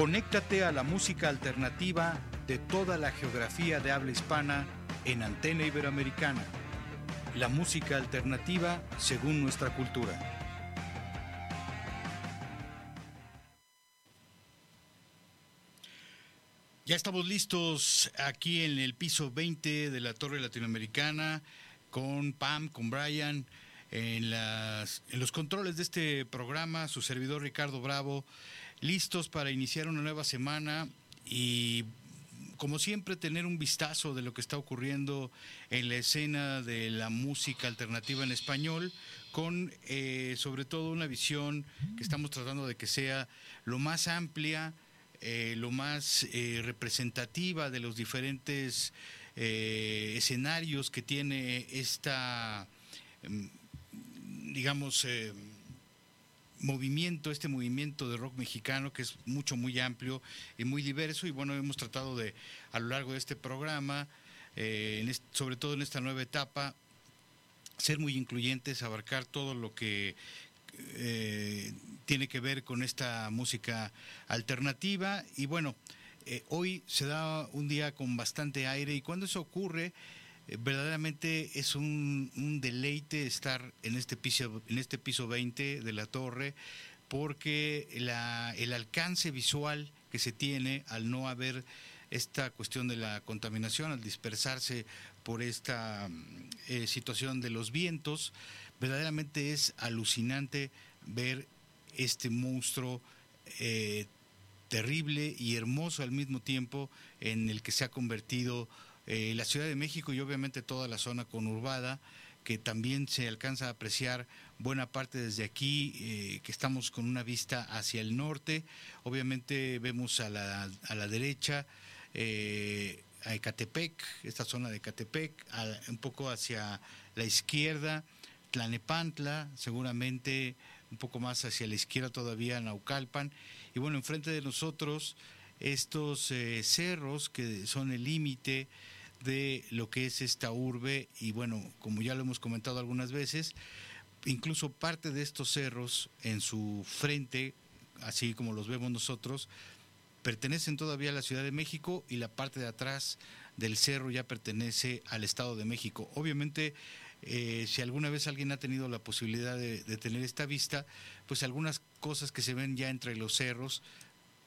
Conéctate a la música alternativa de toda la geografía de habla hispana en Antena Iberoamericana. La música alternativa según nuestra cultura. Ya estamos listos aquí en el piso 20 de la Torre Latinoamericana con Pam, con Brian, en, en los controles de este programa, su servidor Ricardo Bravo listos para iniciar una nueva semana y como siempre tener un vistazo de lo que está ocurriendo en la escena de la música alternativa en español con eh, sobre todo una visión que estamos tratando de que sea lo más amplia, eh, lo más eh, representativa de los diferentes escenarios que tiene esta, em, digamos, movimiento, este movimiento de rock mexicano que es mucho, muy amplio y muy diverso. Y bueno, hemos tratado de, a lo largo de este programa, eh, sobre todo en esta nueva etapa, ser muy incluyentes, abarcar todo lo que eh, tiene que ver con esta música alternativa. Y bueno, eh, hoy se da un día con bastante aire y cuando eso ocurre, verdaderamente es un, deleite estar en este piso en este piso 20 de la torre porque la, el alcance visual que se tiene al no haber esta cuestión de la contaminación, al dispersarse por esta eh, situación de los vientos, verdaderamente es alucinante ver este monstruo eh, terrible y hermoso al mismo tiempo en el que se ha convertido eh, la Ciudad de México y obviamente toda la zona conurbada, que también se alcanza a apreciar buena parte desde aquí, eh, que estamos con una vista hacia el norte. Obviamente vemos a la, a la derecha eh, a Ecatepec, esta zona de Ecatepec, un poco hacia la izquierda, Tlanepantla, seguramente un poco más hacia la izquierda todavía Naucalpan. Y bueno, enfrente de nosotros estos cerros que son el límite de lo que es esta urbe y bueno, como ya lo hemos comentado algunas veces, incluso parte de estos cerros en su frente, así como los vemos nosotros, pertenecen todavía a la Ciudad de México y la parte de atrás del cerro ya pertenece al Estado de México. Obviamente, eh, si alguna vez alguien ha tenido la posibilidad de, de, tener esta vista, pues algunas cosas que se ven ya entre los cerros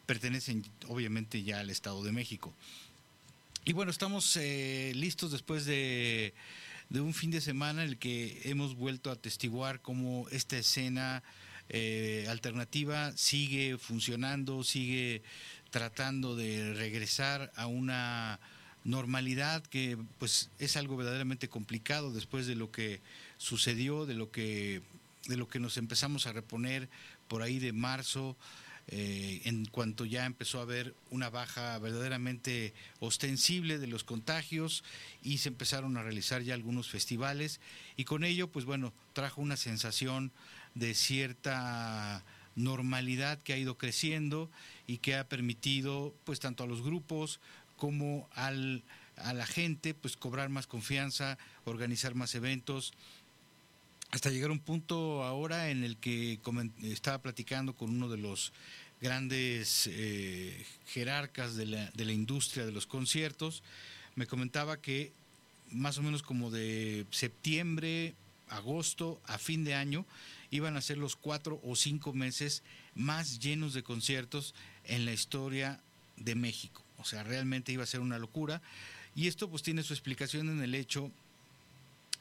pertenecen obviamente ya al Estado de México. Y bueno, estamos eh, listos después de, un fin de semana en el que hemos vuelto a atestiguar cómo esta escena eh, alternativa sigue funcionando, sigue tratando de regresar a una normalidad que pues es algo verdaderamente complicado después de lo que sucedió, de lo que de lo que nos empezamos a reponer por ahí de marzo eh, en cuanto ya empezó a haber una baja verdaderamente ostensible de los contagios y se empezaron a realizar ya algunos festivales. Y con ello pues bueno trajo una sensación de cierta normalidad que ha ido creciendo y que ha permitido pues tanto a los grupos como al, a la gente pues cobrar más confianza, organizar más eventos, hasta llegar a un punto ahora en el que estaba platicando con uno de los grandes eh, jerarcas de la, de la industria de los conciertos, me comentaba que más o menos como de septiembre, agosto a fin de año iban a ser los cuatro o cinco meses más llenos de conciertos en la historia de México. O sea, realmente iba a ser una locura. Y esto pues tiene su explicación en el hecho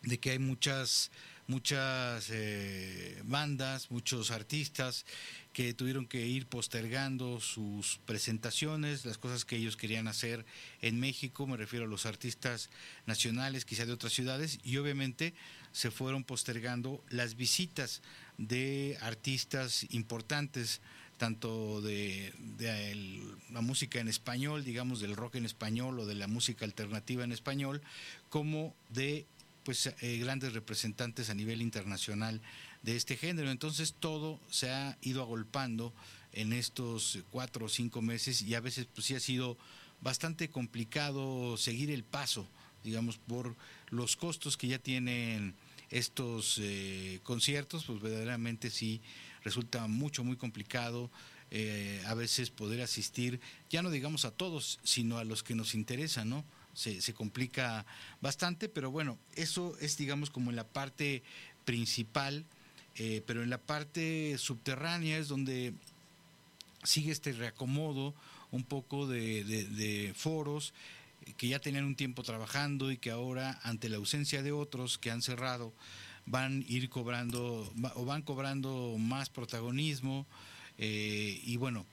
de que hay muchas muchas eh, bandas, muchos artistas que tuvieron que ir postergando sus presentaciones, las cosas que ellos querían hacer en México, me refiero a los artistas nacionales, quizá de otras ciudades, y obviamente se fueron postergando las visitas de artistas importantes, tanto de, la música en español, digamos del rock en español o de la música alternativa en español, como de pues eh, grandes representantes a nivel internacional de este género. Entonces todo se ha ido agolpando en estos cuatro o cinco meses y a veces pues sí ha sido bastante complicado seguir el paso, digamos, por los costos que ya tienen estos eh, conciertos, pues verdaderamente sí resulta mucho, muy complicado. Eh, a veces poder asistir, ya no digamos a todos, sino a los que nos interesan, ¿no? Se, se complica bastante, pero bueno, eso es digamos como en la parte principal, eh, pero en la parte subterránea es donde sigue este reacomodo un poco de, foros que ya tenían un tiempo trabajando y que ahora ante la ausencia de otros que han cerrado van a ir cobrando o van cobrando más protagonismo eh, y bueno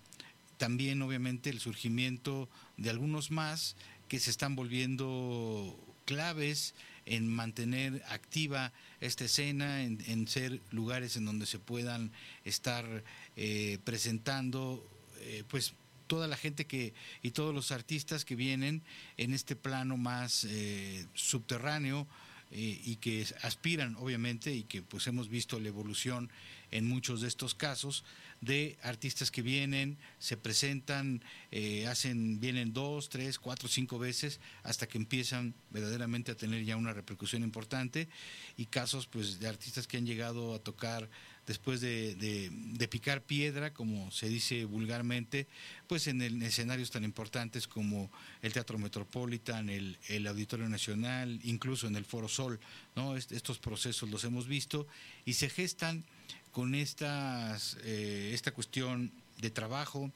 también obviamente el surgimiento de algunos más que se están volviendo claves en mantener activa esta escena, en, ser lugares en donde se puedan estar eh, presentando, eh, pues toda la gente que y todos los artistas que vienen en este plano más eh, subterráneo y que aspiran obviamente y que pues hemos visto la evolución en muchos de estos casos de artistas que vienen, se presentan, eh, hacen, vienen dos, tres, cuatro, cinco veces hasta que empiezan verdaderamente a tener ya una repercusión importante y casos pues de artistas que han llegado a tocar después de, de, picar piedra, como se dice vulgarmente, pues en, el, escenarios tan importantes como el Teatro Metropolitan, el, el, Auditorio Nacional, incluso en el Foro Sol, ¿no? estos procesos los hemos visto y se gestan con estas, eh, esta cuestión de trabajo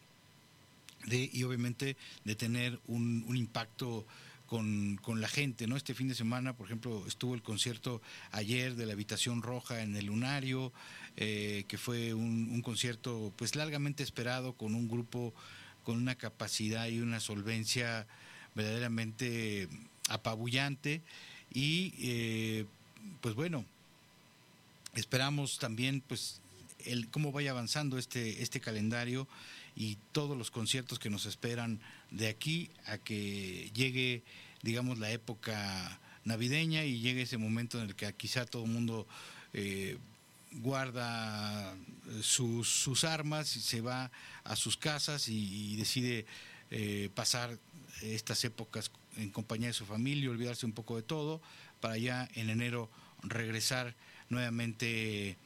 de, y obviamente de tener un, impacto con, la gente, ¿no? Este fin de semana, por ejemplo, estuvo el concierto ayer de la Habitación Roja en el Lunario, eh, que fue un, un, concierto pues largamente esperado con un grupo con una capacidad y una solvencia verdaderamente apabullante y eh, pues bueno, esperamos también pues el cómo vaya avanzando este este calendario y todos los conciertos que nos esperan de aquí a que llegue digamos la época navideña y llegue ese momento en el que quizá todo el mundo eh, guarda sus, sus, armas y se va a sus casas y, decide eh, pasar estas épocas en compañía de su familia, olvidarse un poco de todo, para ya en enero regresar nuevamente,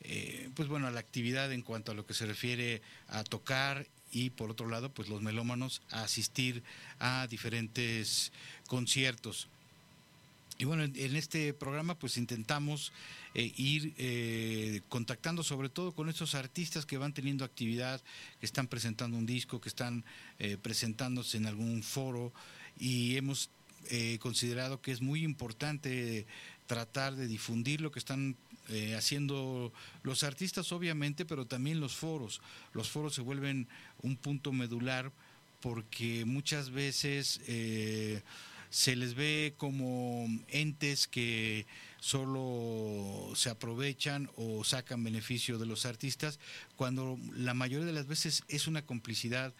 eh, pues bueno, a la actividad en cuanto a lo que se refiere a tocar y por otro lado, pues los melómanos a asistir a diferentes conciertos. Y bueno, en este programa pues intentamos eh, ir eh, contactando sobre todo con estos artistas que van teniendo actividad, que están presentando un disco, que están presentándose en algún foro y hemos considerado que es muy importante tratar de difundir lo que están eh, haciendo los artistas, obviamente, pero también los foros. Los foros se vuelven un punto medular porque muchas veces eh, se les ve como entes que solo se aprovechan o sacan beneficio de los artistas, cuando la mayoría de las veces es una complicidad,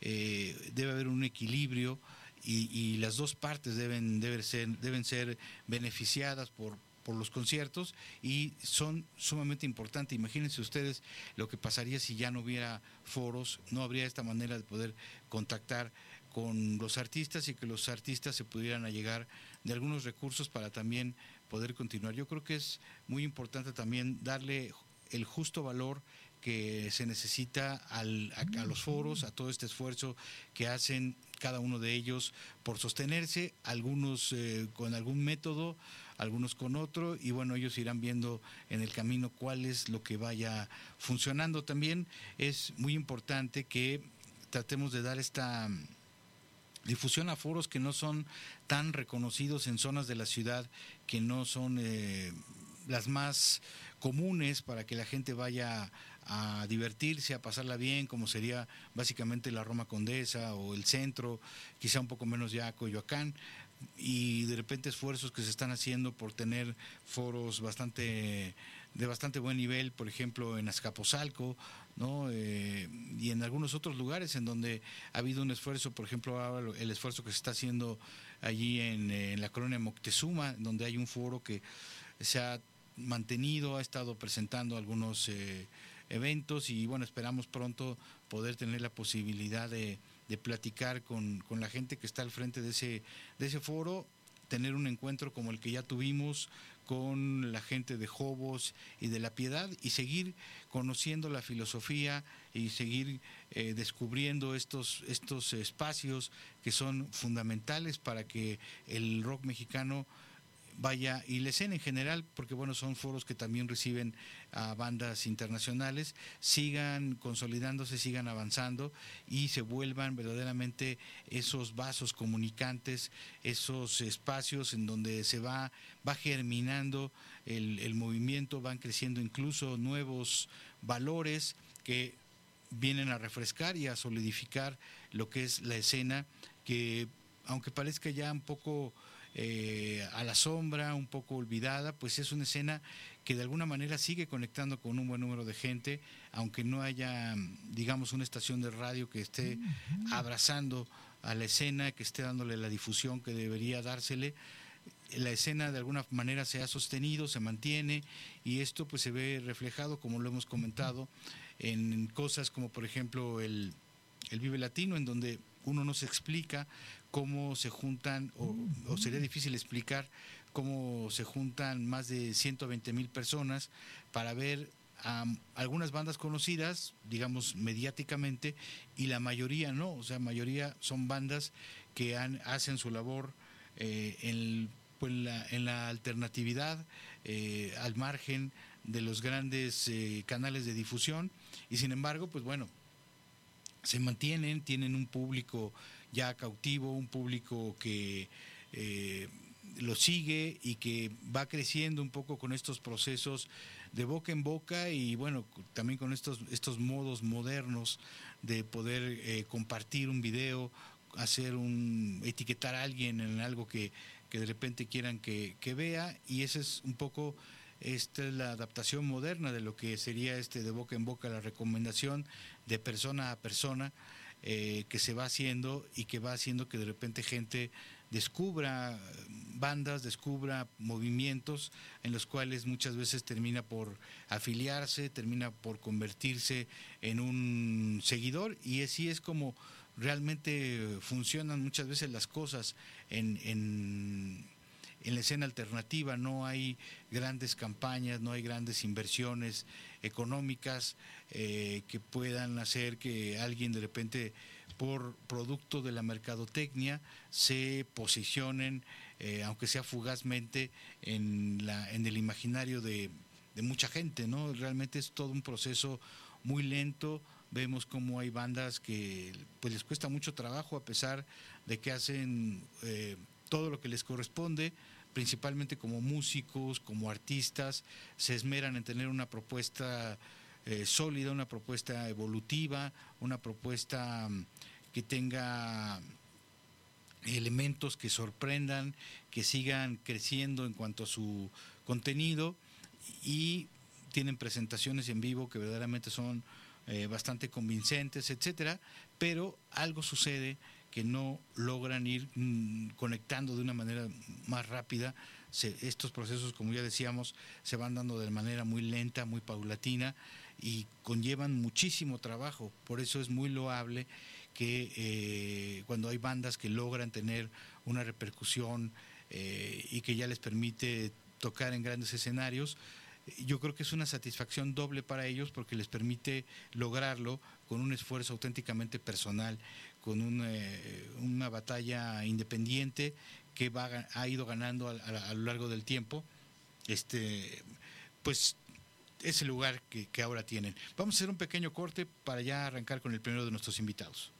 eh, debe haber un equilibrio y, las dos partes deben, deben, ser, deben ser beneficiadas por, por los conciertos y son sumamente importantes. Imagínense ustedes lo que pasaría si ya no hubiera foros, no habría esta manera de poder contactar con los artistas y que los artistas se pudieran allegar de algunos recursos para también poder continuar. Yo creo que es muy importante también darle el justo valor que se necesita al, a, los foros, a todo este esfuerzo que hacen cada uno de ellos por sostenerse, algunos eh, con algún método, algunos con otro, y bueno, ellos irán viendo en el camino cuál es lo que vaya funcionando. También es muy importante que tratemos de dar esta difusión a foros que no son tan reconocidos en zonas de la ciudad, que no son eh, las más comunes para que la gente vaya a divertirse, a pasarla bien, como sería básicamente la Roma Condesa o el centro, quizá un poco menos ya Coyoacán, y de repente esfuerzos que se están haciendo por tener foros bastante de bastante buen nivel, por ejemplo, en Azcapotzalco, ¿no? Eh, y en algunos otros lugares en donde ha habido un esfuerzo, por ejemplo, el esfuerzo que se está haciendo allí en, en la colonia Moctezuma, donde hay un foro que se ha mantenido, ha estado presentando algunos eh, eventos y bueno, esperamos pronto poder tener la posibilidad de, platicar con, con, la gente que está al frente de ese, de ese foro, tener un encuentro como el que ya tuvimos con la gente de Jobos y de la Piedad y seguir conociendo la filosofía y seguir eh, descubriendo estos, estos espacios que son fundamentales para que el rock mexicano vaya escena en general, porque bueno, son foros que también reciben a bandas internacionales, sigan consolidándose, sigan avanzando y se vuelvan verdaderamente esos vasos comunicantes, esos espacios en donde se va, va germinando el, el movimiento, van creciendo incluso nuevos valores que vienen a refrescar y a solidificar lo que es la escena que aunque parezca ya un poco eh, a la sombra, un poco olvidada, pues es una escena que de alguna manera sigue conectando con un buen número de gente, aunque no haya, digamos, una estación de radio que esté abrazando a la escena, que esté dándole la difusión que debería dársele. La escena de alguna manera se ha sostenido, se mantiene y esto pues se ve reflejado, como lo hemos comentado, en cosas como por ejemplo el, el Vive Latino, en donde uno no se explica cómo se juntan, o, o, sería difícil explicar cómo se juntan más de 120 mil personas para ver a algunas bandas conocidas, digamos mediáticamente, y la mayoría no, o sea, mayoría son bandas que han, hacen su labor eh, en, pues, la, en, la, alternatividad, eh, al margen de los grandes eh, canales de difusión, y sin embargo, pues bueno, se mantienen, tienen un público ya cautivo, un público que eh, lo sigue y que va creciendo un poco con estos procesos de boca en boca y bueno, también con estos, estos modos modernos de poder eh, compartir un video, hacer un, etiquetar a alguien en algo que, que de repente quieran que, que vea y esa es un poco esta es la adaptación moderna de lo que sería este de boca en boca, la recomendación de persona a persona eh, que se va haciendo y que va haciendo que de repente gente descubra bandas, descubra movimientos en los cuales muchas veces termina por afiliarse, termina por convertirse en un seguidor. Y así es como realmente funcionan muchas veces las cosas en, en, en la escena alternativa, no hay grandes campañas, no hay grandes inversiones económicas eh, que puedan hacer que alguien de repente por producto de la mercadotecnia se posicionen, eh, aunque sea fugazmente, en, la, en el imaginario de, mucha gente, ¿no? Realmente es todo un proceso muy lento. Vemos cómo hay bandas que pues les cuesta mucho trabajo a pesar de que hacen eh, todo lo que les corresponde, principalmente como músicos, como artistas, se esmeran en tener una propuesta eh, sólida, una propuesta evolutiva, una propuesta um, que tenga elementos que sorprendan, que sigan creciendo en cuanto a su contenido y tienen presentaciones en vivo que verdaderamente son eh, bastante convincentes, etcétera, pero algo sucede que no logran ir mmm, conectando de una manera más rápida. Estos procesos, como ya decíamos, se van dando de manera muy lenta, muy paulatina y conllevan muchísimo trabajo. Por eso es muy loable que eh, cuando hay bandas que logran tener una repercusión eh, y que ya les permite tocar en grandes escenarios, yo creo que es una satisfacción doble para ellos porque les permite lograrlo con un esfuerzo auténticamente personal con una, eh, una batalla independiente que va, ha ido ganando a, a, lo largo del tiempo, este, pues ese lugar que, que ahora tienen. Vamos a hacer un pequeño corte para ya arrancar con el primero de nuestros invitados.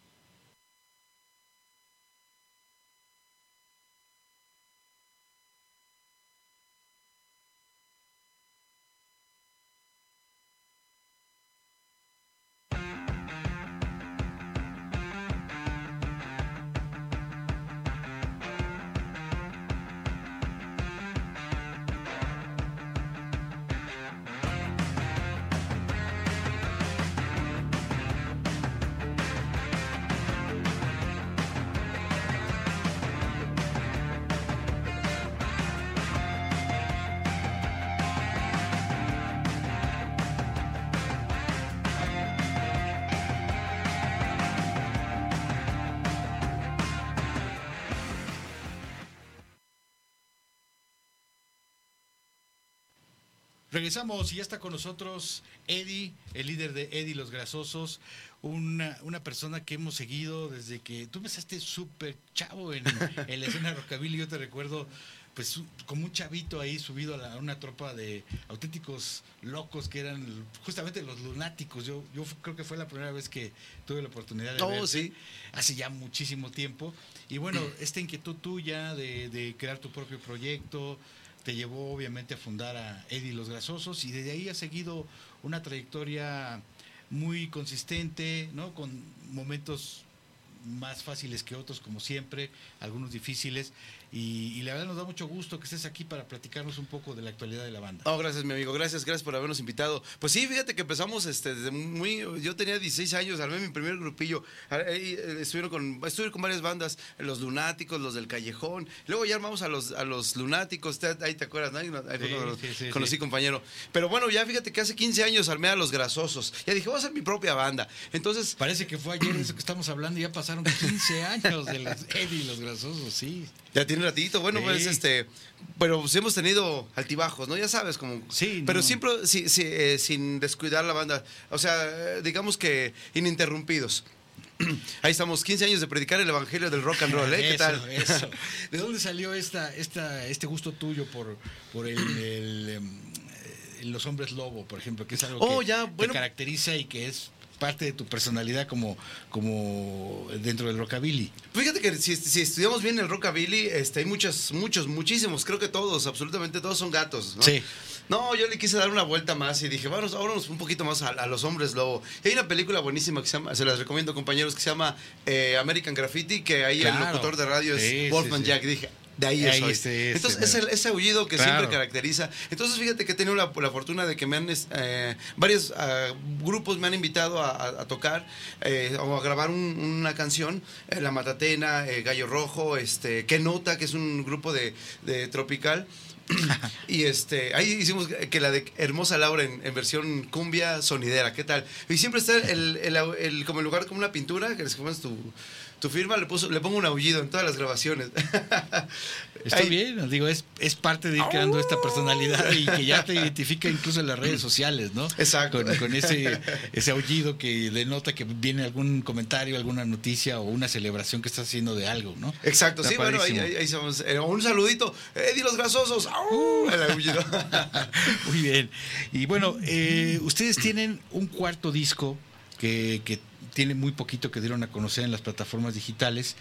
Regresamos y ya está con nosotros Eddie, el líder de Eddie Los Grasosos, una, una persona que hemos seguido desde que tú empezaste súper chavo en, en la escena rockabilly. Yo te recuerdo pues como un chavito ahí subido a, una tropa de auténticos locos que eran justamente los lunáticos. Yo, yo creo que fue la primera vez que tuve la oportunidad de oh, sí. hace ya muchísimo tiempo. Y bueno, esta inquietud tuya de, de crear tu propio proyecto, te llevó obviamente a fundar a Eddie Los Grasosos y desde ahí ha seguido una trayectoria muy consistente, ¿no? Con momentos más fáciles que otros, como siempre, algunos difíciles. Y, la verdad nos da mucho gusto que estés aquí para platicarnos un poco de la actualidad de la banda. Oh, gracias, mi amigo. Gracias, gracias por habernos invitado. Pues sí, fíjate que empezamos este, desde muy. Yo tenía 16 años, armé mi primer grupillo. Eh, estuvieron con, estuve con varias bandas, los Lunáticos, los del Callejón. Luego ya armamos a los, a los Lunáticos. Ahí te acuerdas, ¿no? Ahí conocí, compañero. Pero bueno, ya fíjate que hace 15 años armé a los Grasosos. Ya dije, voy a hacer mi propia banda. Entonces. Parece que fue ayer eso que estamos hablando y ya pasaron 15 años de los Eddie y los Grasosos, sí. Ya tiene un ratito, bueno, pues este, pero pues hemos tenido altibajos, ¿no? Ya sabes, como... Sí. Pero siempre eh, sin descuidar la banda, o sea, digamos que ininterrumpidos. Ahí estamos, 15 años de predicar el evangelio del rock and roll, ¿eh? ¿Qué tal? ¿De dónde salió esta, esta, este gusto tuyo por, por el, em, los hombres lobo, por ejemplo, que es algo oh, que ya, bueno. te caracteriza y que es parte de tu personalidad como, como dentro del rockabilly. Fíjate que si, estudiamos bien el rockabilly, este, hay muchos, muchos, muchísimos, creo que todos, absolutamente todos son gatos. ¿no? Sí. No, yo le quise dar una vuelta más y dije, vamos, vámonos un poquito más a, los hombres lobo. hay una película buenísima que se llama, se las recomiendo compañeros, que se llama eh, American Graffiti, que ahí el locutor de radio es Wolfman Jack. Dije, de ahí, es este, Entonces, es el, ese aullido que siempre caracteriza. Entonces, fíjate que he tenido la, la fortuna de que me han, eh, varios ah, grupos me han invitado a, tocar eh, o a grabar una canción. Eh, la Matatena, Gallo Rojo, este, Que Nota, que es un grupo de, de tropical. y este, ahí hicimos que la de Hermosa Laura en, versión cumbia sonidera, ¿qué tal? Y siempre está el, el, como el lugar como una pintura, que les comes tu, tu firma, le, puso, le pongo un aullido en todas las grabaciones. Está bien, digo, es, es parte de ir creando esta personalidad y que ya te identifica incluso en las redes sociales, ¿no? Exacto. Con, ese, ese aullido que denota que viene algún comentario, alguna noticia o una celebración que estás haciendo de algo, ¿no? Exacto, sí, bueno, ahí, ahí, somos. Eh, un saludito, Eddie los grasosos, el aullido. Muy bien. Y bueno, eh, ustedes tienen un cuarto disco que, que tiene muy poquito que dieron a conocer en las plataformas digitales,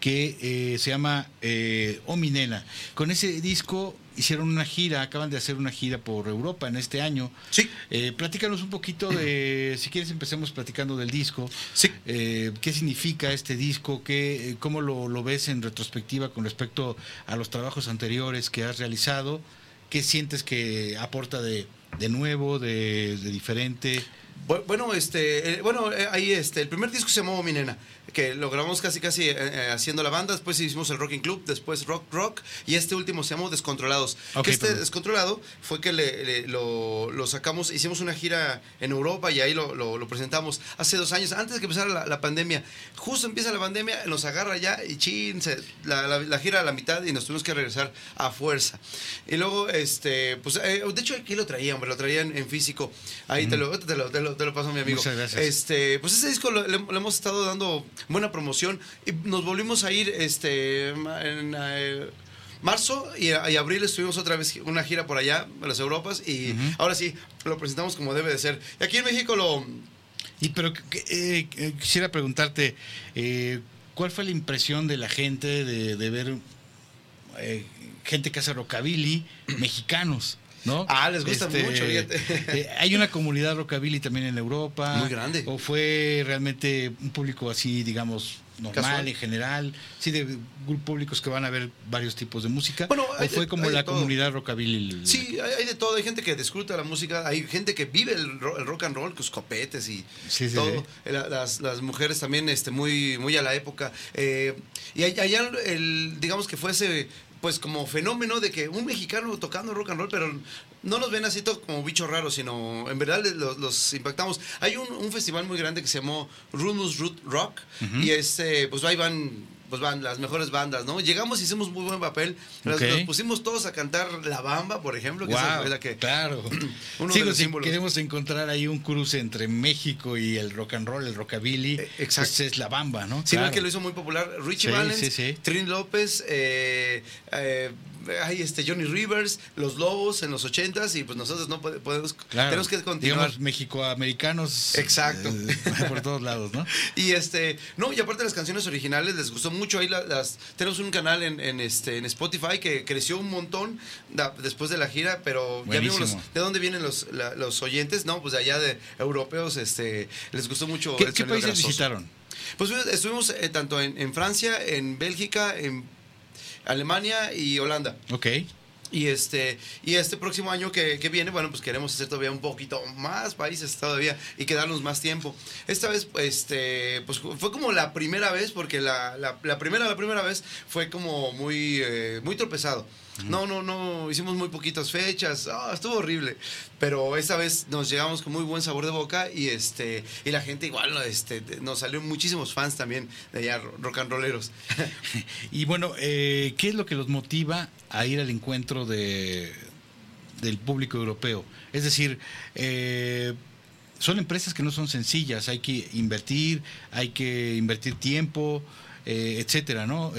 que eh, se llama eh, Nena. Con ese disco hicieron una gira, acaban de hacer una gira por Europa en este año. Sí. Eh, platícanos un poquito de, si quieres empecemos platicando del disco. Sí. Eh, ¿Qué significa este disco? ¿Qué, ¿Cómo lo, lo, ves en retrospectiva con respecto a los trabajos anteriores que has realizado? ¿Qué sientes que aporta de, de nuevo, de, de diferente? Bueno, este, eh, bueno, eh, ahí este, el primer disco se llamó Mi Nena que lo grabamos casi casi eh, haciendo la banda, después hicimos el Rocking Club, después Rock Rock y este último se llamó Descontrolados. que este Descontrolado fue que le, lo, lo, sacamos, hicimos una gira en Europa y ahí lo, lo, presentamos hace dos años, antes de que empezara la, pandemia. Justo empieza la pandemia, nos agarra ya y chin, la, la, gira a la mitad y nos tuvimos que regresar a fuerza. Y luego, este, pues, eh, de hecho aquí lo traían, lo traían en físico. Ahí te, lo, te, lo, te, lo, te, lo, paso mi amigo. Muchas gracias. Este, pues ese disco lo, le hemos estado dando buena promoción. Y nos volvimos a ir este en eh, marzo y, abril estuvimos otra vez una gira por allá, en las Europas, y ahora sí, lo presentamos como debe de ser. Y aquí en México lo... Y pero eh, quisiera preguntarte, eh, ¿cuál fue la impresión de la gente de, de ver gente que hace rockabilly, mexicanos? ¿No? Ah, les gusta este, mucho, eh, hay una comunidad rockabilly también en Europa. Muy grande. ¿O fue realmente un público así, digamos, normal en general? Sí, de públicos que van a ver varios tipos de música. Bueno, ¿O fue como la comunidad rockabilly? Sí, hay, de todo. Hay gente que disfruta la música, hay gente que vive el, rock and roll, con copetes y todo. Las, las, mujeres también este, muy, muy a la época. Eh, y allá, el, digamos que fue ese pues como fenómeno de que un mexicano tocando rock and roll, pero no nos ven así todo como bichos raros, sino en verdad los, impactamos. Hay un, festival muy grande que se llamó Runus Root Rock y este, pues ahí van pues van las mejores bandas, ¿no? Llegamos y hicimos muy buen papel. Nos, pusimos todos a cantar La Bamba, por ejemplo, que es la que... Claro. uno de los símbolos. queremos encontrar ahí un cruce entre México y el rock and roll, el rockabilly, eh, exacto. Pues es La Bamba, ¿no? Sí, que lo hizo muy popular. Richie Valens, Trin López, eh, eh hay este Johnny Rivers, los Lobos en los ochentas y pues nosotros no podemos, tenemos que continuar. Mexicoamericanos. Exacto. Eh, por todos lados, ¿no? y este, no, y aparte las canciones originales les gustó mucho. Ahí las, tenemos un canal en, este, en Spotify que creció un montón después de la gira, pero ya vimos de dónde vienen los, los oyentes, ¿no? Pues de allá de europeos, este, les gustó mucho. ¿Qué, ¿qué países visitaron? Pues estuvimos eh, tanto en, en Francia, en Bélgica, en Alemania y Holanda. Ok. Y este, y este próximo año que, viene, bueno, pues queremos hacer todavía un poquito más países todavía y quedarnos más tiempo. Esta vez, este, pues fue como la primera vez, porque la, la, primera, la primera vez fue como muy, eh, muy tropezado. No, no, no, hicimos muy poquitas fechas, ah, estuvo horrible, pero esta vez nos llegamos con muy buen sabor de boca y este y la gente igual este, nos salieron muchísimos fans también de allá rock and rolleros. y bueno, eh, ¿qué es lo que los motiva a ir al encuentro de, del público europeo? Es decir, eh, son empresas que no son sencillas, hay que invertir, hay que invertir tiempo, eh, etcétera, ¿no?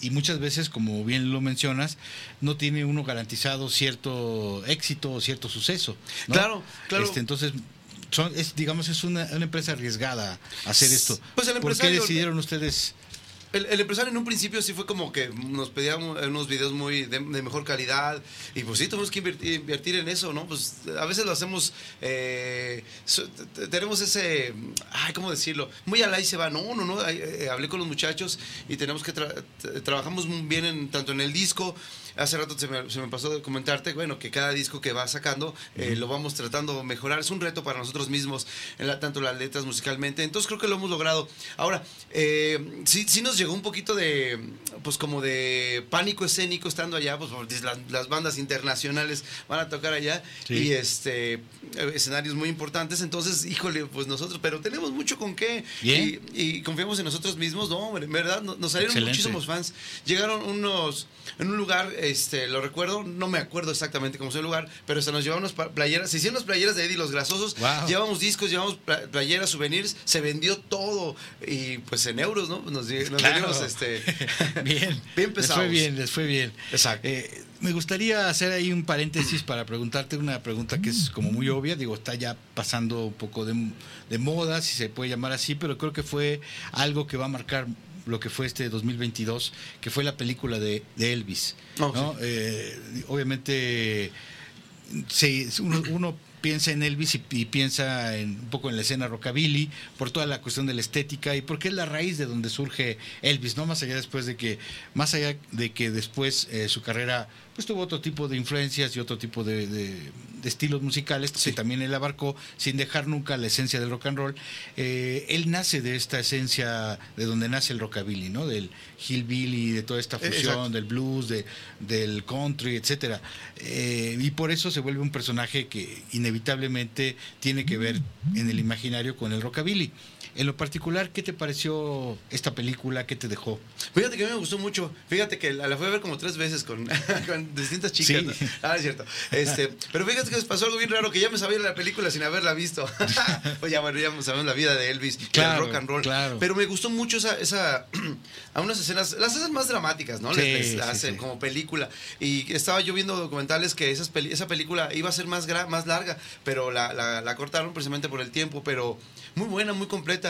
Y muchas veces, como bien lo mencionas, no tiene uno garantizado cierto éxito o cierto suceso. Claro, claro. Este, entonces, son, es, digamos, es una, empresa arriesgada hacer esto. Pues el ¿Por qué decidieron ustedes el, el, empresario en un principio sí fue como que nos pedía unos videos muy de, mejor calidad y pues sí, tuvimos que invertir, en eso, ¿no? Pues a veces lo hacemos, eh, tenemos ese, ay, ¿cómo decirlo? Muy al ahí se va, no, no, no, eh, hablé con los muchachos y tenemos que, trabajamos muy bien en, tanto en el disco, hace rato se me, se me, pasó de comentarte, bueno, que cada disco que va sacando eh, lo vamos tratando de mejorar. Es un reto para nosotros mismos, en la, tanto las letras musicalmente. Entonces creo que lo hemos logrado. Ahora, eh, sí, sí nos llegó un poquito de, pues como de pánico escénico estando allá, pues las, bandas internacionales van a tocar allá y este escenarios muy importantes. Entonces, híjole, pues nosotros, pero tenemos mucho con qué y, confiamos en nosotros mismos. No, en verdad, nos salieron muchísimos fans. Llegaron unos en un lugar este, lo recuerdo, no me acuerdo exactamente cómo es el lugar, pero se nos llevaron unas playeras, se hicieron las playeras de Eddie los Grasosos, llevamos discos, llevamos playeras, souvenirs, se vendió todo y pues en euros, ¿no? Nos, nos este bien, bien pesados. Les fue bien, les fue bien. Exacto. Eh, me gustaría hacer ahí un paréntesis para preguntarte una pregunta que es como muy obvia, digo, está ya pasando un poco de, de moda, si se puede llamar así, pero creo que fue algo que va a marcar lo que fue este 2022, que fue la película de, Elvis. Oh, eh, obviamente, uno, piensa en Elvis y, piensa en, un poco en la escena rockabilly por toda la cuestión de la estética y porque es la raíz de donde surge Elvis, no más allá después de que más allá de que después eh, su carrera pues tuvo otro tipo de influencias y otro tipo de, estilos musicales que también él abarcó sin dejar nunca la esencia del rock and roll. Eh, él nace de esta esencia de donde nace el rockabilly, ¿no? Del hillbilly, de toda esta eh, fusión, del blues, de, del country, etcétera. Eh, y por eso se vuelve un personaje que inevitablemente tiene que ver en el imaginario con el rockabilly. En lo particular, ¿qué te pareció esta película? ¿Qué te dejó? Fíjate que a mí me gustó mucho. Fíjate que la, fui a ver como tres veces con, distintas chicas. Ah, es cierto. Este, pero fíjate que pasó algo bien raro, que ya me sabía la película sin haberla visto. pues ya, bueno, ya sabemos la vida de Elvis, claro, rock and roll. Claro. Pero me gustó mucho esa, esa a unas escenas, las escenas más dramáticas, ¿no? Sí, hacen como película. Y estaba yo viendo documentales que esas esa película iba a ser más, más larga, pero la, la cortaron precisamente por el tiempo, pero muy buena, muy completa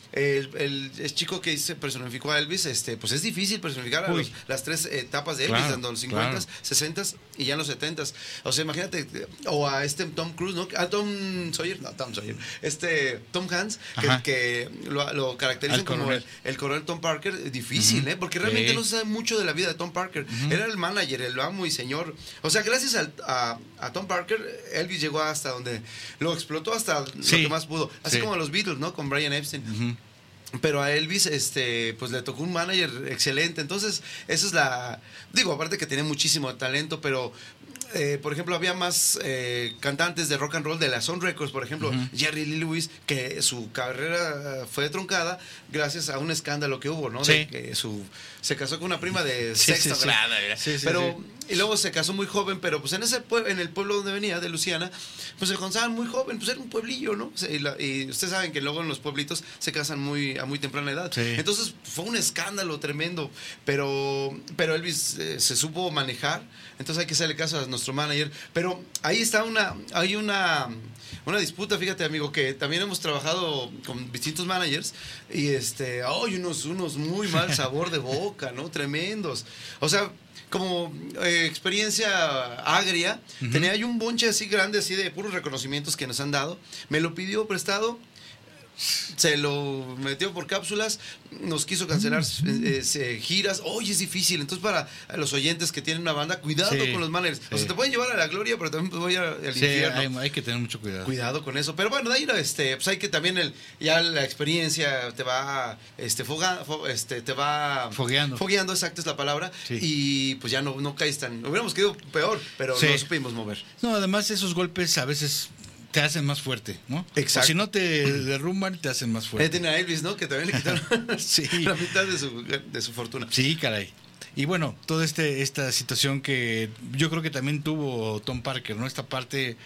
el, el, chico que se personificó a Elvis, este, pues es difícil personificar a las tres etapas de Elvis, en los 50, 60 y ya en los 70. O sea, imagínate, o a este Tom Cruise, ¿no? A Tom Sawyer, no, Tom Sawyer, este Tom Hanks, que, lo, lo caracterizan como el, coronel Tom Parker, difícil, ¿eh? Porque realmente no se sabe mucho de la vida de Tom Parker. Era el manager, el amo y señor. O sea, gracias a, a, Tom Parker, Elvis llegó hasta donde lo explotó hasta lo que más pudo. Así como los Beatles, ¿no? Con Brian Epstein. Pero a Elvis este pues le tocó un manager excelente. Entonces esa es la digo aparte que tiene muchísimo talento pero eh, por ejemplo, había más eh, cantantes de rock and roll de la Sun Records, por ejemplo, Jerry Lee Lewis, que su carrera fue truncada gracias a un escándalo que hubo, ¿no? De que su, se casó con una prima de sexta grada. pero, y luego se casó muy joven, pero pues en ese en el pueblo donde venía, de Luciana, pues se casaban muy joven, pues era un pueblillo, ¿no? Y, ustedes saben que luego en los pueblitos se casan muy, a muy temprana edad. Entonces fue un escándalo tremendo, pero, pero Elvis eh, se supo manejar entonces hay que hacerle caso a nuestro manager. Pero ahí está una, hay una, una disputa, fíjate amigo, que también hemos trabajado con distintos managers y este, hay unos, unos muy mal sabor de boca, ¿no? Tremendos. O sea, como eh, experiencia agria, tenía ahí un bonche así grande, así de puros reconocimientos que nos han dado. Me lo pidió prestado se lo metió por cápsulas, nos quiso cancelar eh, eh, giras. Oye, es difícil. Entonces, para los oyentes que tienen una banda, cuidado con los managers. O sea, te pueden llevar a la gloria, pero también voy al infierno. Hay, que tener mucho cuidado. Cuidado con eso. Pero bueno, de ahí este, pues hay que también el, ya la experiencia te va este, este, te va fogueando. Fogueando, exacto es la palabra. Y pues ya no, no caes tan. Hubiéramos quedado peor, pero no supimos mover. No, además esos golpes a veces te hacen más fuerte, ¿no? Exacto. si no te derrumban, te hacen más fuerte. a Elvis, ¿no? Que también le quitaron la mitad de su, de su fortuna. Sí, caray. Y bueno, toda este, esta situación que yo creo que también tuvo Tom Parker, ¿no? Esta parte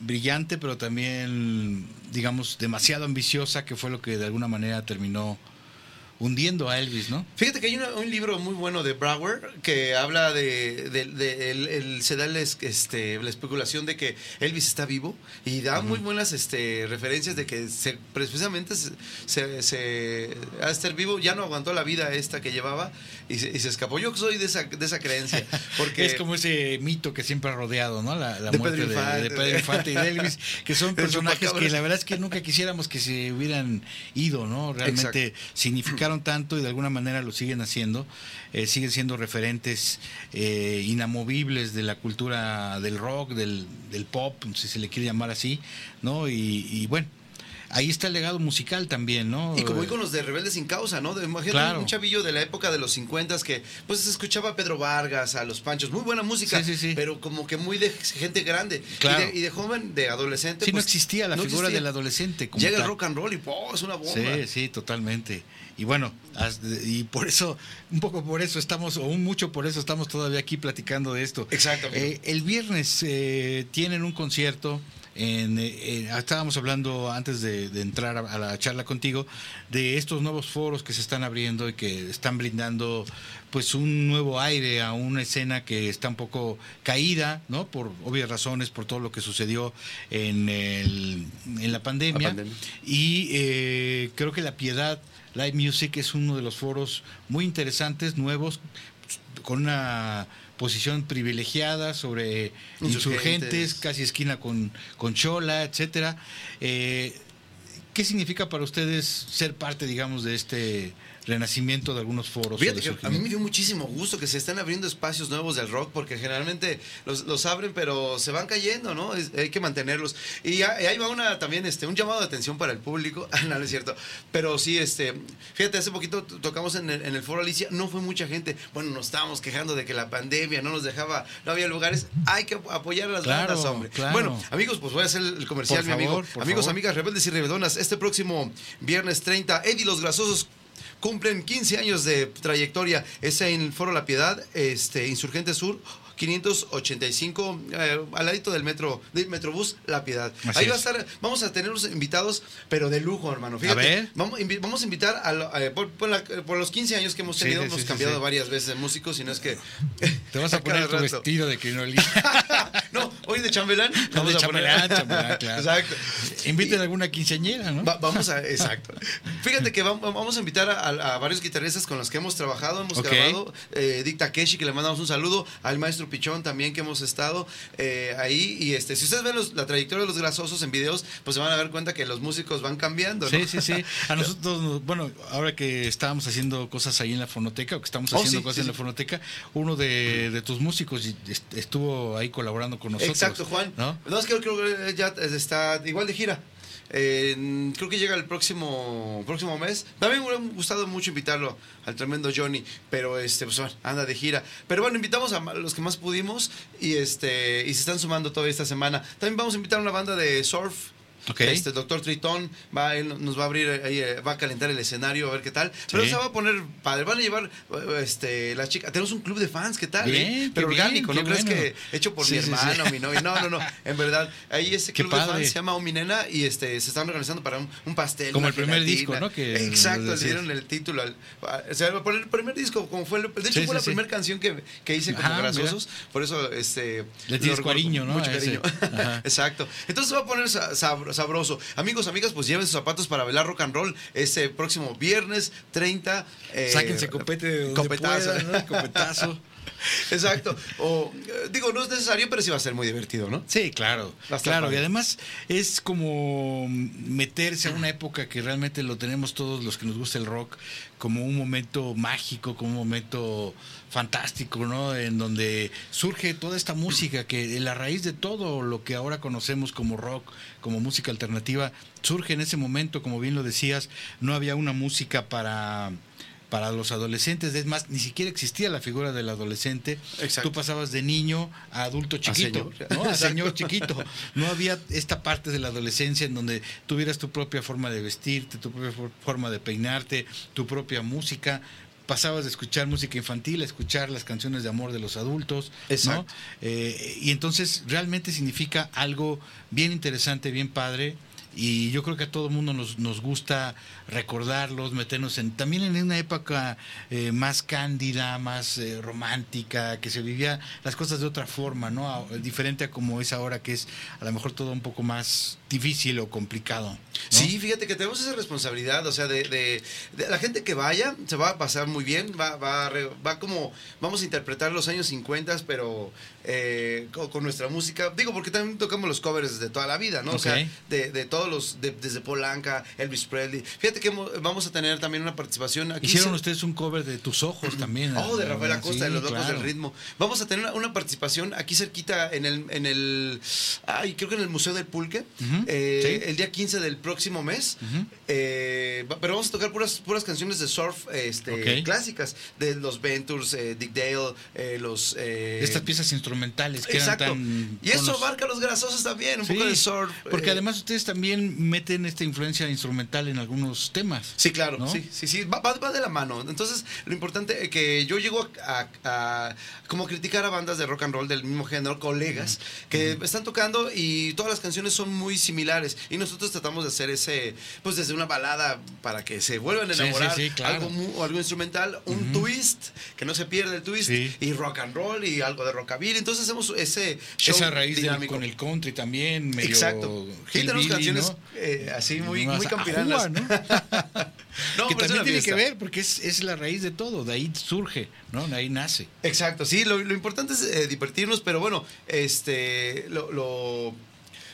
brillante, pero también, digamos, demasiado ambiciosa, que fue lo que de alguna manera terminó hundiendo a Elvis, ¿no? Fíjate que hay un libro muy bueno de Brower que habla de, el, se da este, la especulación de que Elvis está vivo y da muy buenas este, referencias de que se, precisamente se, se, a estar vivo ya no aguantó la vida esta que llevaba y se, escapó. Yo soy de esa, de esa creencia. Porque es como ese mito que siempre ha rodeado, ¿no? La, muerte de, Pedro Infante y de Elvis, que son personajes que la verdad es que nunca quisiéramos que se hubieran ido, ¿no? Realmente tanto y de alguna manera lo siguen haciendo, eh, siguen siendo referentes eh, inamovibles de la cultura del rock, del, del, pop, si se le quiere llamar así, ¿no? y bueno, ahí está el legado musical también, ¿no? Y como con los de Rebeldes sin Causa, ¿no? De, imagínate un chavillo de la época de los 50 que pues se escuchaba a Pedro Vargas, a Los Panchos, muy buena música, pero como que muy de gente grande. Y, de, joven, de adolescente. Sí, no pues, existía la figura del adolescente. Llega el rock and roll y ¡oh, es una bomba! Sí, sí, totalmente. Y bueno, y por eso, un poco por eso estamos, o un mucho por eso estamos todavía aquí platicando de esto. Exacto. Eh, el viernes eh, tienen un concierto en, estábamos hablando antes de, entrar a, la charla contigo de estos nuevos foros que se están abriendo y que están brindando pues un nuevo aire a una escena que está un poco caída, ¿no? Por obvias razones, por todo lo que sucedió en, el, en la pandemia. Y eh, creo que la Piedad Live Music es uno de los foros muy interesantes, nuevos, con una posición privilegiada sobre insurgentes, casi esquina con, con Chola, etcétera. Eh, ¿Qué significa para ustedes ser parte, digamos, de este renacimiento de algunos foros. a mí me dio muchísimo gusto que se están abriendo espacios nuevos del rock, porque generalmente los, abren, pero se van cayendo, ¿no? hay que mantenerlos. Y, ahí va una también, este, un llamado de atención para el público. no, no es cierto. Pero sí, este, fíjate, hace poquito tocamos en el, foro Alicia, no fue mucha gente. Bueno, nos estábamos quejando de que la pandemia no nos dejaba, no había lugares. Hay que apoyar a las bandas, hombre. Bueno, amigos, pues voy a hacer el comercial, mi amigo. Amigos, amigas, rebeldes y rebeldonas, este próximo viernes 30, Eddie los Grasosos cumplen 15 años de trayectoria. Es en el Foro La Piedad, este, Insurgente Sur. 585 eh, al ladito del metro del Metrobús La Piedad. Ahí va a estar, vamos a tener unos invitados, pero de lujo, hermano. Fíjate, Vamos, vamos, a invitar a, eh, por, los 15 años que hemos tenido, hemos cambiado varias veces de músicos, si no es que te vas a poner tu vestido de crinolina. no, hoy de chambelán. Vamos de chambelán, chambelán, claro. Exacto. Inviten a alguna quinceañera, ¿no? vamos a, exacto. Fíjate que vamos, a invitar a, varios guitarristas con los que hemos trabajado, hemos grabado. Eh, Dick Takeshi, que le mandamos un saludo, al maestro Pichón también que hemos estado eh, ahí. Y este, si ustedes ven la trayectoria de los grasosos en videos, pues se van a dar cuenta que los músicos van cambiando. Sí, sí, sí. A nosotros, bueno, ahora que estábamos haciendo cosas ahí en la fonoteca, o que estamos oh, haciendo cosas en la fonoteca, uno de, tus músicos estuvo ahí colaborando con nosotros. Exacto, Juan. ¿no? es que creo que ya está igual de gira. Creo que llega el próximo próximo mes. También me hubiera gustado mucho invitarlo al tremendo Johnny, pero este, pues anda de gira. Pero bueno, invitamos a los que más pudimos y este y se están sumando toda esta semana. También vamos a invitar a una banda de surf este, el doctor Tritón va, él nos va a abrir ahí, eh, va a calentar el escenario a ver qué tal. Pero se va a poner padre. Van a llevar este, la chica. Tenemos un club de fans, ¿qué tal? Eh? Pero orgánico, ¿no crees que hecho por mi hermano, mi novio? No, no, no. En verdad, ahí ese club de fans se llama Ominena y este, se están organizando para un, pastel. Como el primer disco, ¿no? Que Exacto, le dieron el título. Al, o sea, por el primer disco, como fue. El, de hecho, fue la primera canción que, que hice como ah, Grasosos. Por eso, este. Le tienes cariño, ¿no? Mucho cariño. Exacto. Entonces se va a poner sabroso. Amigos, amigas, pues lleven sus zapatos para bailar rock and roll ese próximo viernes 30. Eh, Sáquense copete copetazo. copetazo. Exacto. O, eh, digo, no es necesario, pero sí va a ser muy divertido, ¿no? Sí, claro. Claro, y además es como meterse a una época que realmente lo tenemos todos los que nos gusta el rock como un momento mágico, como un momento fantástico, ¿no? En donde surge toda esta música que en la raíz de todo lo que ahora conocemos como rock, como música alternativa, surge en ese momento, como bien lo decías, no había una música para para los adolescentes. Es más, ni siquiera existía la figura del adolescente. Tú pasabas de niño a adulto chiquito, a señor. ¿no? A señor chiquito. No había esta parte de la adolescencia en donde tuvieras tu propia forma de vestirte, tu propia forma de peinarte, tu propia música. Pasabas de escuchar música infantil a escuchar las canciones de amor de los adultos. ¿no? Eh, y entonces realmente significa algo bien interesante, bien padre. Y yo creo que a todo el mundo nos, nos gusta recordarlos, meternos en también en una época eh, más cándida, más eh, romántica, que se vivía las cosas de otra forma, ¿no? diferente a como es ahora, que es a lo mejor todo un poco más difícil o complicado. Sí, fíjate que tenemos esa responsabilidad, o sea, de, de, la gente que vaya, se va a pasar muy bien, va, va, va como, vamos a interpretar los años 50, pero eh, con, nuestra música, digo, porque también tocamos los covers de toda la vida, ¿no? O sea, de, de todos los, desde Polanca, Elvis Presley. Fíjate que vamos a tener también una participación aquí. Hicieron ustedes un cover de Tus Ojos también. Oh, de Rafael Acosta, de Los Locos del Ritmo. Vamos a tener una, participación aquí cerquita en el, en el, ay, creo que en el Museo del Pulque, eh, el día 15 del próximo mes. Eh, pero vamos a tocar puras, puras canciones de surf este, clásicas, de los Ventures, eh, Dick Dale, los... Estas piezas instrumentales que Exacto. Eran y eso abarca a los grasosos también, un poco de surf. Porque además ustedes también meten esta influencia instrumental en algunos temas. Sí, claro, sí, sí, sí, va, va, de la mano. Entonces, lo importante es que yo llego a, como criticar a bandas de rock and roll del mismo género, colegas, que están tocando y todas las canciones son muy similares. Y nosotros tratamos de hacer ese, pues desde una balada para que se vuelvan a enamorar, algo, o algo instrumental, un twist, que no se pierda el twist, y rock and roll y algo de rockabilly. Entonces hacemos ese show Esa raíz dinámico. con el country también, medio Exacto. Sí, tenemos canciones eh, así muy, muy campiranas. ¿no? que también tiene que ver porque es, es, la raíz de todo, de ahí surge, ¿no? De ahí nace. Exacto, sí, lo, lo importante es eh, divertirnos, pero bueno, este, lo, lo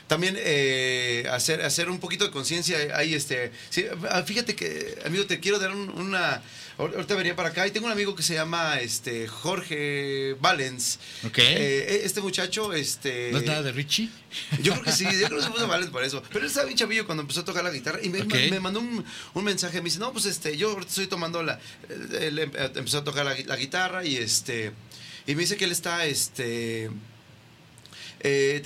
también eh, hacer, hacer un poquito de conciencia ahí, este, ah, fíjate que, amigo, te quiero dar una, ahorita venía para acá y tengo un amigo que se llama, este, Jorge Valens. Ok. Eh, este muchacho, este... ¿No es nada de Richie? Yo creo que sí, yo creo que se puso Valens por eso. Pero él estaba bien chavillo cuando empezó a tocar la guitarra y me, me mandó un, un, mensaje, me dice, no, pues este, yo ahorita estoy tomando la, él empezó a tocar la, la guitarra y este, y me dice que él está, este eh,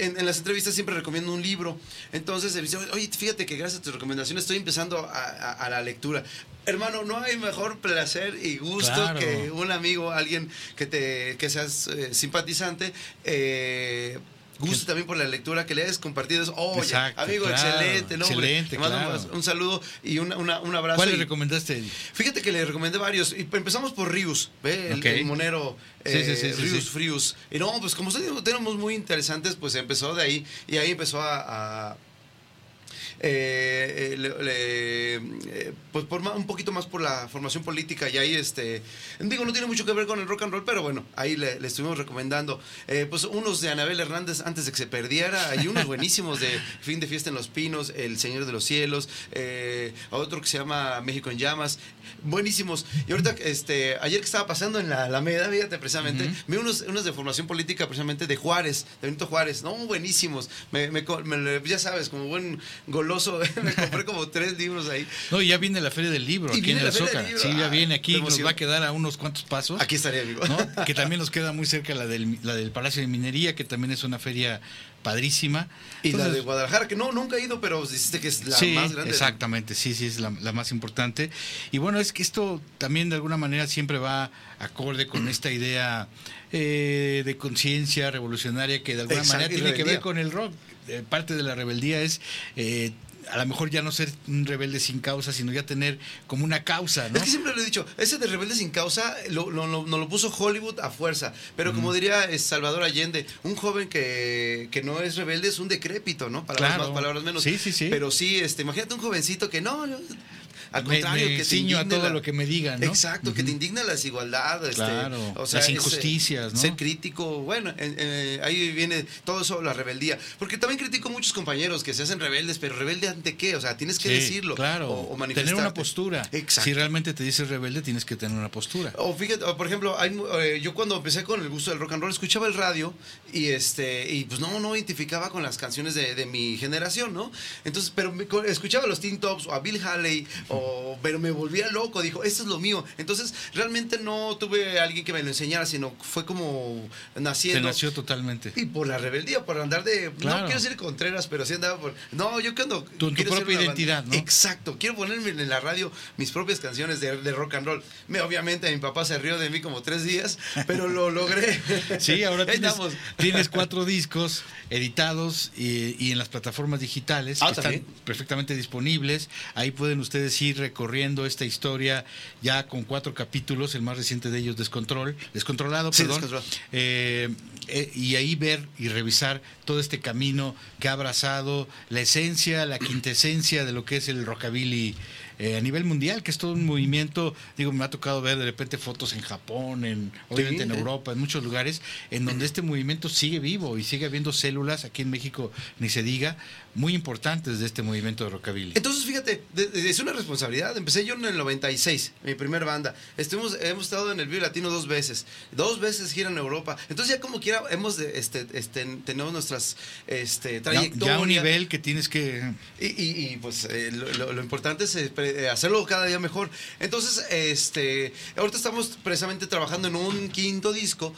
en, las entrevistas siempre recomiendo un libro. Entonces, dice, oye, fíjate que gracias a tus recomendaciones estoy empezando a, la lectura. Hermano, no hay mejor placer y gusto que un amigo, alguien que te que seas eh, simpatizante, eh, gusto también por la lectura que le hayas compartido. Oye, amigo, excelente, ¿no? Excelente, mando un, saludo y un abrazo. ¿Cuál le recomendaste? Fíjate que le recomendé varios. Y empezamos por Rius, ¿ve? El, monero eh, Rius Frius. Y no, pues como tenemos muy interesantes, pues empezó de ahí. Y ahí empezó a eh, eh, pues por un poquito más por la formación política y ahí, este, digo, no tiene mucho que ver con el rock and roll, pero bueno, ahí le, estuvimos recomendando, pues unos de Anabel Hernández antes de que se perdiera, hay unos buenísimos de Fin de Fiesta en los Pinos, El Señor de los Cielos, otro que se llama México en Llamas, buenísimos. Y ahorita, este, ayer que estaba pasando en la Alameda, fíjate, precisamente, vi unos, unos de formación política precisamente de Juárez, de Benito Juárez, no, buenísimos. Me, me, ya sabes, como buen goloso, me compré como tres libros ahí. No, ya viene la Feria del Libro aquí en el Zócalo. Sí, ya viene aquí, nos va a quedar a unos cuantos pasos. Aquí estaría, amigo. Que también nos queda muy cerca la del, la del Palacio de Minería, que también es una feria padrísima. Y la de Guadalajara, que no, nunca he ido, pero dijiste que es la más grande. Exactamente, sí, sí, es la, más importante. Y bueno, es que esto también de alguna manera siempre va acorde con esta idea eh, de conciencia revolucionaria que de alguna manera tiene que ver con el rock. Eh, parte de la rebeldía es eh, a lo mejor ya no ser un rebelde sin causa, sino ya tener como una causa, ¿no? Es que siempre lo he dicho, ese de rebelde sin causa lo, lo, lo puso Hollywood a fuerza, pero como diría Salvador Allende, un joven que, que, no es rebelde es un decrépito, ¿no? Palabras más, palabras menos. Sí, sí, sí. Pero sí, este, imagínate un jovencito que no, al contrario, que te a todo lo que me digan, ¿no? Exacto, que te indigna la desigualdad, este, o sea, las injusticias, ¿no? Ser crítico, bueno, ahí viene todo eso, la rebeldía. Porque también critico muchos compañeros que se hacen rebeldes, pero rebelde ante qué? O sea, tienes que decirlo. Claro, o, Tener una postura. Exacto. Si realmente te dices rebelde, tienes que tener una postura. O fíjate, por ejemplo, hay, eh, yo cuando empecé con el gusto del rock and roll, escuchaba el radio y este y pues no, no identificaba con las canciones de, de mi generación, ¿no? Entonces, pero escuchaba los Teen Tops o a Bill Haley o pero me volvía loco, dijo, esto es lo mío. Entonces, realmente no tuve alguien que me lo enseñara, sino fue como naciendo. Te nació totalmente. Y por la rebeldía, por andar de, no quiero ser Contreras, pero sí andaba por, no, yo cuando... Tu, tu propia identidad, ¿no? Exacto, quiero ponerme en la radio mis propias canciones de, rock and roll. Me, obviamente mi papá se rió de mí como tres días, pero lo logré. Sí, ahora tienes, tienes cuatro discos editados y, en las plataformas digitales ah, que están perfectamente disponibles. Ahí pueden ustedes ir recorriendo esta historia ya con cuatro capítulos, el más reciente de ellos Descontrol, Descontrolado, perdón. Eh, eh, y ahí ver y revisar todo este camino que ha abrazado la esencia, la quintesencia de lo que es el rockabilly eh, a nivel mundial, que es todo un movimiento, digo, me ha tocado ver de repente fotos en Japón, en, obviamente en Europa, en muchos lugares, en donde este movimiento sigue vivo y sigue habiendo células, aquí en México ni se diga, muy importantes de este movimiento de rockabilly. Entonces, fíjate, es una responsabilidad. Empecé yo en el 96, mi primera banda. Estuvimos, hemos estado en el Vivo Latino dos veces. Dos veces gira en Europa. Entonces, ya como quiera, hemos, este, este, tenemos nuestras este, trayectorias. Ya, un nivel que tienes que... Y, pues eh, lo, importante es eh, hacerlo cada día mejor. Entonces, este, ahorita estamos precisamente trabajando en un quinto disco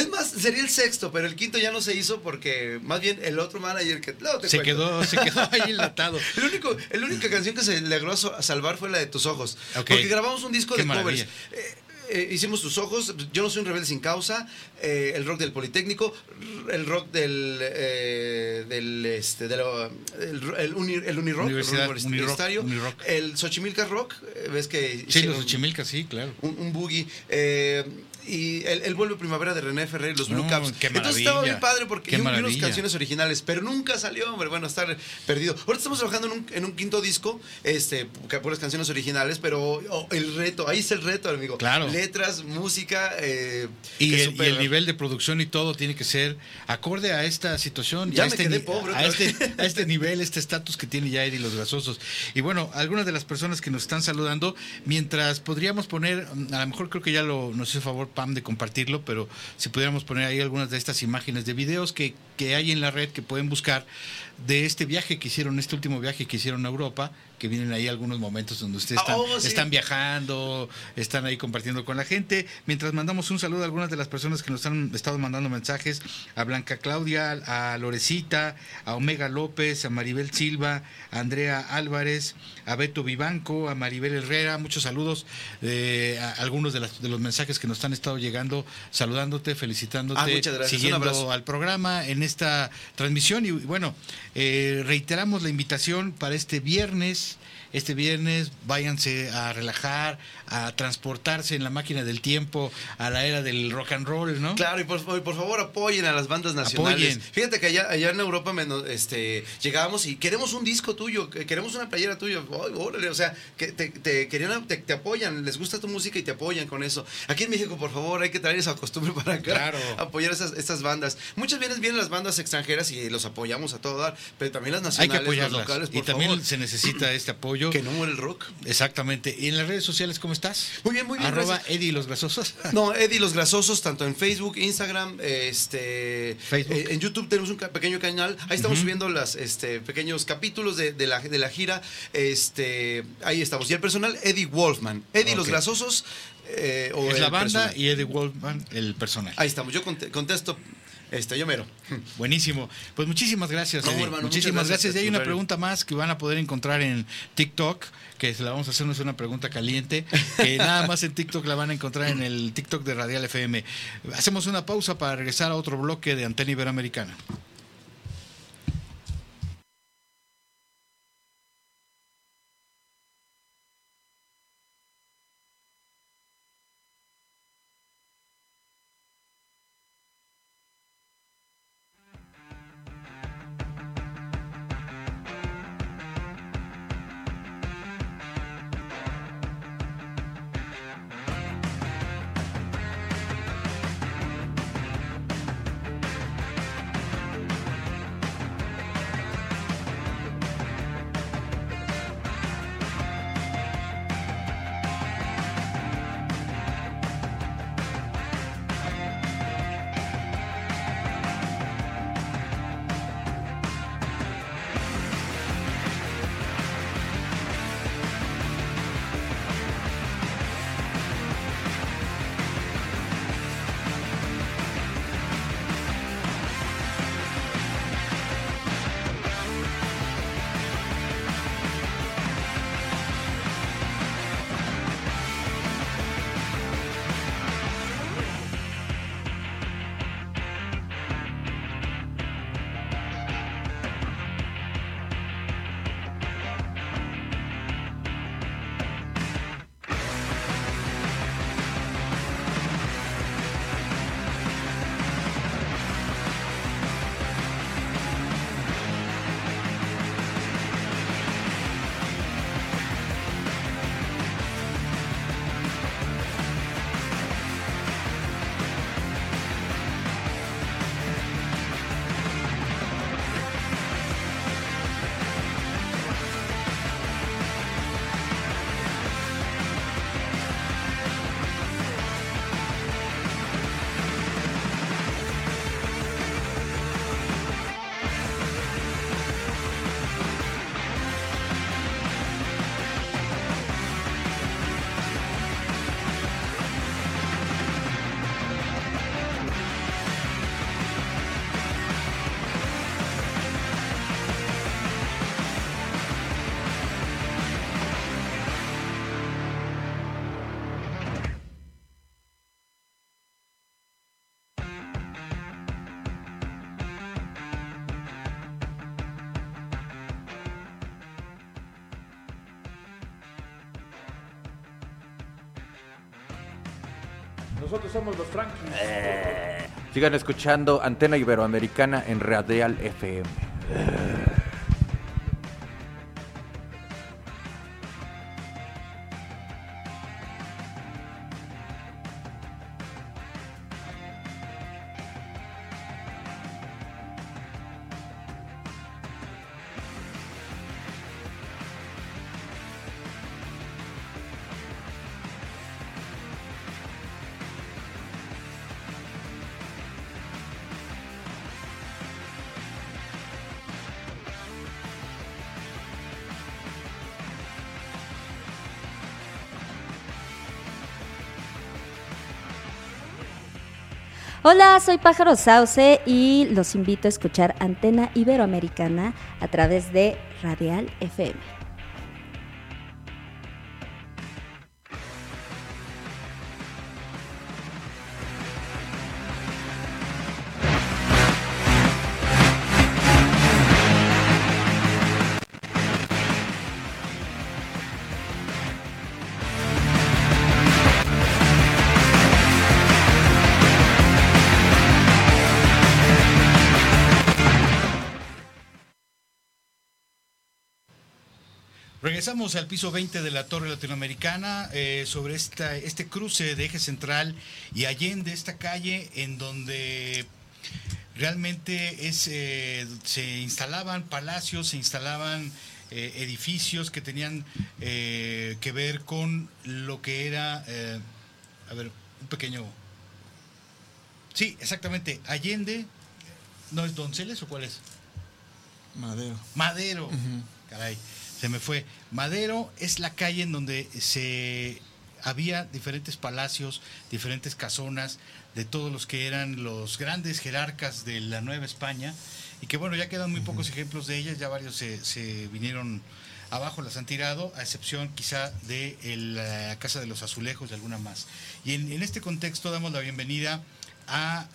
es más, sería el sexto, pero el quinto ya no se hizo porque más bien el otro manager que... se, quedó, se quedó ahí enlatado. el único, la única canción que se logró salvar fue la de Tus Ojos. Porque grabamos un disco de covers. Eh, eh, hicimos tus ojos, yo no soy un rebelde sin causa, eh, el rock del Politécnico, el rock del, del este, de el, el, uni, el Unirock, el universitario, el Xochimilca Rock, ves que... Sí, los Xochimilca, sí, claro. Un, un boogie y el, vuelve primavera de René Ferrer y los Blue Caps. Entonces estaba bien padre porque vi unas canciones originales, pero nunca salió, hombre, bueno, estar perdido. Ahora estamos trabajando en un, en un quinto disco, este, las canciones originales, pero oh, el reto, ahí está el reto, amigo. Claro. Letras, música. Eh, y, el, nivel de producción y todo tiene que ser acorde a esta situación. Ya a me este, quedé pobre. A este, a este nivel, este estatus que tiene Jair y los grasosos. Y bueno, algunas de las personas que nos están saludando, mientras podríamos poner, a lo mejor creo que ya lo nos hizo favor Pam de compartirlo, pero si pudiéramos poner ahí algunas de estas imágenes de videos que, que hay en la red que pueden buscar de este viaje que hicieron, este último viaje que hicieron a Europa, que vienen ahí algunos momentos donde ustedes están, oh, están viajando, están ahí compartiendo con la gente. Mientras mandamos un saludo a algunas de las personas que nos han estado mandando mensajes, a Blanca Claudia, a Lorecita, a Omega López, a Maribel Silva, a Andrea Álvarez, a Beto Vivanco, a Maribel Herrera, muchos saludos, eh, a algunos de, las, de los mensajes que nos están estado llegando, saludándote, felicitándote, ah, siguiendo al programa en esta transmisión. Y bueno, eh, reiteramos la invitación para este viernes este viernes váyanse a relajar, a transportarse en la máquina del tiempo a la era del rock and roll, ¿no? Claro, y por, favor apoyen a las bandas nacionales. Fíjate que allá, allá en Europa este, llegábamos y queremos un disco tuyo, queremos una playera tuya. o sea, que te, te, querían, te, apoyan, les gusta tu música y te apoyan con eso. Aquí en México, por favor, hay que traer esa costumbre para acá. Claro. Apoyar esas, estas bandas. Muchas veces vienen las bandas extranjeras y los apoyamos a todo dar, pero también las nacionales, hay que las locales, por Y también se necesita este apoyo. Que no muere el rock. Exactamente. ¿Y en las redes sociales cómo estás? Muy bien, muy bien. Arroba Eddie Los Grasosos. No, Eddie Los Grasosos, tanto en Facebook, Instagram, este, Facebook. Eh, en YouTube tenemos un pequeño canal. Ahí estamos subiendo los este, pequeños capítulos de, la, de la gira. Este, ahí estamos. Y el personal, Eddie Wolfman. Eddie Los Grasosos. Eh, o es la banda y Eddie Wolfman, el personal. Ahí estamos. Yo contesto este, yo mero. Buenísimo. Pues muchísimas gracias. muchísimas gracias. Y hay una pregunta más que van a poder encontrar en TikTok, que se la vamos a hacer, no es una pregunta caliente, que nada más en TikTok la van a encontrar en el TikTok de Radial FM. Hacemos una pausa para regresar a otro bloque de Antena Iberoamericana. Nosotros somos los Frankies. Eh, sigan escuchando Antena Iberoamericana en Radial FM. Hola, soy Pájaro Sauce y los invito a escuchar Antena Iberoamericana a través de Radial FM. Regresamos al piso 20 de la Torre Latinoamericana eh, sobre esta, este cruce de eje central y allende esta calle en donde realmente es, eh, se instalaban palacios, se instalaban eh, edificios que tenían que ver con lo que era, a ver, un pequeño... Sí, exactamente, Allende, ¿no es Donceles o cuál es? Madero. Madero, caray se me fue. Madero es la calle en donde se había diferentes palacios, diferentes casonas de todos los que eran los grandes jerarcas de la Nueva España y que bueno, ya quedan muy pocos ejemplos de ellas, ya varios se, vinieron abajo, las han tirado, a excepción quizá de la Casa de los Azulejos y alguna más. Y en, en este contexto damos la bienvenida a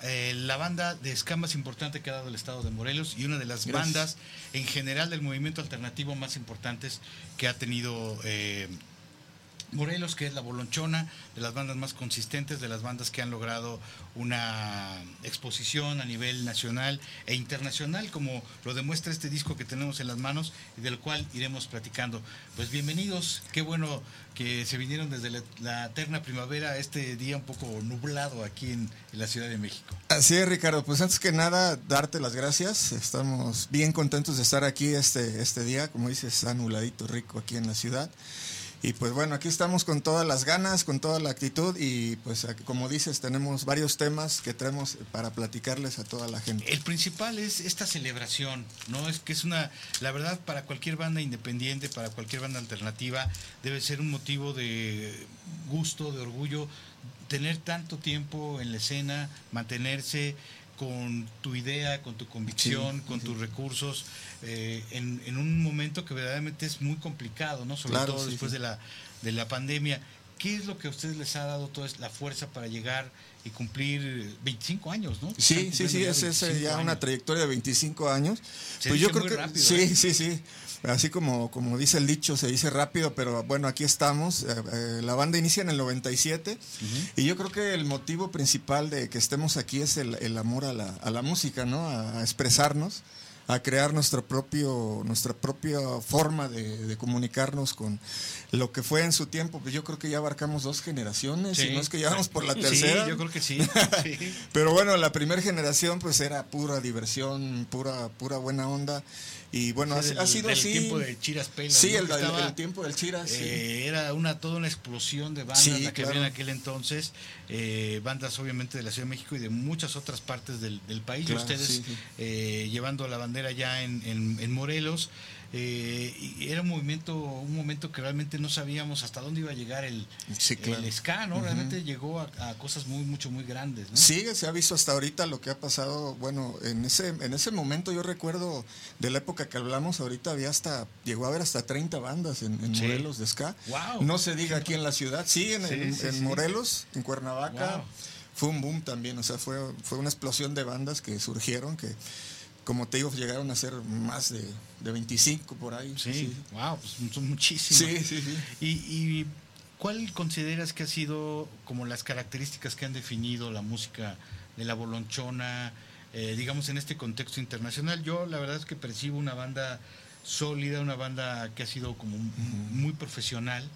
eh, la banda de ska más importante que ha dado el estado de Morelos y una de las bandas en general del movimiento alternativo más importantes que ha tenido eh, Morelos, que es la Bolonchona, de las bandas más consistentes, de las bandas que han logrado una exposición a nivel nacional e internacional, como lo demuestra este disco que tenemos en las manos y del cual iremos platicando. Pues bienvenidos, qué bueno que se vinieron desde la, eterna primavera a este día un poco nublado aquí en, la Ciudad de México. Así es, Ricardo. Pues antes que nada, darte las gracias. Estamos bien contentos de estar aquí este, este día, como dices, anuladito rico aquí en la ciudad. Y pues bueno, aquí estamos con todas las ganas, con toda la actitud y pues como dices, tenemos varios temas que traemos para platicarles a toda la gente. El principal es esta celebración, ¿no? Es que es una, la verdad, para cualquier banda independiente, para cualquier banda alternativa, debe ser un motivo de gusto, de orgullo, tener tanto tiempo en la escena, mantenerse con tu idea, con tu convicción, con tus recursos, eh, en, un momento que verdaderamente es muy complicado, ¿no? Sobre todo después De, la, de la pandemia. ¿Qué es lo que a ustedes les ha dado toda la fuerza para llegar y cumplir 25 años, ¿no? Sí, sí, sí, es, ya una trayectoria de 25 años. pues yo creo que sí, ¿eh? sí, sí. Así como, como dice el dicho, se dice rápido, pero bueno, aquí estamos. Eh, eh, la banda inicia en el 97 y yo creo que el motivo principal de que estemos aquí es el, amor a la, a la, música, ¿no? A, expresarnos a crear nuestro propio, nuestra propia forma de, comunicarnos con lo que fue en su tiempo. Pues yo creo que ya abarcamos dos generaciones, y no es que ya vamos por la tercera. Sí, yo creo que sí. Pero bueno, la primera generación pues era pura diversión, pura, pura buena onda. Y bueno, ha, sido así. El tiempo de Chiras Pelas. Sí, el, tiempo del Chiras. Eh, era una toda una explosión de bandas la que había en aquel entonces. Eh, bandas obviamente de la Ciudad de México y de muchas otras partes del, país. y ustedes eh, llevando la bandera ya en, en Morelos. Eh, y era un movimiento, un momento que realmente no sabíamos hasta dónde iba a llegar el, el ska, ¿no? Realmente llegó a, cosas muy, mucho, muy grandes, ¿no? Sí, se ha visto hasta ahorita lo que ha pasado, bueno, en ese, en ese momento yo recuerdo de la época que hablamos, ahorita había hasta, llegó a haber hasta 30 bandas en, Morelos de ska. No se diga aquí en la ciudad, sí, en, Morelos, en Cuernavaca. Fue un boom también, o sea, fue, fue una explosión de bandas que surgieron que como te digo, llegaron a ser más de, de 25 por ahí. Sí, wow, pues son muchísimos. Sí, sí, sí. Y, cuál consideras que ha sido como las características que han definido la música de la bolonchona, eh, digamos, en este contexto internacional? Yo la verdad es que percibo una banda sólida, una banda que ha sido como muy profesional.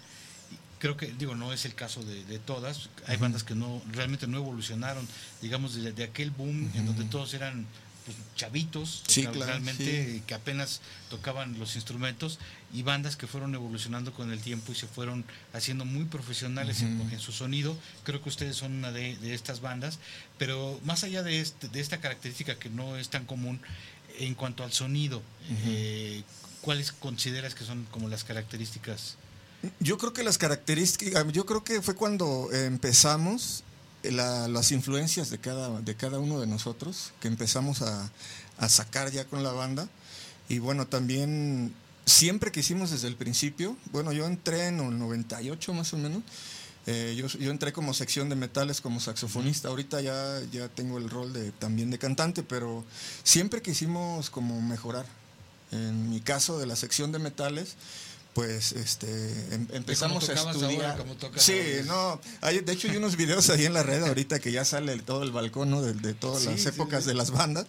Creo que, digo, no es el caso de, todas. Hay bandas que no realmente no evolucionaron, digamos, desde de aquel boom en donde todos eran pues, chavitos realmente que apenas tocaban los instrumentos y bandas que fueron evolucionando con el tiempo y se fueron haciendo muy profesionales en, su sonido. Creo que ustedes son una de, estas bandas, pero más allá de, este, de esta característica que no es tan común en cuanto al sonido, eh, ¿cuáles consideras que son como las características? Yo creo que las características, yo creo que fue cuando empezamos las influencias de cada, de cada uno de nosotros que empezamos a, sacar ya con la banda. Y bueno, también siempre que hicimos desde el principio, bueno, yo entré en el 98 más o menos. Eh, yo, entré como sección de metales como saxofonista, ahorita ya, ya tengo el rol de, también de cantante, pero siempre quisimos como mejorar. En mi caso de la sección de metales, pues este em, empezamos a estudiar. sí, no, hay, de hecho hay unos videos ahí en la red ahorita que ya sale todo el balcón, ¿no? De, todas las épocas de las bandas.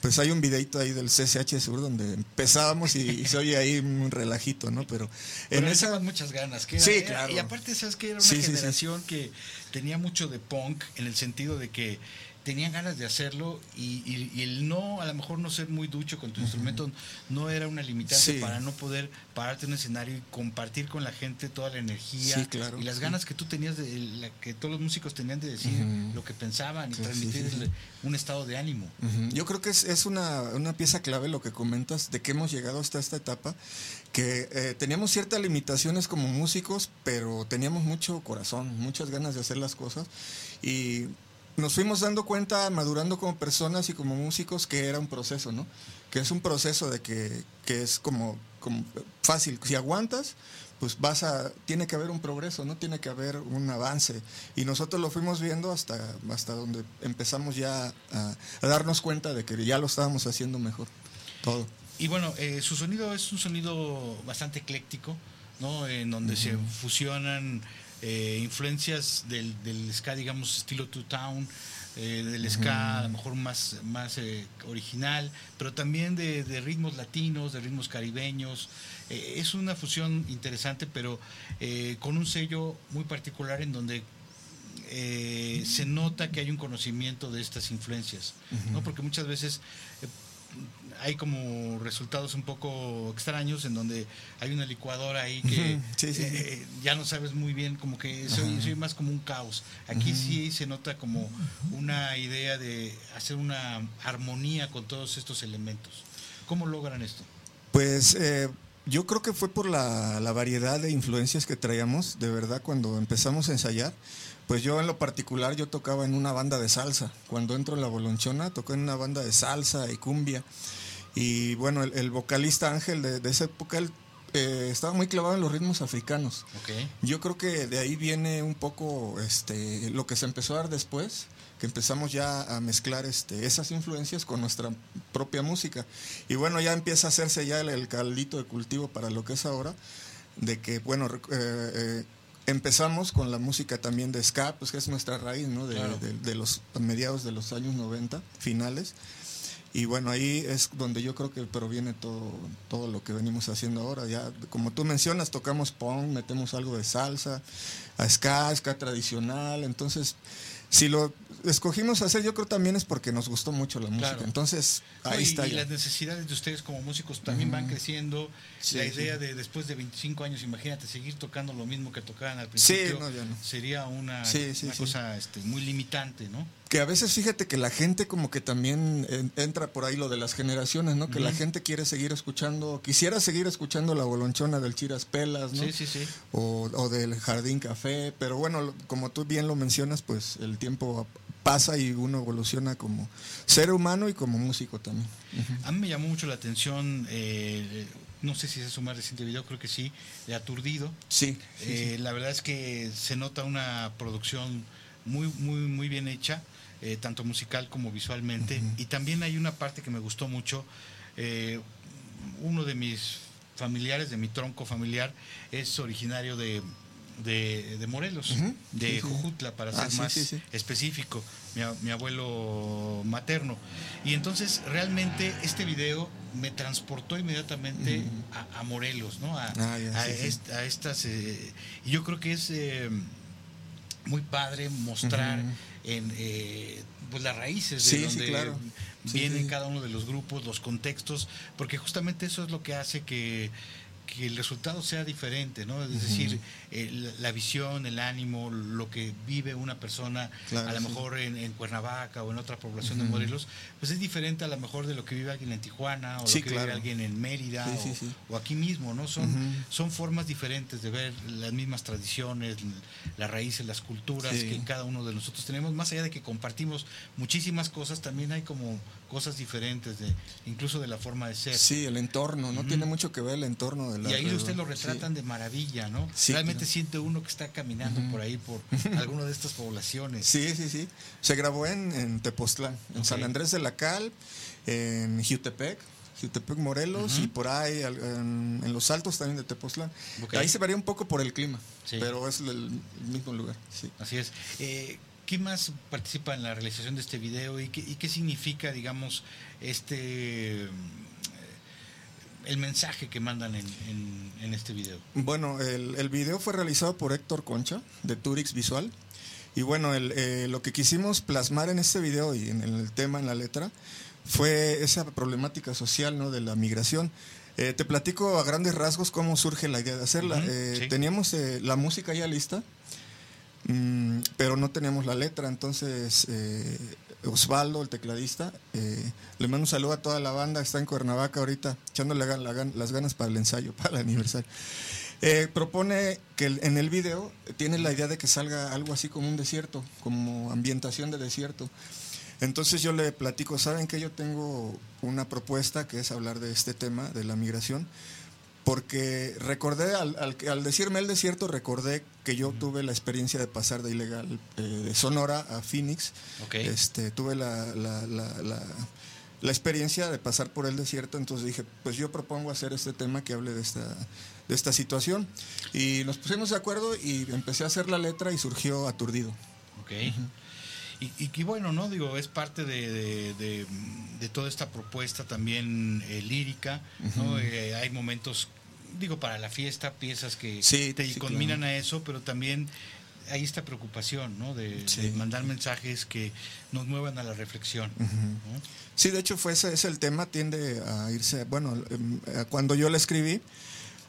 Pues hay un videito ahí del CCH Sur donde empezábamos y, se oye ahí un relajito, ¿no? Pero, en esa muchas ganas, que sí, claro. Y aparte sabes que era una generación que tenía mucho de punk en el sentido de que tenían ganas de hacerlo y, el no, a lo mejor no ser muy ducho con tu instrumento, no era una limitante para no poder pararte en un escenario y compartir con la gente toda la energía y las ganas que tú tenías, de, la, que todos los músicos tenían de decir lo que pensaban y transmitir un estado de ánimo. Yo creo que es, una, una, pieza clave lo que comentas de que hemos llegado hasta esta etapa, que eh, teníamos ciertas limitaciones como músicos, pero teníamos mucho corazón, muchas ganas de hacer las cosas y nos fuimos dando cuenta, madurando como personas y como músicos, que era un proceso, ¿no? Que es un proceso de que, es como, como fácil. Si aguantas, pues vas a, tiene que haber un progreso, ¿no? Tiene que haber un avance. Y nosotros lo fuimos viendo hasta, hasta donde empezamos ya a, darnos cuenta de que ya lo estábamos haciendo mejor. Todo. Y bueno, eh, su sonido es un sonido bastante ecléctico, ¿no? En donde se fusionan eh, influencias del, del, ska, digamos, estilo Two Town, eh, del ska a lo mejor más, más eh, original, pero también de, ritmos latinos, de ritmos caribeños. es una fusión interesante, pero con un sello muy particular en donde se nota que hay un conocimiento de estas influencias, ¿no? porque muchas veces hay como resultados un poco extraños en donde hay una licuadora ahí que eh, ya no sabes muy bien, como que soy, más como un caos. Aquí sí se nota como una idea de hacer una armonía con todos estos elementos. ¿Cómo logran esto? Pues eh, yo creo que fue por la, la variedad de influencias que traíamos, de verdad, cuando empezamos a ensayar. Pues yo en lo particular yo tocaba en una banda de salsa. Cuando entro en la bolonchona, toqué en una banda de salsa y cumbia. Y bueno, el, vocalista Ángel de, esa época, él eh, estaba muy clavado en los ritmos africanos. Yo creo que de ahí viene un poco este, lo que se empezó a dar después, que empezamos ya a mezclar este, esas influencias con nuestra propia música. Y bueno, ya empieza a hacerse ya el, caldito de cultivo para lo que es ahora, de que, bueno, eh, eh, empezamos con la música también de ska, pues que es nuestra raíz, ¿no? De, de los mediados de los años 90, finales. Y bueno, ahí es donde yo creo que proviene todo, todo lo que venimos haciendo ahora. Ya, como tú mencionas, tocamos punk, metemos algo de salsa, a ska, ska tradicional. Entonces, si lo escogimos hacer, yo creo también es porque nos gustó mucho la música. Entonces, ahí está. Y las necesidades de ustedes como músicos también van creciendo. la idea de después de 25 años, imagínate, seguir tocando lo mismo que tocaban al principio, sería una, una cosa este, muy limitante, ¿no? Que a veces fíjate que la gente como que también entra por ahí lo de las generaciones, ¿no? Que la gente quiere seguir escuchando, quisiera seguir escuchando la bolonchona del Chiras Pelas, ¿no? Sí, sí, sí. O, o del Jardín Café, pero bueno, como tú bien lo mencionas, pues el tiempo pasa y uno evoluciona como ser humano y como músico también. A mí me llamó mucho la atención, eh, no sé si es su más reciente video, creo que sí, de Aturdido. Sí. Eh, la verdad es que se nota una producción muy, muy, muy bien hecha. Eh, tanto musical como visualmente. Y también hay una parte que me gustó mucho. Eh, uno de mis familiares, de mi tronco familiar, es originario de, de, Morelos, de Jujutla, para ser ah, más específico, mi, abuelo materno. Y entonces realmente este video me transportó inmediatamente a, Morelos, ¿no? A, ah, a, estas... Eh, y yo creo que es muy padre mostrar en eh, pues las raíces de donde vienen cada uno de los grupos, los contextos, porque justamente eso es lo que hace que que el resultado sea diferente, ¿no? Es decir, la visión, el ánimo, lo que vive una persona, a lo mejor en, Cuernavaca o en otra población de Morelos, pues es diferente a lo mejor de lo que vive alguien en Tijuana o lo que vive alguien en Mérida o, aquí mismo, ¿no? Son, son formas diferentes de ver las mismas tradiciones, las raíces, las culturas que cada uno de nosotros tenemos. Más allá de que compartimos muchísimas cosas, también hay como cosas diferentes, de, incluso de la forma de ser. Sí, el entorno, ¿no? Tiene mucho que ver el entorno de la... Y ahí usted lo retratan de maravilla, ¿no? Realmente siente uno que está caminando por ahí, por alguna de estas poblaciones. Sí, sí, sí. Se grabó en, en Tepoztlán, en San Andrés de la Cal, en Jutepec, Jutepec, Morelos, y por ahí en, los altos también de Tepoztlán. Ahí se varía un poco por el clima, pero es el, mismo lugar. Así es. Eh, ¿Quién más participa en la realización de este video y qué, significa, digamos, este eh, el mensaje que mandan en, este video? Bueno, el, el, video fue realizado por Héctor Concha, de Turix Visual. Y bueno, eh, lo que quisimos plasmar en este video y en el tema, en la letra, fue esa problemática social ¿no? de la migración. Eh, te platico a grandes rasgos cómo surge la idea de hacerla. Eh, teníamos la música ya lista, mm, pero no teníamos la letra, entonces Osvaldo, el tecladista, le mando un saludo a toda la banda, está en Cuernavaca ahorita, echándole las ganas para el ensayo, para el aniversario. Eh, propone que en el video tiene la idea de que salga algo así como un desierto, como ambientación de desierto. Entonces yo le platico, ¿saben que yo tengo una propuesta que es hablar de este tema, de la migración? Porque recordé, al, al, decirme el desierto, recordé que yo tuve la experiencia de pasar de ilegal eh, de Sonora a Phoenix. Este, tuve la, la, la, la experiencia de pasar por el desierto, entonces dije, pues yo propongo hacer este tema que hable de esta de esta situación. Y nos pusimos de acuerdo y empecé a hacer la letra y surgió aturdido. Ok. y, bueno, ¿no? Digo, es parte de, de, toda esta propuesta también eh, lírica, ¿no? Eh, hay momentos, digo, para la fiesta, piezas que te culminan a eso, pero también hay esta preocupación, ¿no? De, mandar mensajes que nos muevan a la reflexión. Sí, de hecho, fue ese, es el tema, tiende a irse, bueno, em, cuando yo la escribí,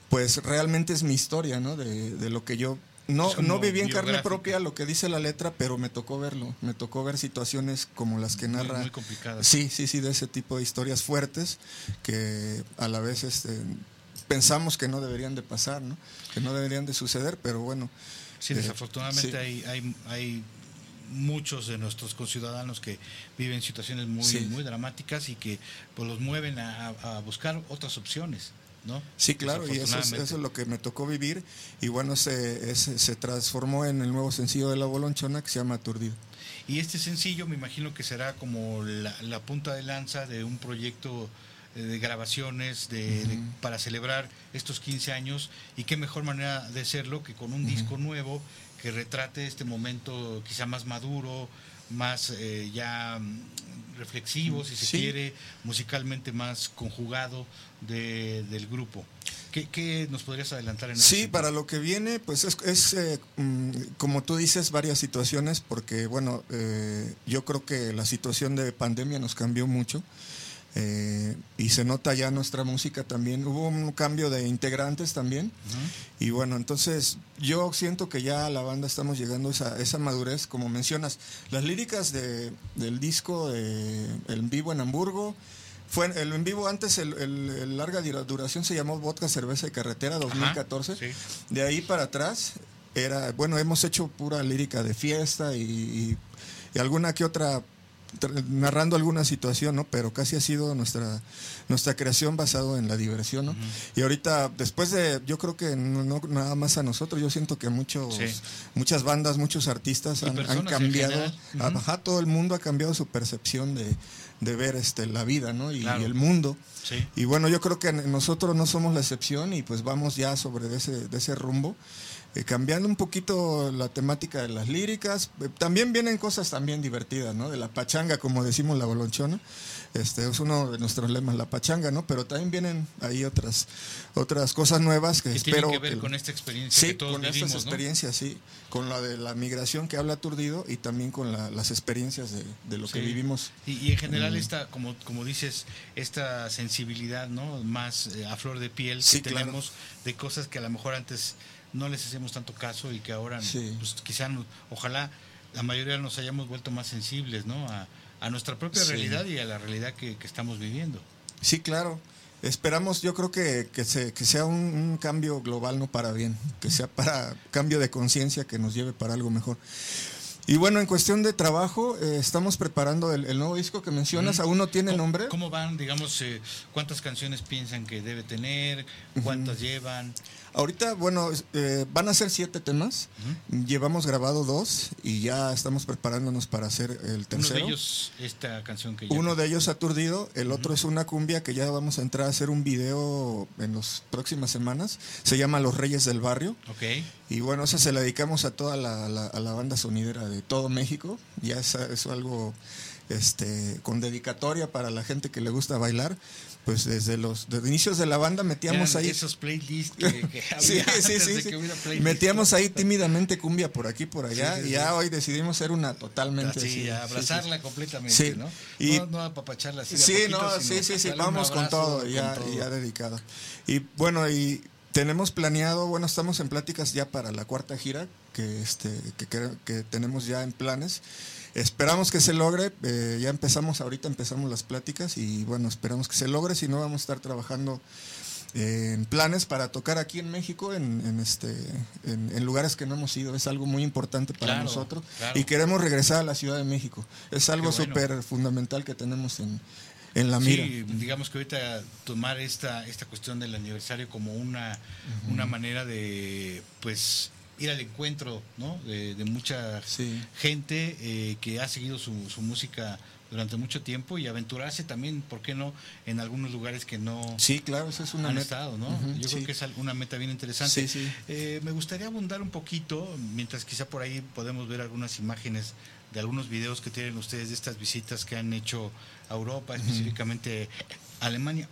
pues realmente es mi historia, ¿no? De, lo que yo no, no viví en carne propia lo que dice la letra, pero me tocó verlo. Me tocó ver situaciones como las que narra. Muy, complicadas. Sí, sí, sí, de ese tipo de historias fuertes que a la vez este, pensamos que no deberían de pasar, ¿no? Que no deberían de suceder, pero bueno. Sí, eh, desafortunadamente Hay, hay, hay muchos de nuestros conciudadanos que viven situaciones muy, muy dramáticas y que pues los mueven a, a buscar otras opciones. Sí, claro, y eso es, eso es, lo que me tocó vivir. Y bueno, se, se transformó en el nuevo sencillo de La Bolonchona que se llama Aturdido. Y este sencillo me imagino que será como la, punta de lanza de un proyecto de grabaciones de, para celebrar estos 15 años y qué mejor manera de hacerlo que con un disco nuevo que retrate este momento quizá más maduro, más eh, ya reflexivo, si se quiere, musicalmente más conjugado de, del grupo. ¿Qué, nos podrías adelantar en eso? Sí, para lo que viene, pues es, eh, mm, como tú dices, varias situaciones, porque bueno, eh, yo creo que la situación de pandemia nos cambió mucho. Eh, y se nota ya nuestra música también. Hubo un cambio de integrantes también. Y bueno, entonces yo siento que ya la banda estamos llegando a esa, esa madurez, como mencionas. Las líricas de, del disco de El Vivo en Hamburgo. Fue el en vivo antes, el, larga duración se llamó Vodka, Cerveza y Carretera 2014. De ahí para atrás era, bueno, hemos hecho pura lírica de fiesta y alguna que otra narrando alguna situación, ¿no? Pero casi ha sido nuestra, nuestra creación basado en la diversión, ¿no? Y ahorita, después de, yo creo que no, nada más a nosotros, yo siento que muchos, muchas bandas, muchos artistas han, cambiado, todo el mundo ha cambiado su percepción de, de ver este, la vida, ¿no? Y, el mundo. Y bueno, yo creo que nosotros no somos la excepción y pues vamos ya sobre ese, de ese rumbo. Eh, cambiando un poquito la temática de las líricas. Eh, también vienen cosas también divertidas, ¿no? De la pachanga, como decimos la bolonchona. Este, es uno de nuestros lemas, la pachanga, ¿no? Pero también vienen ahí otras, otras cosas nuevas que, espero. Tienen que ver con esta experiencia sí, con estas experiencias, sí. Con la de la migración que habla aturdido y también con las experiencias de, lo que vivimos. Y, en general, esta, como, como dices, esta sensibilidad, ¿no? Más eh, a flor de piel que tenemos de cosas que a lo mejor antes no les hacemos tanto caso y que ahora, pues, quizá, ojalá la mayoría nos hayamos vuelto más sensibles, ¿no? A, nuestra propia realidad y a la realidad que, estamos viviendo. Sí, claro. Esperamos, yo creo que, que, sea un, cambio global, no para bien, que sea para cambio de conciencia que nos lleve para algo mejor. Y bueno, en cuestión de trabajo, eh, estamos preparando el, nuevo disco que mencionas. ¿Aún no tiene nombre? ¿Cómo van, digamos, eh, cuántas canciones piensan que debe tener? ¿Cuántas llevan? Ahorita, bueno, eh, van a ser siete temas. Llevamos grabado dos y ya estamos preparándonos para hacer el tercero. Uno de ellos, esta canción que Uno de ellos aturdido, el otro es una cumbia que ya vamos a entrar a hacer un video en las próximas semanas. Se llama Los Reyes del Barrio. Ok. Y bueno, esa se la dedicamos a toda la, a la banda sonidera de todo México. Ya es, es algo este, con dedicatoria para la gente que le gusta bailar pues desde los inicios de la banda metíamos ahí. esos playlists que, había sí, sí, sí, metíamos ahí tímidamente cumbia por aquí por allá y ya hoy decidimos ser una totalmente sí, abrazarla completamente ¿no? Y, no, no apapacharla así sí no sí sí sí vamos con todo ya ya dedicado. Y bueno y tenemos planeado bueno estamos en pláticas ya para la cuarta gira que este que, que tenemos ya en planes Esperamos que se logre, eh, ya empezamos, ahorita empezamos las pláticas y bueno, esperamos que se logre, si no vamos a estar trabajando eh, en planes para tocar aquí en México, en, este, en, lugares que no hemos ido. Es algo muy importante para nosotros y queremos regresar a la Ciudad de México. Es algo súper fundamental que tenemos en, en la mira. Sí, digamos que ahorita tomar esta, esta cuestión del aniversario como una, una manera de, pues, ir al encuentro ¿no? de, mucha gente eh, que ha seguido su, música durante mucho tiempo y aventurarse también, ¿por qué no?, en algunos lugares que no sí, claro, eso es una han estado, ¿no? Yo creo que es una meta bien interesante. Eh, me gustaría abundar un poquito, mientras quizá por ahí podemos ver algunas imágenes de algunos videos que tienen ustedes de estas visitas que han hecho a Europa, específicamente a Alemania,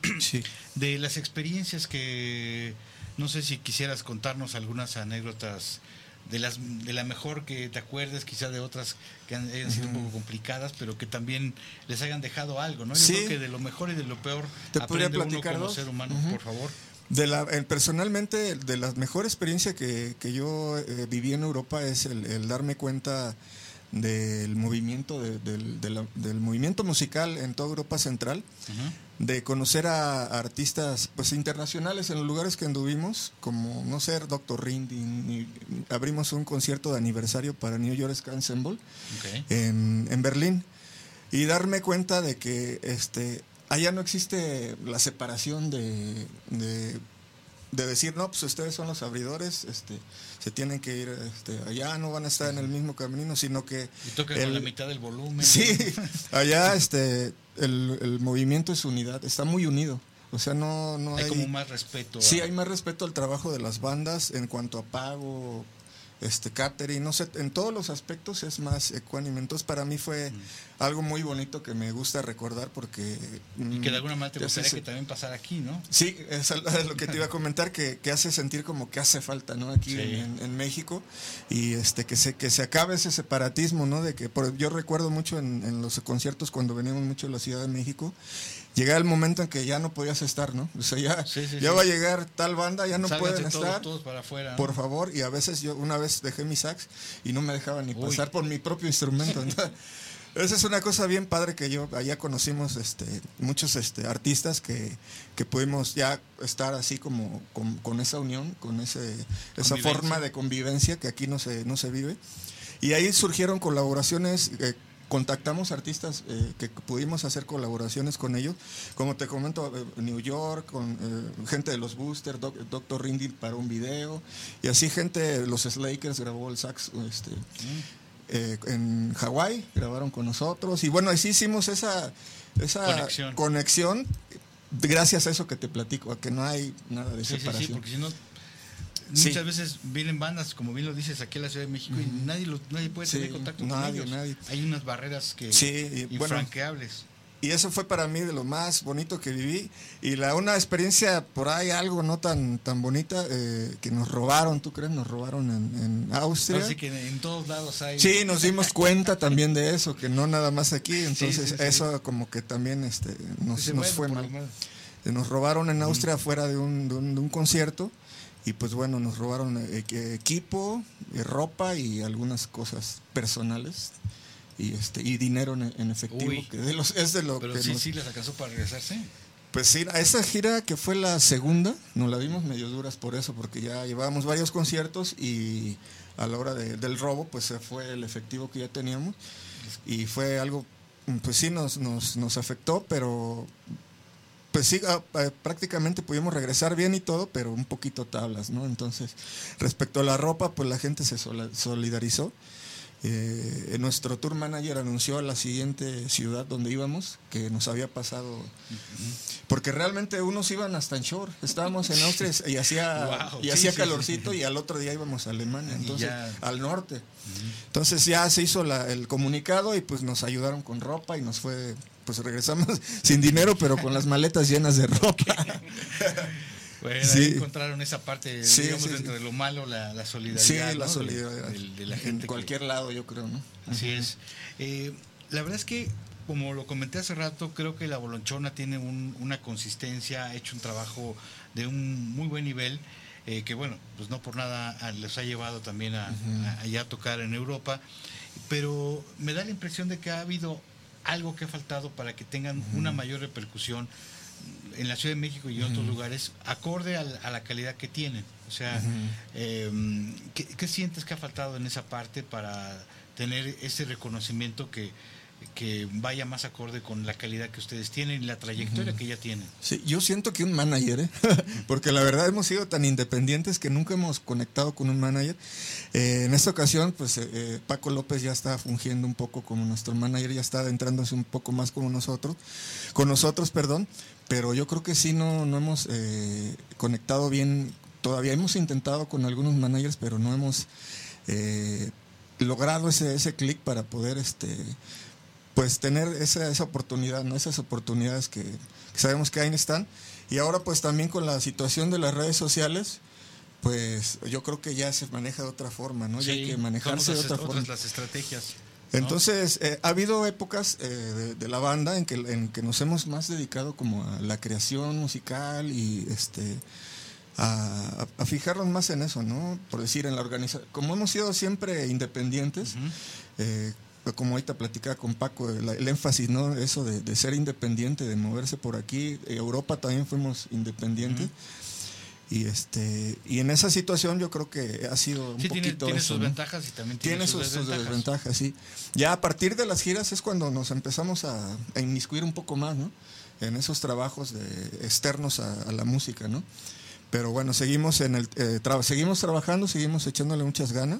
de las experiencias que no sé si quisieras contarnos algunas anécdotas de las de la mejor que te acuerdes, quizá de otras que han, hayan sido un poco complicadas, pero que también les hayan dejado algo, ¿no? Yo creo que de lo mejor y de lo peor ¿Te aprende platicar uno como ser humano, por favor. De la, personalmente, de la mejor experiencia que, yo eh, viví en Europa es el, darme cuenta del movimiento del movimiento musical en toda Europa Central de conocer a, artistas pues internacionales en los lugares que anduvimos, como no ser Dr. Rindy, abrimos un concierto de aniversario para New York Ensemble en, en, Berlín y darme cuenta de que este allá no existe la separación de, de, decir no pues ustedes son los abridores este se tienen que ir este, allá no van a estar en el mismo camino sino que y toca con la mitad del volumen sí allá este el, movimiento es unidad, está muy unido. O sea, no, no hay, hay como más respeto. Sí, hay más respeto al trabajo de las bandas en cuanto a pago, este catering, no sé, en todos los aspectos es más ecuánime. Entonces para mí fue mm. algo muy bonito que me gusta recordar porque... Y que de alguna manera te gustaría que también pasara aquí, ¿no? Sí, es lo que te iba a comentar, que, hace sentir como que hace falta, ¿no? Aquí en, México y este que se, que se acabe ese separatismo, ¿no? De que yo recuerdo mucho en, en los conciertos cuando veníamos mucho a la Ciudad de México llegaba el momento en que ya no podías estar, ¿no? O sea, ya, ya va a llegar tal banda, ya no pueden estar. Todos para afuera. Por favor, y a veces yo una vez dejé mi sax y no me dejaban ni pasar por mi propio instrumento. esa es una cosa bien padre que yo allá conocimos este, muchos este, artistas que, que pudimos ya estar así como con, esa unión, con ese, esa forma de convivencia que aquí no se, no se vive. Y ahí surgieron colaboraciones eh, contactamos artistas eh, que pudimos hacer colaboraciones con ellos, como te comento, eh, New York, con eh, gente de los Boosters, Doctor Rindy para un video, y así gente, los Slakers grabó el sax este, mm. en Hawái, grabaron con nosotros, y bueno, así hicimos esa, esa conexión. gracias a eso que te platico, a que no hay nada de separación. porque si no Muchas veces vienen bandas, como bien lo dices, aquí en la Ciudad de México y nadie nadie puede tener contacto con ellos. Hay unas barreras que sí, infranqueables. y eso fue para mí de lo más bonito que viví. Y la una experiencia por ahí, algo no tan, tan bonita, eh, que nos robaron, ¿tú crees? Nos robaron en, Austria. Así que en todos lados hay... Sí, nos dimos cuenta también de eso, que no nada más aquí. Entonces eso como que también este, nos, nos fue mal. Nos robaron en Austria fuera de un, de un concierto y pues bueno, nos robaron eh, equipo, eh, ropa y algunas cosas personales y este y dinero en, efectivo que de los, es de lo pero que sí sí les alcanzó para regresarse. Pues sí, a esa gira que fue la segunda, nos la vimos medio duras por eso, porque ya llevábamos varios conciertos y a la hora del robo, pues se fue el efectivo que ya teníamos. Y fue algo, pues sí, nos, nos, nos afectó, pero pues sí, ah, prácticamente pudimos regresar bien y todo, pero un poquito tablas, ¿no? Entonces, respecto a la ropa, pues la gente se solidarizó eh, nuestro tour manager anunció a la siguiente ciudad donde íbamos que nos había pasado. Porque realmente unos iban hasta en shore. Estábamos en Austria y hacía, y hacía calorcito y al otro día íbamos a Alemania, entonces al norte. Entonces ya se hizo el comunicado y pues nos ayudaron con ropa y nos fue, pues regresamos sin dinero pero con las maletas llenas de ropa. Bueno, ahí encontraron esa parte, digamos, dentro de lo malo, la, solidaridad. Sí, la solidaridad. De, la gente. En cualquier lado, yo creo, ¿no? Así es. Eh, la verdad es que, como lo comenté hace rato, creo que la Bolonchona tiene una consistencia, ha hecho un trabajo de un muy buen nivel. Eh, que bueno, pues no por nada les ha llevado también a, a, tocar en Europa, pero me da la impresión de que ha habido algo que ha faltado para que tengan una mayor repercusión en la Ciudad de México y en otros lugares, acorde a, la calidad que tienen. O sea, em, ¿qué, sientes que ha faltado en esa parte para tener ese reconocimiento que, que vaya más acorde con la calidad que ustedes tienen y la trayectoria que ya tienen. Sí, yo siento que un manager, ¿eh? porque la verdad hemos sido tan independientes que nunca hemos conectado con un manager. Eh, en esta ocasión, pues eh, Paco López ya está fungiendo un poco como nuestro manager, ya está adentrándose un poco más como nosotros, con nosotros, perdón, pero yo creo que sí no, no hemos eh, conectado bien todavía. Hemos intentado con algunos managers, pero no hemos eh, logrado ese, ese clic para poder este pues tener esa, esa oportunidad, ¿no? esas oportunidades que, sabemos que ahí están. Y ahora pues también con la situación de las redes sociales, pues yo creo que ya se maneja de otra forma, ¿no? ya hay que manejarse de otra forma. las estrategias. Entonces, eh, ha habido épocas eh, de, la banda en que, en que nos hemos más dedicado como a la creación musical y este a, fijarnos más en eso, ¿no? Por decir, en la organización. Como hemos sido siempre independientes, eh, como ahorita platicaba con Paco, el, énfasis, ¿no? Eso de, ser independiente, de moverse por aquí. Europa también fuimos independientes. Y este y en esa situación yo creo que ha sido un poquito tiene, sus ventajas y también tiene, sus, desventajas. sí. Ya a partir de las giras es cuando nos empezamos a, inmiscuir un poco más, ¿no? En esos trabajos de, externos a, la música, ¿no? Pero bueno, seguimos en el eh, seguimos trabajando, seguimos echándole muchas ganas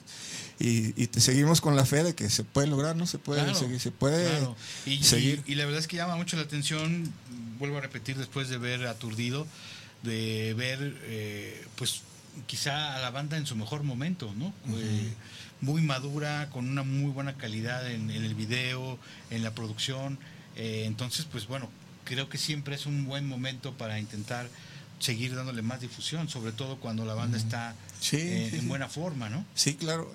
y, y seguimos con la fe de que se puede lograr, ¿no? Se puede seguir, se puede seguir. y la verdad es que llama mucho la atención, vuelvo a repetir después de ver aturdido de ver, eh, pues quizá a la banda en su mejor momento, ¿no? Eh, muy madura, con una muy buena calidad en, el video, en la producción. Eh, entonces, pues bueno, creo que siempre es un buen momento para intentar seguir dándole más difusión, sobre todo cuando la banda está en buena forma, ¿no? Sí, claro.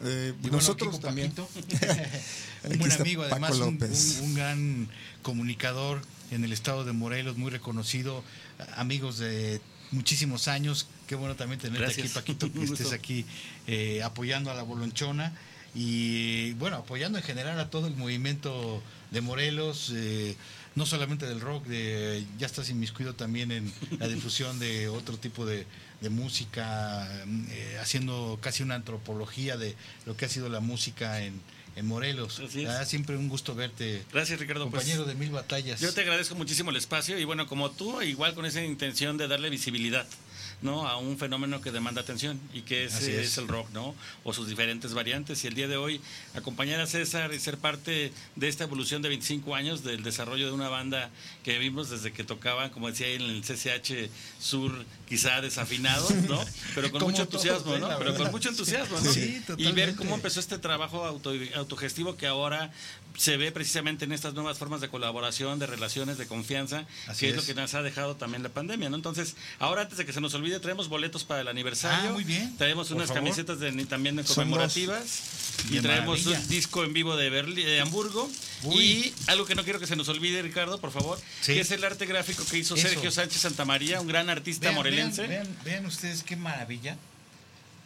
nosotros también. un buen amigo, además, un, gran comunicador en el estado de Morelos, muy reconocido, amigos de muchísimos años. Qué bueno también tenerte aquí, Paquito, que estés aquí eh, apoyando a la Bolonchona y, bueno, apoyando en general a todo el movimiento de Morelos. No solamente del rock, de, ya estás inmiscuido también en la difusión de otro tipo de, música, eh, haciendo casi una antropología de lo que ha sido la música en, en Morelos. Ah, siempre un gusto verte. Gracias, Ricardo. Pues, compañero de mil batallas. Yo te agradezco muchísimo el espacio y bueno, como tú, igual con esa intención de darle visibilidad. ¿No? a un fenómeno que demanda atención y que es, es. el rock, ¿no? O sus diferentes variantes. Y el día de hoy, acompañar a César y ser parte de esta evolución de 25 años del desarrollo de una banda que vimos desde que tocaban, como decía ahí en el CCH Sur, quizá desafinados, ¿no? Pero con mucho entusiasmo, ¿no? Pero con mucho entusiasmo, ¿no? Sí, y ver cómo empezó este trabajo auto, autogestivo que ahora se ve precisamente en estas nuevas formas de colaboración, de relaciones, de confianza, que es. lo que nos ha dejado también la pandemia, ¿no? Entonces, ahora antes de que se nos olvide, traemos boletos para el aniversario. Ah, muy bien. Traemos unas camisetas de, también conmemorativas. Y traemos un disco en vivo de, de Hamburgo. Y algo que no quiero que se nos olvide, Ricardo, por favor, que es el arte gráfico que hizo Sergio Sánchez Santamaría, un gran artista morelense. Vean, vean ustedes qué maravilla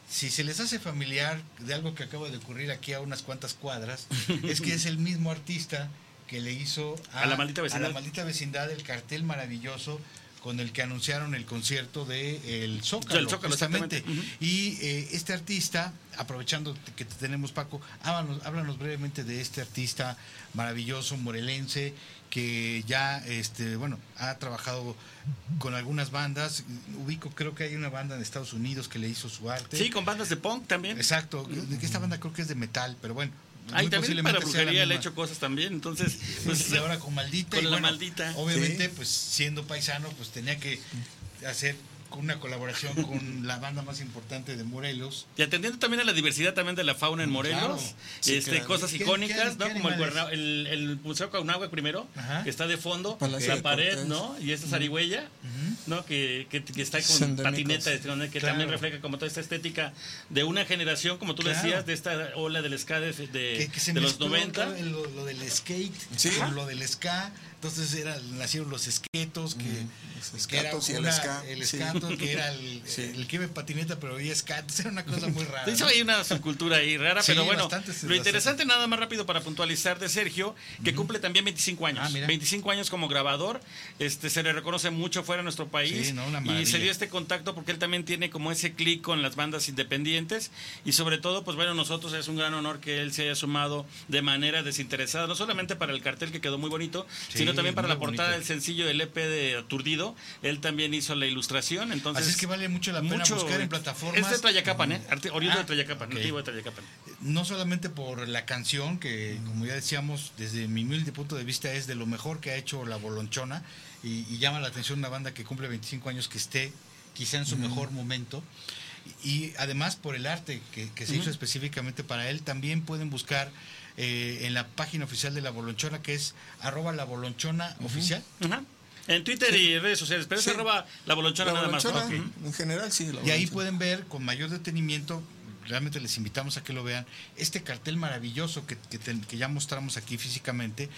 si se les hace familiar de algo que acaba de ocurrir aquí a unas cuantas cuadras, es que es el mismo artista que le hizo a, la maldita vecindad. a la maldita vecindad el cartel maravilloso con el que anunciaron el concierto de El Zócalo, el Zócalo justamente. Y eh, este artista, aprovechando que te tenemos Paco, háblanos, háblanos brevemente de este artista maravilloso, morelense, que ya, este, bueno, ha trabajado con algunas bandas. Ubico, creo que hay una banda en Estados Unidos que le hizo su arte. Sí, con bandas de punk también. Exacto. Esta banda creo que es de metal, pero bueno. Ahí también para brujería le ha hecho cosas también, entonces... Pues, y ahora con Maldita. Con la Maldita. Obviamente, pues siendo paisano, pues tenía que hacer una colaboración con la banda más importante de Morelos. Y atendiendo también a la diversidad también de la fauna en Morelos, este, cosas icónicas, ¿no? Como el, el, Museo Caunagua primero, que está de fondo, la pared, ¿no? Y esta zarigüeya, ¿no? Que, que, está con patineta, que también refleja como toda esta estética de una generación, como tú decías, de esta ola del ska de, de, los 90. Lo, del skate, lo del ska entonces era, nacieron los esquetos, que, era y el ska. El escato, que era el, el que iba patineta, pero hoy escatos, era una cosa muy rara. De hay una subcultura ahí rara, pero bueno, lo interesante nada más rápido para puntualizar de Sergio, que cumple también 25 años. 25 ah, años como grabador, este se le reconoce mucho fuera de nuestro país y se dio este contacto porque él también tiene como ese clic con las bandas independientes y sobre todo, pues bueno, nosotros es un gran honor que él se haya sumado de manera desinteresada, no solamente para el cartel que quedó muy bonito, sino también para la portada del sencillo del EP de Aturdido. Él también hizo la ilustración. Entonces, Así es que vale mucho la pena buscar en plataformas. Es de Trayacapan, ¿eh? oriundo de ah, Trayacapan, nativo de Trayacapan. No solamente por la canción, que como ya decíamos, desde mi humilde punto de vista es de lo mejor que ha hecho La Bolonchona y, llama la atención una banda que cumple 25 años que esté quizá en su mejor momento y además por el arte que, se hizo específicamente para él, también pueden buscar eh, en la página oficial de La Bolonchona, que es arroba La Bolonchona Oficial. En Twitter y redes sociales, pero es arroba La Bolonchona nada más. En general, sí. y ahí pueden ver con mayor detenimiento realmente les invitamos a que lo vean, este cartel maravilloso que, que, ya mostramos aquí físicamente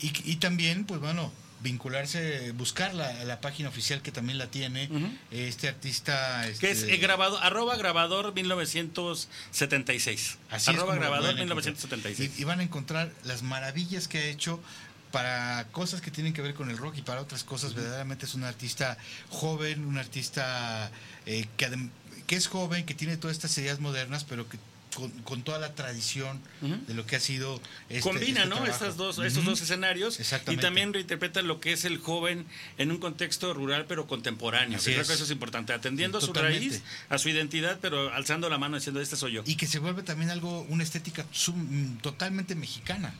y, y, también, pues bueno, vincularse, buscar la, la, página oficial que también la tiene este artista. que es este, eh, grabado, arroba grabador 1976. Así arroba grabador 1976. Y, van a encontrar las maravillas que ha hecho para cosas que tienen que ver con el rock y para otras cosas. Verdaderamente es un artista joven, un artista eh, que, que es joven, que tiene todas estas ideas modernas, pero que con, toda la tradición de lo que ha sido este, combina este no estas dos estos dos escenarios y también reinterpreta lo que es el joven en un contexto rural pero contemporáneo creo que eso es importante atendiendo a su raíz a su identidad pero alzando la mano diciendo este soy yo y que se vuelve también algo una estética totalmente mexicana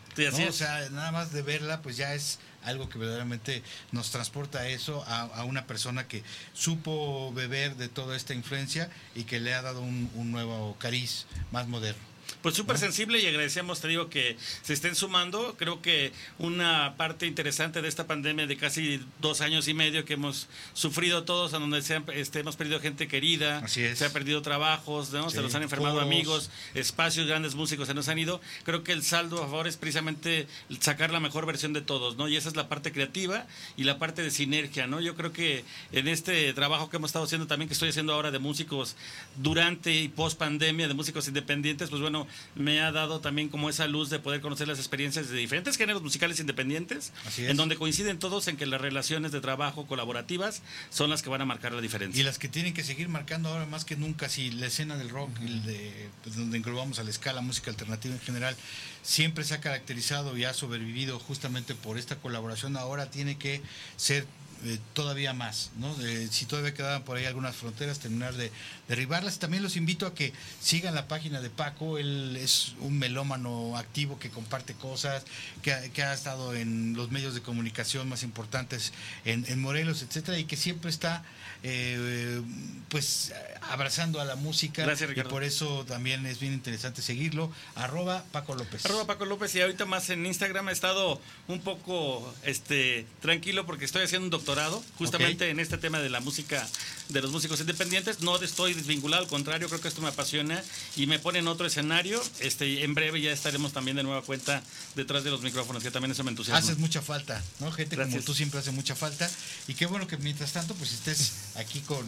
o sea nada más de verla pues ya es algo que verdaderamente nos transporta a eso, a, una persona que supo beber de toda esta influencia y que le ha dado un, un nuevo cariz más moderno. Pues súper sensible y agradecemos, te digo, que se estén sumando. Creo que una parte interesante de esta pandemia de casi dos años y medio que hemos sufrido todos, en donde se este, hemos perdido gente querida, se han perdido trabajos, ¿no? se nos han enfermado amigos, espacios, grandes músicos se nos han ido. Creo que el saldo a favor es precisamente sacar la mejor versión de todos, ¿no? Y esa es la parte creativa y la parte de sinergia, ¿no? Yo creo que en este trabajo que hemos estado haciendo también, que estoy haciendo ahora de músicos durante y post pandemia, de músicos independientes, pues bueno, me ha dado también como esa luz de poder conocer las experiencias de diferentes géneros musicales independientes, en donde coinciden todos en que las relaciones de trabajo colaborativas son las que van a marcar la diferencia. Y las que tienen que seguir marcando ahora más que nunca, si la escena del rock, el de, pues, donde englobamos a la escala, música alternativa en general, siempre se ha caracterizado y ha sobrevivido justamente por esta colaboración, ahora tiene que ser eh, todavía más, ¿no? si todavía quedaban por ahí algunas fronteras, terminar de derribarlas. También los invito a que sigan la página de Paco, él es un melómano activo que comparte cosas, que ha, estado en los medios de comunicación más importantes en, en Morelos, etcétera, y que siempre está eh, pues abrazando a la música. Gracias, Y por eso también es bien interesante seguirlo. Arroba Paco López. Arroba Paco López y ahorita más en Instagram he estado un poco este tranquilo porque estoy haciendo un doctorado justamente en este tema de la música de los músicos independientes. No estoy desvinculado, al contrario, creo que esto me apasiona y me pone en otro escenario. Este, en breve ya estaremos también de nueva cuenta detrás de los micrófonos, que también eso me entusiasma. Haces mucha falta, ¿no? Gente como tú siempre hace mucha falta. Y qué bueno que mientras tanto, pues estés aquí con,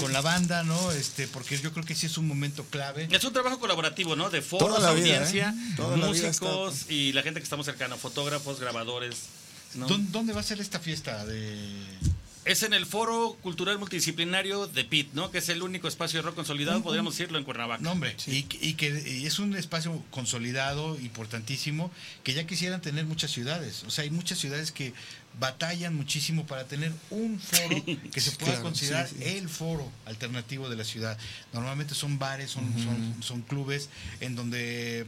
con, la banda, ¿no? Este, porque yo creo que sí es un momento clave. Es un trabajo colaborativo, ¿no? De foros, audiencia, ¿eh? músicos y la gente que estamos cercana, fotógrafos, grabadores. ¿Dónde va a ser esta fiesta de Es en el Foro Cultural Multidisciplinario de PIT, ¿no? Que es el único espacio de rock consolidado, podríamos decirlo, en Cuernavaca. No, hombre, y, que es un espacio consolidado, importantísimo, que ya quisieran tener muchas ciudades. O sea, hay muchas ciudades que batallan muchísimo para tener un foro que se pueda considerar el foro alternativo de la ciudad. Normalmente son bares, son, son, son clubes en donde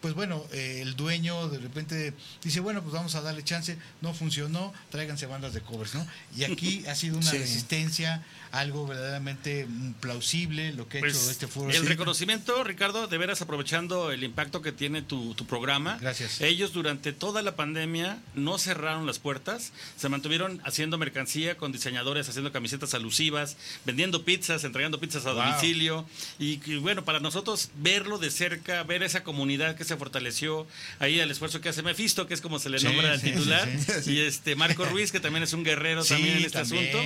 pues bueno, eh, el dueño de repente dice, bueno, pues vamos a darle chance, no funcionó, tráiganse bandas de covers, ¿no? Y aquí ha sido una resistencia algo verdaderamente plausible lo que ha hecho pues, este foro. El reconocimiento, Ricardo, de veras aprovechando el impacto que tiene tu, programa. Gracias. Ellos durante toda la pandemia no cerraron las puertas, se mantuvieron haciendo mercancía con diseñadores, haciendo camisetas alusivas, vendiendo pizzas, entregando pizzas a domicilio. Y, bueno, para nosotros verlo de cerca, ver esa comunidad que se fortaleció, ahí el esfuerzo que hace Mefisto, que es como se le nombra al titular, y este Marco Ruiz, que también es un guerrero también en este asunto.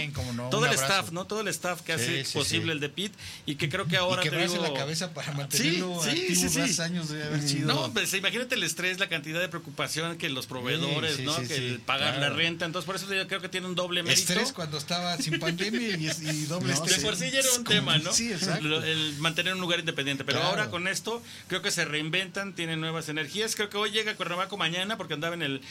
todo el staff, ¿no? Todo el staff que hace posible el de Pit y que creo que ahora. Y quebrarse la cabeza para mantenerlo activo más años debe haber sido. No, pues imagínate el estrés, la cantidad de preocupación que los proveedores, ¿no? que pagar la renta. Entonces, por eso yo creo que tiene un doble mérito. Estrés cuando estaba sin pandemia y, doble estrés. De por sí ya era un tema, ¿no? Sí, exacto. El mantener un lugar independiente. Pero ahora con esto, creo que se reinventan, tienen nuevas energías. Creo que hoy llega a Cuernavaca mañana porque andaba en el,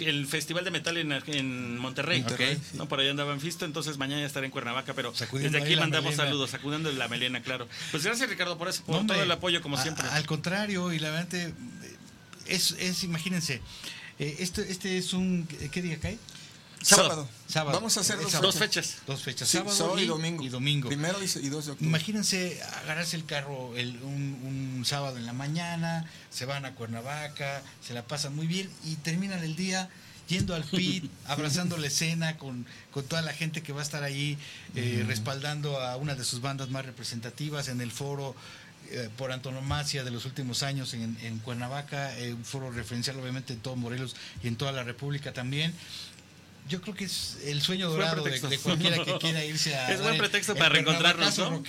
el Festival de Metal en, en Monterrey. ¿no? Por ahí andaba en Fisto, entonces mañana estaré en Cuernavaca pero desde aquí mandamos saludos, sacudiendo la melena, claro. Pues gracias, Ricardo, por eso, por todo el apoyo, como siempre. Al contrario, y la verdad, eh, es, es imagínense, eh, este, este es un. ¿Qué día cae? Sábado. sábado. Vamos a hacer dos, fechas. Dos fechas, sábado, y, domingo. y, domingo. Primero y, 2 de octubre. Imagínense agarrarse el carro el, un, un, sábado en la mañana, se van a Cuernavaca, se la pasan muy bien y terminan el día yendo al pit, abrazando la escena con, con, toda la gente que va a estar ahí, eh, respaldando a una de sus bandas más representativas en el foro eh, por antonomasia de los últimos años en, en Cuernavaca, eh, un foro referencial obviamente en todo Morelos y en toda la República también yo creo que es el sueño dorado de, cualquiera que quiera irse a. Es buen pretexto para reencontrarnos, ¿no?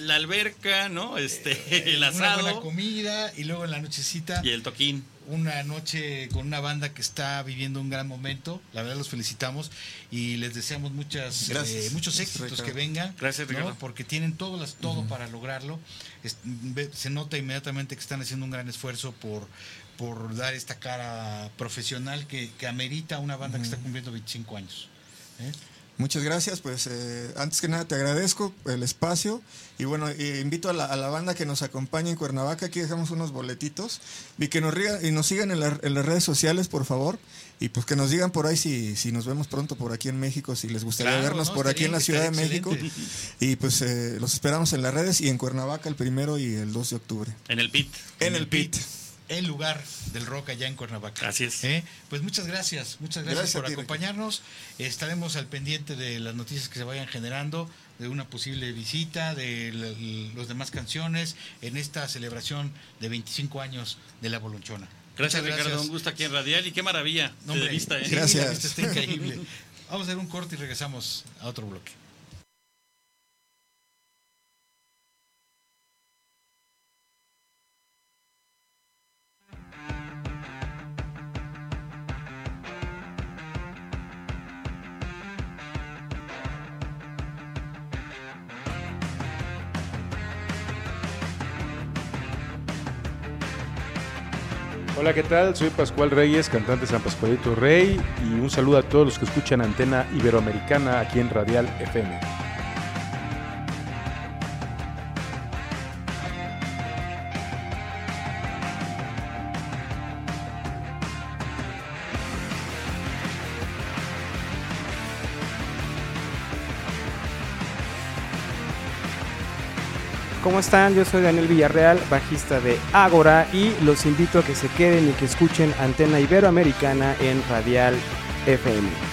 La alberca, ¿no? Este, el asado. la comida y luego en la nochecita. Y el toquín una noche con una banda que está viviendo un gran momento. La verdad los felicitamos y les deseamos muchas eh, muchos éxitos que vengan. Gracias, Porque tienen todo, las, todo para lograrlo. se nota inmediatamente que están haciendo un gran esfuerzo por, por dar esta cara profesional que, que amerita una banda que está cumpliendo 25 años. ¿eh? Muchas gracias, pues eh, antes que nada te agradezco el espacio y bueno, invito a la, banda que nos acompañe en Cuernavaca, aquí dejamos unos boletitos y que nos, y nos sigan en, las redes sociales, por favor, y pues que nos digan por ahí si, si nos vemos pronto por aquí en México, si les gustaría vernos por aquí en la Ciudad de México y pues eh, los esperamos en las redes y en Cuernavaca el primero y el 2 de octubre. En el PIT. En, el, PIT el lugar del rock allá en Cuernavaca. Así es. ¿Eh? Pues muchas gracias, muchas gracias, por acompañarnos. Estaremos al pendiente de las noticias que se vayan generando, de una posible visita, de las demás canciones en esta celebración de 25 años de La Bolonchona. Gracias, Ricardo. Un gusto aquí en Radial y qué maravilla de vista. ¿eh? Gracias. está increíble. Vamos a hacer un corte y regresamos a otro bloque. Hola, ¿qué tal? Soy Pascual Reyes, cantante San Pascualito Rey, y un saludo a todos los que escuchan Antena Iberoamericana aquí en Radial FM. ¿Cómo están? Yo soy Daniel Villarreal, bajista de Ágora y los invito a que se queden y que escuchen Antena Iberoamericana en Radial FM.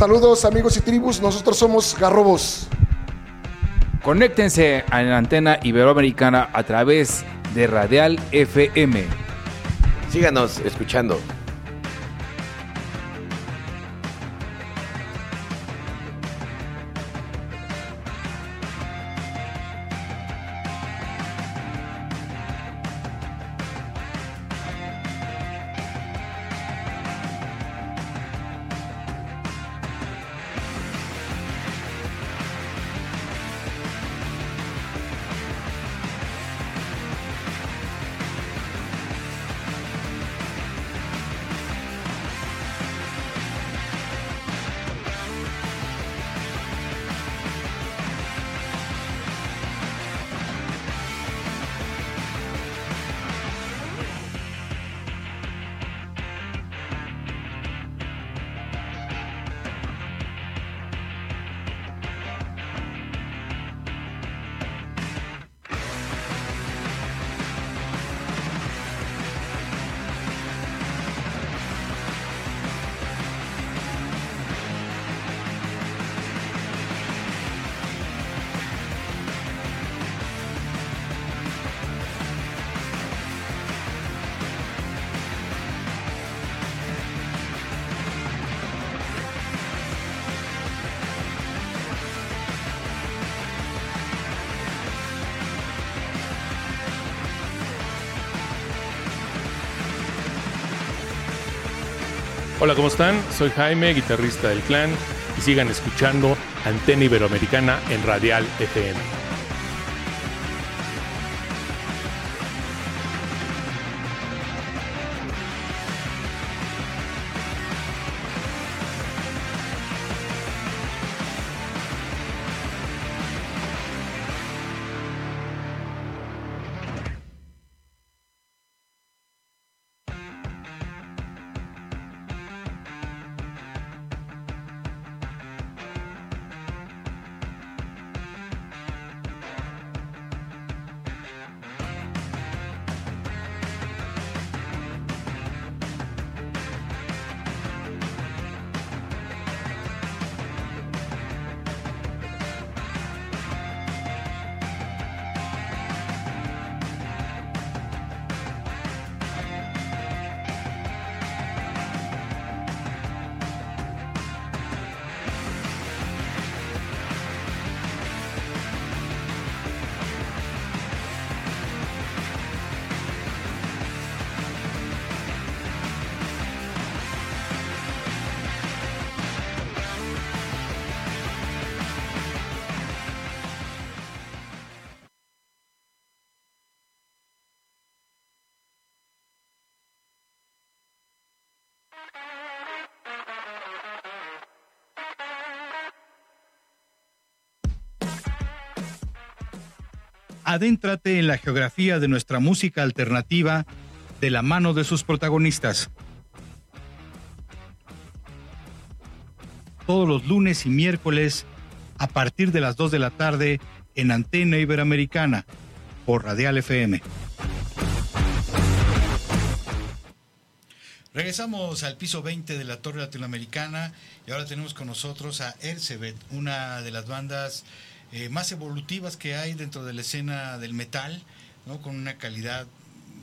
Saludos amigos y tribus, nosotros somos Garrobos. Conéctense a la antena iberoamericana a través de Radial FM. Síganos escuchando. Hola, ¿cómo están? Soy Jaime, guitarrista del clan, y sigan escuchando Antena Iberoamericana en Radial FM. Adéntrate en la geografía de nuestra música alternativa de la mano de sus protagonistas. Todos los lunes y miércoles a partir de las 2 de la tarde en Antena Iberoamericana por Radial FM. Regresamos al piso 20 de la Torre Latinoamericana y ahora tenemos con nosotros a Ercebet, una de las bandas eh, más evolutivas que hay dentro de la escena del metal, ¿no? con una calidad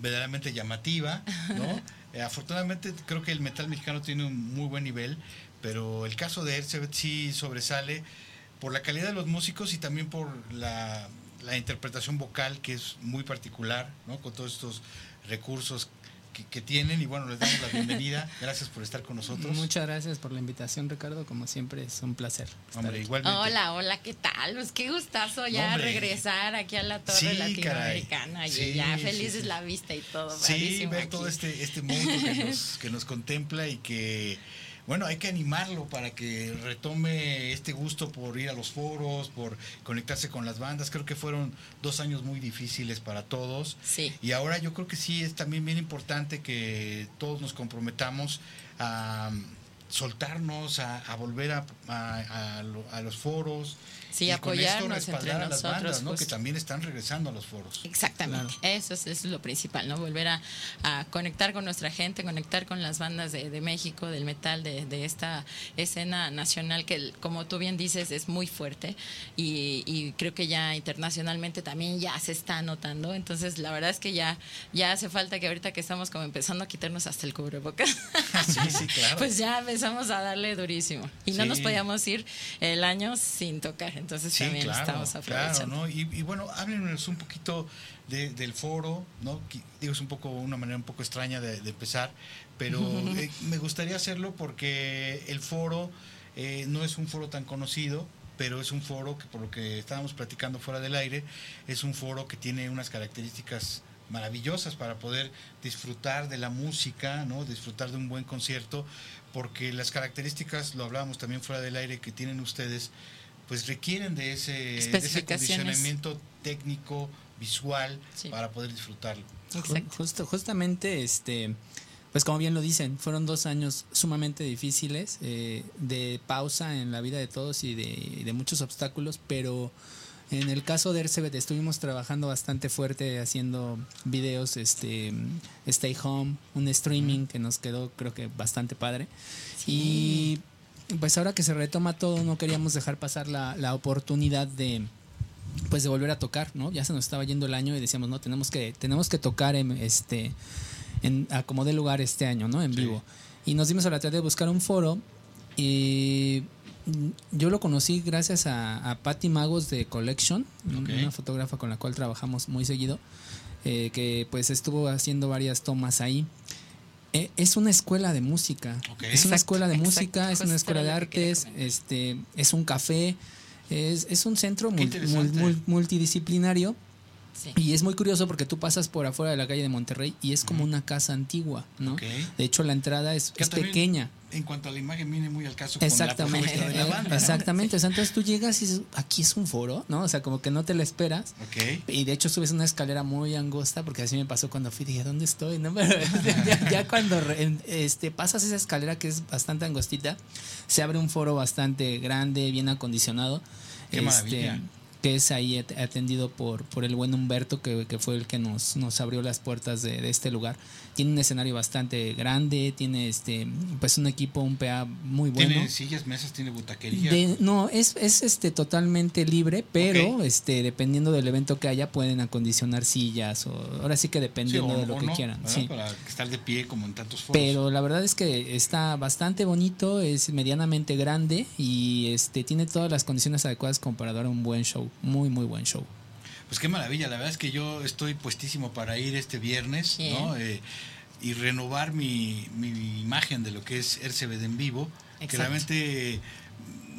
verdaderamente llamativa. ¿no? Eh, afortunadamente creo que el metal mexicano tiene un muy buen nivel, pero el caso de Ercebet sí sobresale por la calidad de los músicos y también por la, la interpretación vocal que es muy particular, ¿no? con todos estos recursos que, tienen y bueno, les damos la bienvenida. Gracias por estar con nosotros. Muchas gracias por la invitación, Ricardo. Como siempre, es un placer. Hola, hola, ¿qué tal? Pues qué gustazo ya regresar aquí a la Torre Latinoamericana y ya felices la vista y todo. Sí, ver todo este, este mundo que nos, que nos contempla y que bueno, hay que animarlo para que retome este gusto por ir a los foros, por conectarse con las bandas. Creo que fueron dos años muy difíciles para todos. Sí. Y ahora yo creo que sí es también bien importante que todos nos comprometamos a soltarnos, a, volver a, a, los foros Sí, apoyarnos entre nosotros. Las bandas, ¿no? Que también están regresando a los foros. Exactamente. Eso es, lo principal, ¿no? Volver a, conectar con nuestra gente, conectar con las bandas de, México, del metal, de, esta escena nacional que, como tú bien dices, es muy fuerte y, creo que ya internacionalmente también ya se está notando. Entonces, la verdad es que ya, ya hace falta que ahorita que estamos como empezando a quitarnos hasta el cubrebocas, sí, sí, claro. pues ya empezamos a darle durísimo. Y no nos podíamos ir el año sin tocar. Entonces también estamos aprovechando. y, bueno, háblenos un poquito del foro, ¿no? Digo, es un poco una manera un poco extraña de, empezar, pero eh, me gustaría hacerlo porque el foro eh, no es un foro tan conocido, pero es un foro que por lo que estábamos platicando fuera del aire, es un foro que tiene unas características maravillosas para poder disfrutar de la música, ¿no? disfrutar de un buen concierto, porque las características, lo hablábamos también fuera del aire, que tienen ustedes, pues requieren de ese, ese condicionamiento técnico, visual, para poder disfrutarlo. Justo, justamente, este, pues como bien lo dicen, fueron dos años sumamente difíciles, eh, de pausa en la vida de todos y de, muchos obstáculos, pero en el caso de Ercebet estuvimos trabajando bastante fuerte haciendo videos, este, Stay Home, un streaming que nos quedó creo que bastante padre. Y pues ahora que se retoma todo, no queríamos dejar pasar la, la oportunidad de pues de volver a tocar, ¿no? Ya se nos estaba yendo el año y decíamos, no, tenemos que, tenemos que tocar en este en a como de lugar este año, ¿no? En vivo. Y nos dimos a la tarea de buscar un foro y yo lo conocí gracias a, a Patty Magos de Collection, una fotógrafa con la cual trabajamos muy seguido, eh, que pues estuvo haciendo varias tomas ahí. Eh, es una escuela de música. Es una escuela de música, es una escuela de artes, este, es un café, es, es un centro multidisciplinario. Y es muy curioso porque tú pasas por afuera de la calle de Monterrey y es como una casa antigua, ¿no? De hecho, la entrada es, es pequeña en cuanto a la imagen viene muy al caso exactamente con la de la banda, exactamente. Entonces tú llegas y dices aquí es un foro no o sea como que no te la esperas. Okay. y de hecho subes una escalera muy angosta porque así me pasó cuando fui dije dónde estoy no ya, cuando este pasas esa escalera que es bastante angostita se abre un foro bastante grande bien acondicionado. Qué este, que es ahí atendido por, por el buen Humberto, que, que fue el que nos, nos abrió las puertas de, de, este lugar. Tiene un escenario bastante grande, tiene este pues un equipo, un PA muy bueno. ¿Tiene sillas, mesas, tiene butaquería? no, es, es este totalmente libre, pero este dependiendo del evento que haya, pueden acondicionar sillas, o ahora sí que dependiendo de lo que quieran. Sí. Para estar de pie como en tantos foros. Pero la verdad es que está bastante bonito, es medianamente grande y este tiene todas las condiciones adecuadas como para dar un buen show muy, muy buen show. Pues qué maravilla, la verdad es que yo estoy puestísimo para ir este viernes, ¿no? Eh, y renovar mi, mi, imagen de lo que es RCBD en vivo, que realmente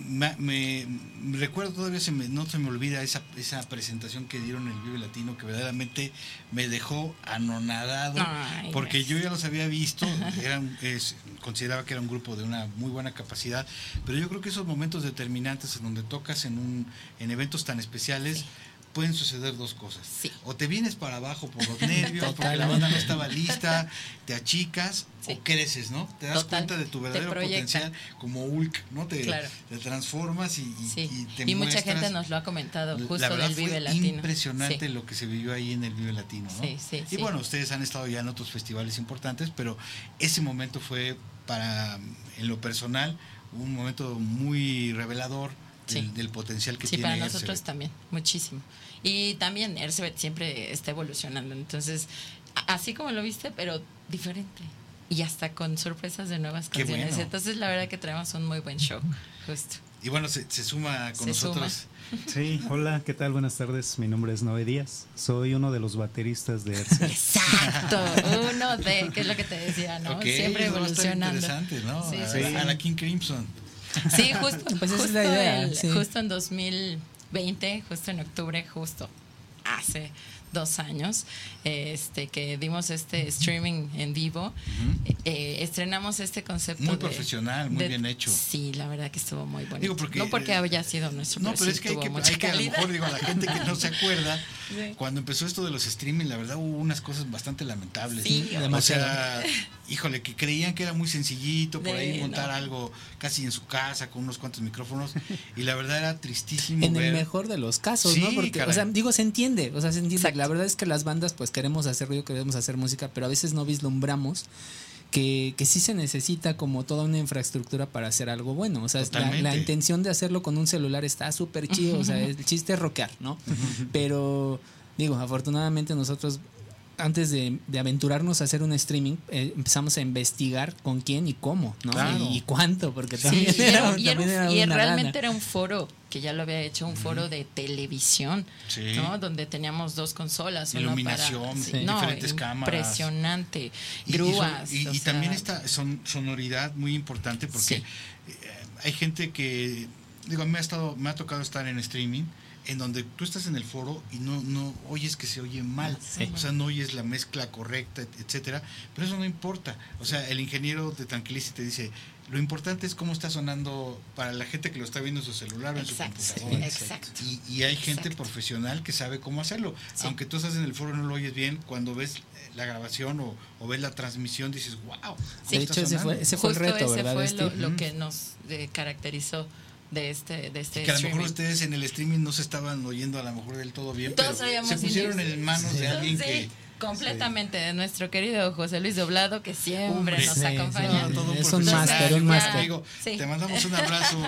me, recuerdo todavía, se me, no se me olvida esa, esa presentación que dieron en el Vive Latino, que verdaderamente me dejó anonadado, porque yo ya los había visto, eran, es, consideraba que era un grupo de una muy buena capacidad, pero yo creo que esos momentos determinantes en donde tocas en, un, en eventos tan especiales, pueden suceder dos cosas. O te vienes para abajo por los nervios, porque la banda no estaba lista, te achicas o creces, ¿no? Te das cuenta de tu verdadero potencial como Hulk, ¿no? Te, te transformas y, y, y, mucha gente nos lo ha comentado justo del Vive Latino. Impresionante lo que se vivió ahí en el Vive Latino, ¿no? y bueno, ustedes han estado ya en otros festivales importantes, pero ese momento fue para, en lo personal, un momento muy revelador del, potencial que tiene. Sí, para nosotros también, muchísimo. Y también Ercebet siempre está evolucionando, entonces, así como lo viste, pero diferente. Y hasta con sorpresas de nuevas canciones. Entonces, la verdad que traemos un muy buen show, justo. Y bueno, se, suma con nosotros. Sí, hola, ¿qué tal? Buenas tardes. Mi nombre es Noé Díaz. Soy uno de los bateristas de Ercebet. Exacto, uno de, que es lo que te decía, ¿no? Siempre evolucionando. interesante, ¿no? Sí, a, la King Crimson. Sí, justo, pues justo, es la idea, justo en 2020, justo en octubre, justo hace dos años, este que dimos este streaming en vivo, eh, estrenamos este concepto. Muy profesional, muy bien hecho. Sí, la verdad que estuvo muy bonito. no porque haya sido nuestro No, pero, es que hay que, hay que a lo mejor digo a la gente que no se acuerda, cuando empezó esto de los streaming, la verdad hubo unas cosas bastante lamentables. Sí, o sea, híjole, que creían que era muy sencillito por ahí montar algo casi en su casa con unos cuantos micrófonos y la verdad era tristísimo. En el mejor de los casos, ¿no? Porque, o sea, digo, se entiende, o sea, se entiende. La verdad es que las bandas pues queremos hacer ruido, queremos hacer música, pero a veces no vislumbramos que, que sí se necesita como toda una infraestructura para hacer algo bueno. O sea, la, intención de hacerlo con un celular está súper chido. O sea, el chiste es rockear, ¿no? Pero, digo, afortunadamente nosotros antes de, aventurarnos a hacer un streaming, eh, empezamos a investigar con quién y cómo, ¿no? Y, cuánto, porque también, era, y, realmente era un foro que ya lo había hecho, un foro de televisión, ¿no? Donde teníamos dos consolas, iluminación, diferentes cámaras, impresionante, grúas, y, también esta son, sonoridad muy importante porque eh, hay gente que digo, me ha estado, me ha tocado estar en streaming en donde tú estás en el foro y no, no oyes que se oye mal, o sea, no oyes la mezcla correcta, etcétera, pero eso no importa. O sea, el ingeniero te tranquiliza y te dice, lo importante es cómo está sonando para la gente que lo está viendo en su celular o en su computadora. Exacto. Y, hay gente profesional que sabe cómo hacerlo. Aunque tú estás en el foro y no lo oyes bien, cuando ves la grabación o, ves la transmisión, dices, wow. De hecho, ese fue, ese fue el reto, ese fue lo, lo, que nos eh, caracterizó de este, de este que a lo mejor ustedes en el streaming no se estaban oyendo a lo mejor del todo bien, pero se pusieron en manos de alguien que completamente de nuestro querido José Luis Doblado, que siempre nos acompaña. es un máster, un máster. Te mandamos un abrazo,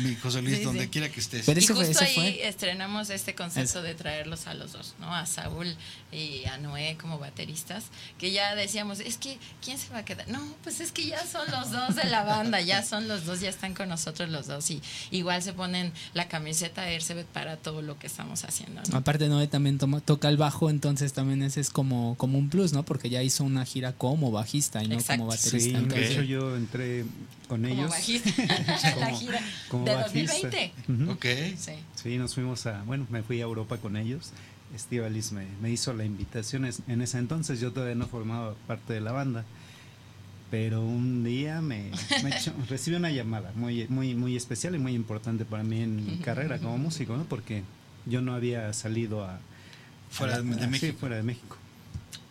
mi José Luis, donde quiera que estés. y justo ahí estrenamos este concepto de traerlos a los dos, ¿no? A Saúl y a Noé como bateristas, que ya decíamos, es que, ¿quién se va a quedar? No, pues es que ya son los dos de la banda, ya son los dos, ya están con nosotros los dos y igual se ponen la camiseta de Ercebet para todo lo que estamos haciendo. Aparte Noé también toca el bajo, entonces también ese es como como, un plus, ¿no? Porque ya hizo una gira como bajista y no como baterista. Sí, de hecho yo entré con ellos. Como la gira de 2020. Ok. Sí. sí. nos fuimos a, bueno, me fui a Europa con ellos. Estivalis me, me hizo la invitación en ese entonces, yo todavía no formaba parte de la banda pero un día me, recibí una llamada muy, muy, muy especial y muy importante para mí en mi carrera como músico, ¿no? Porque yo no había salido a... Fuera de, México. Sí, fuera de México.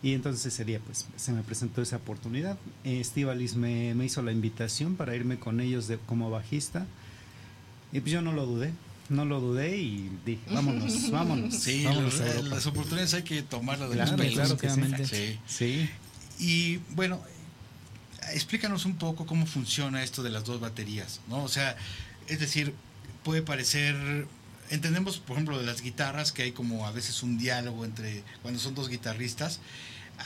Y entonces ese día pues se me presentó esa oportunidad. Estivalis me, me hizo la invitación para irme con ellos de, como bajista. Y pues yo no lo dudé, no lo dudé y dije, vámonos, vámonos. Sí, las oportunidades hay que tomarlas de claro, claro, que sí. sí. Y bueno, explícanos un poco cómo funciona esto de las dos baterías, ¿no? O sea, es decir, puede parecer entendemos, por ejemplo, de las guitarras, que hay como a veces un diálogo entre cuando son dos guitarristas,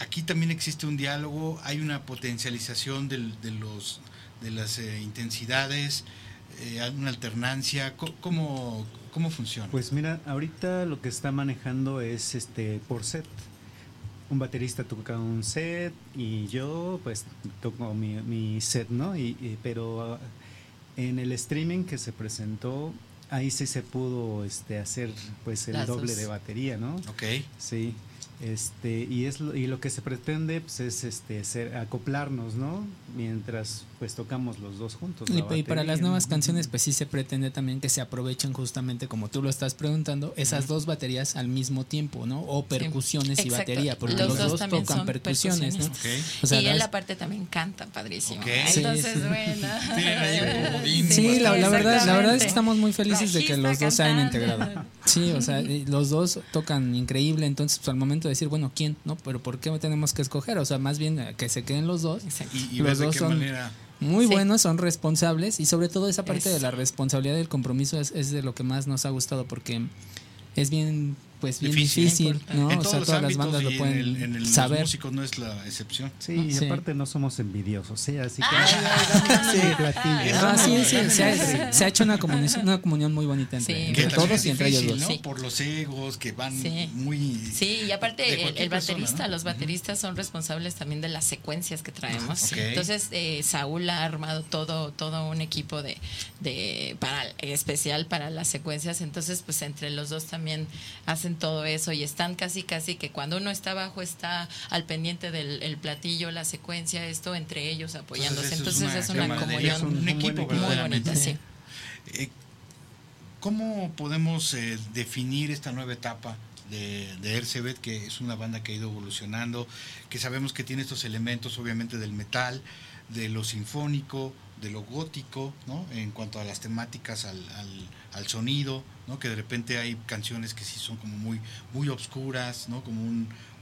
Aquí también existe un diálogo, hay una potencialización de, los, de las eh, intensidades, eh, una alternancia. ¿Cómo, ¿Cómo funciona? Pues mira, ahorita lo que está manejando es este por set. Un baterista toca un set y yo pues toco mi, set, ¿no? Y, pero ah, en el streaming que se presentó, ahí sí se pudo este, hacer pues el doble de batería, ¿no? Ok. Sí. Este, y es lo, y lo que se pretende pues, es este acoplarnos, ¿no? Mientras pues tocamos los dos juntos. Y, para las nuevas canciones pues sí se pretende también que se aprovechen justamente como tú lo estás preguntando, esas dos baterías al mismo tiempo, ¿no? O percusiones y batería, porque los, dos, tocan percusiones, ¿no? y él aparte también canta padrísimo. Entonces, bueno. sí, la, verdad, la verdad es que estamos muy felices de que los dos se hayan integrado. Sí, o sea, los dos tocan increíble, entonces pues, al momento decir, bueno, ¿quién? ¿No? Pero ¿por qué tenemos que escoger? O sea, más bien eh, que se queden los dos. Y, los dos son muy buenos, son responsables y sobre todo esa parte de la responsabilidad del compromiso es, es de lo que más nos ha gustado porque es bien pues bien difícil, ¿no? o sea, todas las bandas lo pueden en el, saber. Los músicos no es la excepción. Sí, y aparte no somos envidiosos, ¿sí? Así que sí, sí, se, ha, se, ha, hecho una comunión, una comunión muy bonita entre, entre todos y entre ellos dos. ¿no? Por los egos que van muy Sí, y aparte el, baterista, los bateristas son responsables también de las secuencias que traemos. Entonces, eh, Saúl ha armado todo todo un equipo de de para especial para las secuencias, entonces pues entre los dos también hace hacen todo eso y están casi, casi que cuando uno está abajo está al pendiente del platillo, la secuencia, esto entre ellos apoyándose. Entonces, es una, comunión un, equipo muy bonita, sí. Eh, ¿Cómo podemos eh, definir esta nueva etapa de, de Ercebet, que es una banda que ha ido evolucionando, que sabemos que tiene estos elementos obviamente del metal, de lo sinfónico, de lo gótico, ¿no? En cuanto a las temáticas, al, al, sonido, Que de repente hay canciones que sí son como muy, muy obscuras, ¿no? Como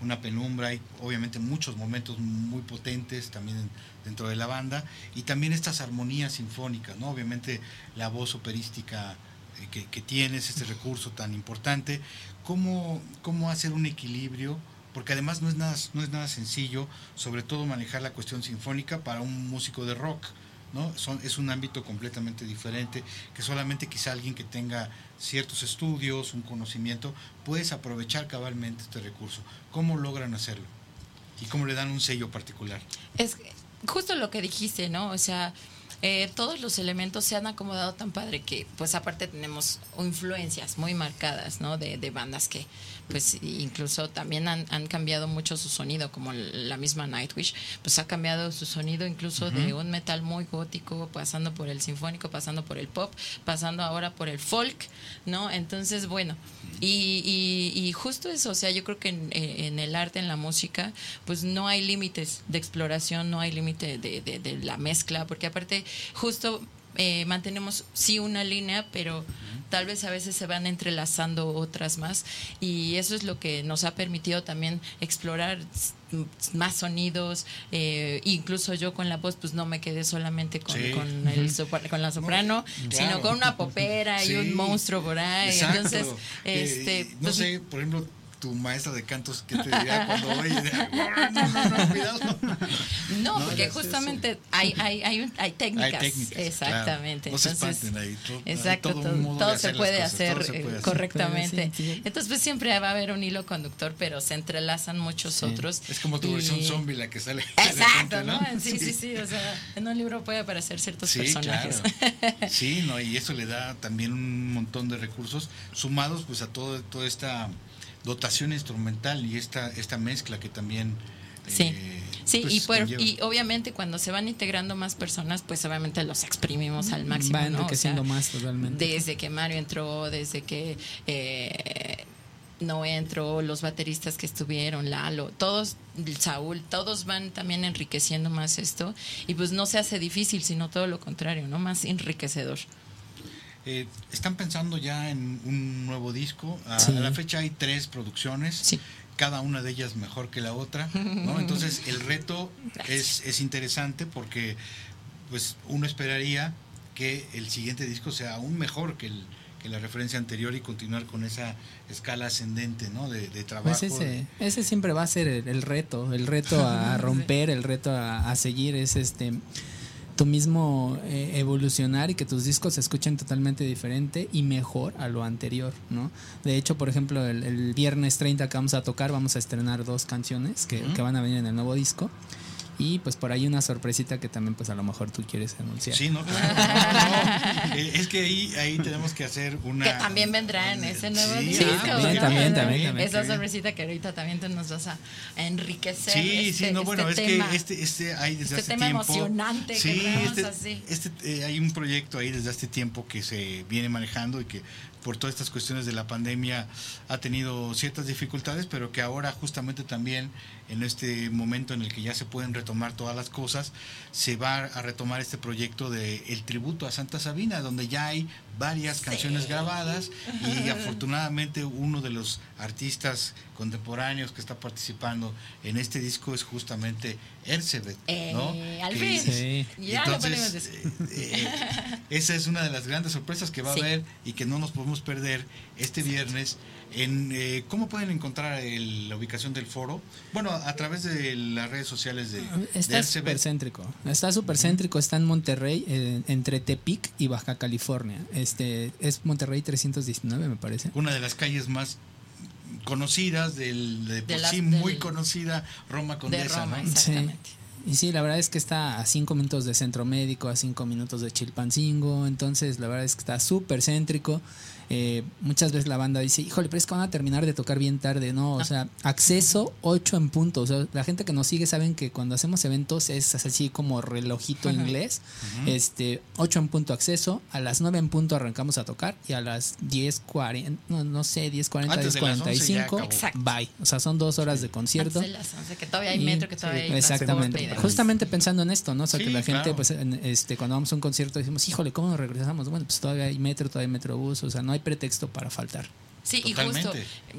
una penumbra, y obviamente muchos momentos muy potentes también dentro de la banda, y también estas armonías sinfónicas, ¿no? Obviamente la voz operística eh, que, que tienes, este recurso tan importante, ¿cómo, cómo hacer un equilibrio? porque además no es nada no es nada sencillo, sobre todo manejar la cuestión sinfónica para un músico de rock, ¿no? Son, es un ámbito completamente diferente que solamente quizá alguien que tenga ciertos estudios, un conocimiento, puedes aprovechar cabalmente este recurso. ¿Cómo logran hacerlo? ¿Y cómo le dan un sello particular? Es justo lo que dijiste, ¿no? O sea, eh, todos los elementos se han acomodado tan padre que, pues aparte tenemos influencias muy marcadas, ¿no? De, de bandas que, pues incluso también han, han, cambiado mucho su sonido, como la misma Nightwish, pues ha cambiado su sonido incluso de un metal muy gótico, pasando por el sinfónico, pasando por el pop, pasando ahora por el folk, ¿no? Entonces, bueno, y, y, justo eso, o sea, yo creo que en, en, el arte, en la música, pues no hay límites de exploración, no hay límite de, de, de la mezcla, porque aparte, justo eh, mantenemos sí una línea, pero tal vez a veces se van entrelazando otras más. Y eso es lo que nos ha permitido también explorar más sonidos, eh, incluso yo con la voz pues no me quedé solamente con, con, el con la soprano, sino con una popera y un monstruo por ahí. Entonces, este, no pues, sé, por ejemplo, tu maestra de cantos que te diría cuando oye, no, no, no, cuidado. No, porque justamente hay, hay, hay, hay, técnicas. Exactamente. Entonces, exacto, todo, se puede hacer correctamente. Entonces, pues siempre va a haber un hilo conductor, pero se entrelazan muchos otros. Es como tu versión zombie la que sale. Exacto, ¿no? Sí, sí, sí. O sea, en un libro puede aparecer ciertos personajes. Sí, no, y eso le da también un montón de recursos sumados pues a todo, toda esta dotación instrumental y esta, esta mezcla que también... Sí. Eh, sí, y, pues, y obviamente cuando se van integrando más personas, pues obviamente los exprimimos al máximo. Va enriqueciendo más totalmente. Desde que Mario entró, desde que eh, no entró, los bateristas que estuvieron, Lalo, todos, Saúl, todos van también enriqueciendo más esto. Y pues no se hace difícil, sino todo lo contrario, ¿no? Más enriquecedor. Eh, ¿Están pensando ya en un nuevo disco? A, la fecha hay tres producciones. Cada una de ellas mejor que la otra, Entonces el reto es, es interesante porque pues uno esperaría que el siguiente disco sea aún mejor que, el, que la referencia anterior y continuar con esa escala ascendente ¿no? de, de trabajo. Pues ese, ese siempre va a ser el, reto, el reto a romper, el reto a, a, seguir es este tu mismo eh, evolucionar y que tus discos se escuchen totalmente diferente y mejor a lo anterior, ¿no? De hecho, por ejemplo, el, viernes 30 que vamos a tocar, vamos a estrenar dos canciones que, que van a venir en el nuevo disco. Y pues por ahí una sorpresita que también pues a lo mejor tú quieres anunciar. Sí, no, claro. Eh, es que ahí, ahí tenemos que hacer una... Que también vendrá en ese nuevo disco. también, también, también, Esa sorpresita que ahorita también te nos vas a enriquecer. Sí, este, sí, no, bueno, este es tema, que este, este hay desde este hace tema emocionante sí, que este, así. Este, eh, hay un proyecto ahí desde hace tiempo que se viene manejando y que por todas estas cuestiones de la pandemia ha tenido ciertas dificultades, pero que ahora justamente también en este momento en el que ya se pueden retomar todas las cosas, se va a retomar este proyecto de el tributo a Santa Sabina, donde ya hay varias canciones grabadas y afortunadamente uno de los artistas contemporáneos que está participando en este disco es justamente Ercebet, ¿no? Eh, al fin. Ya Entonces, eh, eh, esa es una de las grandes sorpresas que va a haber y que no nos podemos perder este viernes. En, ¿Cómo pueden encontrar la ubicación del foro? Bueno, a través de las redes sociales de Está súper céntrico. Está súper céntrico. Está en Monterrey, entre Tepic y Baja California. Este Es Monterrey 319, me parece. Una de las calles más conocidas, del, de, por sí muy conocida Roma Condesa. De Roma, exactamente. y sí, la verdad es que está a cinco minutos de centro médico, a cinco minutos de Chilpancingo, entonces la verdad es que está súper céntrico. Eh, muchas veces la banda dice, híjole, pero es que van a terminar de tocar bien tarde. No, o sea, acceso 8 en punto. O sea, la gente que nos sigue saben que cuando hacemos eventos es así como relojito inglés. Este, 8 en punto acceso, a las 9 en punto arrancamos a tocar y a las 10.40, no, no sé, 10.40, 10.45, bye. O sea, son dos horas de concierto. que todavía hay metro, que todavía hay Exactamente. Justamente pensando en esto, ¿no? O sea, que la gente, pues, este, cuando vamos a un concierto decimos, híjole, ¿cómo nos regresamos? Bueno, pues todavía hay metro, todavía hay metrobús, o sea, no hay pretexto para faltar. Sí, y justo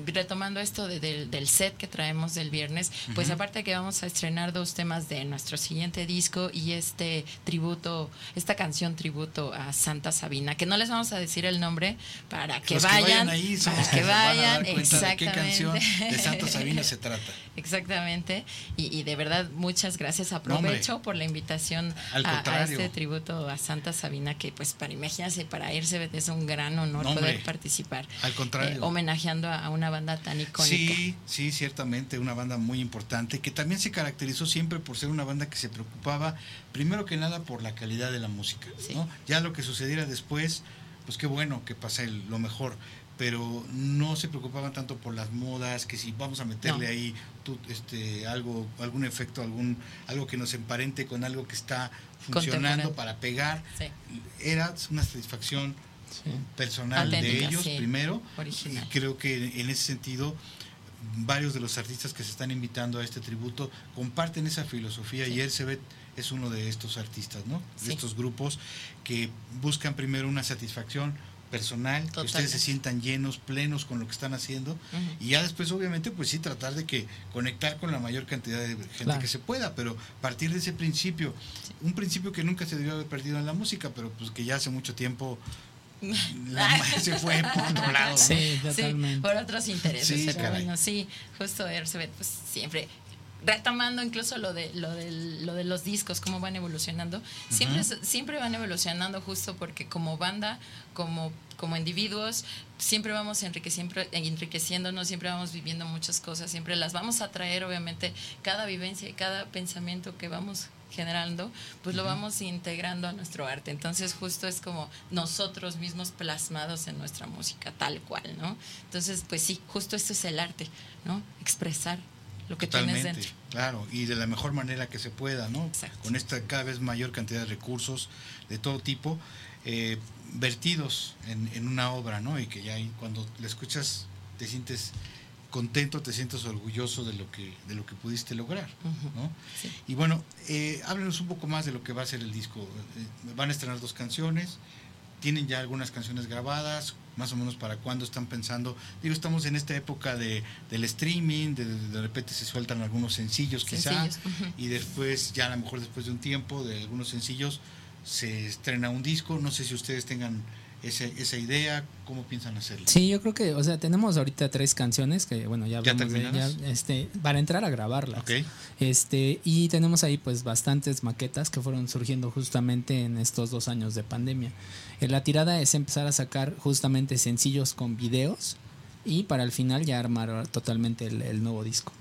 retomando esto del set que traemos del viernes, pues aparte que vamos a estrenar dos temas de nuestro siguiente disco y este tributo, esta canción tributo a Santa Sabina, que no les vamos a decir el nombre para que vayan, para que vayan, exactamente. De qué canción de Santa Sabina se trata. Exactamente, y, de verdad muchas gracias, aprovecho por la invitación a, este tributo a Santa Sabina, que pues para imagínense, para irse es un gran honor poder participar. Al contrario. Eh, homenajeando a una banda tan icónica. Sí, sí, ciertamente, una banda muy importante, que también se caracterizó siempre por ser una banda que se preocupaba, primero que nada, por la calidad de la música. Ya lo que sucediera después, pues qué bueno que pase lo mejor pero no se preocupaban tanto por las modas, que si vamos a meterle ahí este algo algún efecto, algún algo que nos emparente con algo que está funcionando para pegar, era una satisfacción personal de ellos primero. Y creo que en ese sentido varios de los artistas que se están invitando a este tributo comparten esa filosofía y él se ve es uno de estos artistas, ¿no? De estos grupos que buscan primero una satisfacción personal, que ustedes se sientan llenos, plenos con lo que están haciendo y ya después obviamente pues sí tratar de que conectar con la mayor cantidad de gente que se pueda, pero partir de ese principio, un principio que nunca se debió haber perdido en la música, pero pues que ya hace mucho tiempo la se fue por otro lado. Sí, totalmente. por otros intereses. Sí, pero bueno, sí, justo Ersebet, pues siempre retomando incluso lo de lo de, lo de los discos cómo van evolucionando siempre siempre van evolucionando justo porque como banda como como individuos siempre vamos enriqueciendo, enriqueciéndonos siempre vamos viviendo muchas cosas siempre las vamos a traer obviamente cada vivencia y cada pensamiento que vamos generando, pues lo vamos integrando a nuestro arte. Entonces justo es como nosotros mismos plasmados en nuestra música, tal cual, ¿no? Entonces, pues sí, justo esto es el arte, ¿no? Expresar lo que tienes dentro. Claro, y de la mejor manera que se pueda, ¿no? Con esta cada vez mayor cantidad de recursos de todo tipo, eh, vertidos en, en, una obra, ¿no? Y que ya cuando la escuchas te sientes contento, te sientes orgulloso de lo que, de lo que pudiste lograr. ¿no? Y bueno, eh, háblenos un poco más de lo que va a ser el disco. Eh, van a estrenar dos canciones, tienen ya algunas canciones grabadas, más o menos para cuándo están pensando. Digo, estamos en esta época de, del streaming, de, de, repente se sueltan algunos sencillos quizá, y después, ya a lo mejor después de un tiempo de algunos sencillos, se estrena un disco. No sé si ustedes tengan esa idea? ¿Cómo piensan hacerlo? Sí, yo creo que, o sea, tenemos ahorita tres canciones que, bueno, ya, hablamos ¿Ya este, para entrar a grabarlas. Este, y tenemos ahí pues bastantes maquetas que fueron surgiendo justamente en estos dos años de pandemia. Eh, la tirada es empezar a sacar justamente sencillos con videos y para el final ya armar totalmente el, el nuevo disco.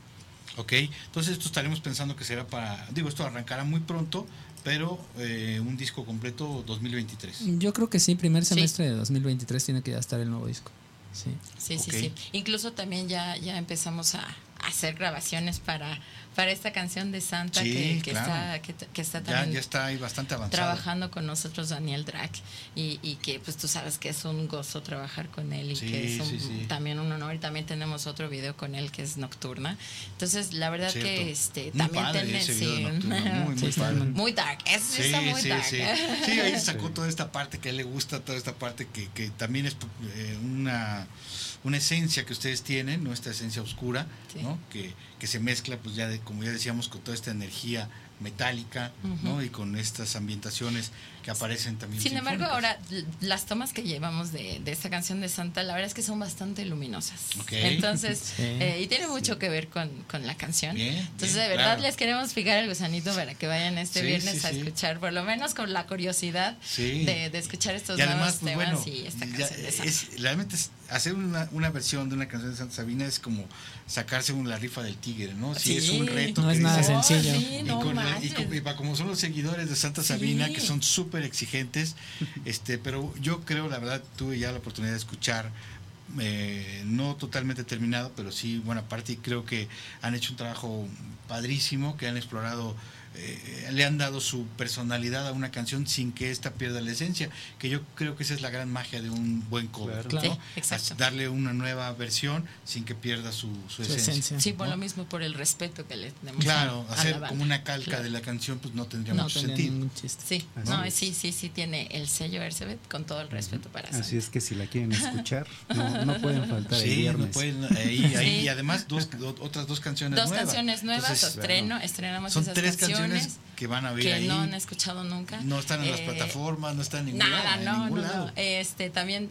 Ok, entonces esto estaremos pensando que será para, digo, esto arrancará muy pronto, pero eh, un disco completo 2023. Yo creo que sí, primer semestre de 2023 tiene que ya estar el nuevo disco. Sí, sí, sí, sí. Incluso también ya, ya empezamos a hacer grabaciones para para esta canción de Santa que, está, que, está también ya, está ahí bastante avanzado. trabajando con nosotros Daniel Drac y, y, que pues tú sabes que es un gozo trabajar con él y que es también un honor. Y también tenemos otro video con él que es Nocturna. Entonces la verdad que este también tiene muy, muy, muy, dark. Es, está muy dark sí, ahí sacó toda esta parte que a él le gusta toda esta parte que, que también es eh, una una esencia que ustedes tienen, ¿no? esta esencia oscura, ¿no? que, que se mezcla, pues ya de, como ya decíamos, con toda esta energía metálica, ¿no? Y con estas ambientaciones que aparecen también. Sin embargo, ahora las tomas que llevamos de, de, esta canción de Santa, la verdad es que son bastante luminosas. Entonces, eh, y tiene mucho que ver con, con la canción. Entonces, de verdad les queremos fijar el gusanito para que vayan este viernes a escuchar, por lo menos con la curiosidad de, de, escuchar estos nuevos pues, temas y esta canción de Santa. realmente hacer una, una versión de una canción de Santa Sabina es como sacarse la rifa del tigre, ¿no? Sí, es un reto. No es nada sencillo. y, como son los seguidores de Santa Sabina, que son súper exigentes, este, pero yo creo, la verdad, tuve ya la oportunidad de escuchar eh, no totalmente terminado, pero sí buena parte y creo que han hecho un trabajo padrísimo, que han explorado eh, le han dado su personalidad a una canción sin que ésta pierda la esencia, que yo creo que esa es la gran magia de un buen cover, darle una nueva versión sin que pierda su, esencia. Sí, por lo mismo, por el respeto que le tenemos. Claro, hacer como una calca de la canción pues no tendría mucho sentido. Sí, no, sí, sí, sí tiene el sello Ercebet con todo el respeto para Así es que si la quieren escuchar, no, pueden faltar el viernes. y además dos, otras dos canciones dos nuevas. Dos canciones nuevas, estreno, estrenamos son esas tres canciones que van a ver que no han escuchado nunca. No están en las eh, plataformas, no están en ningún nada, no, no, no. Este, también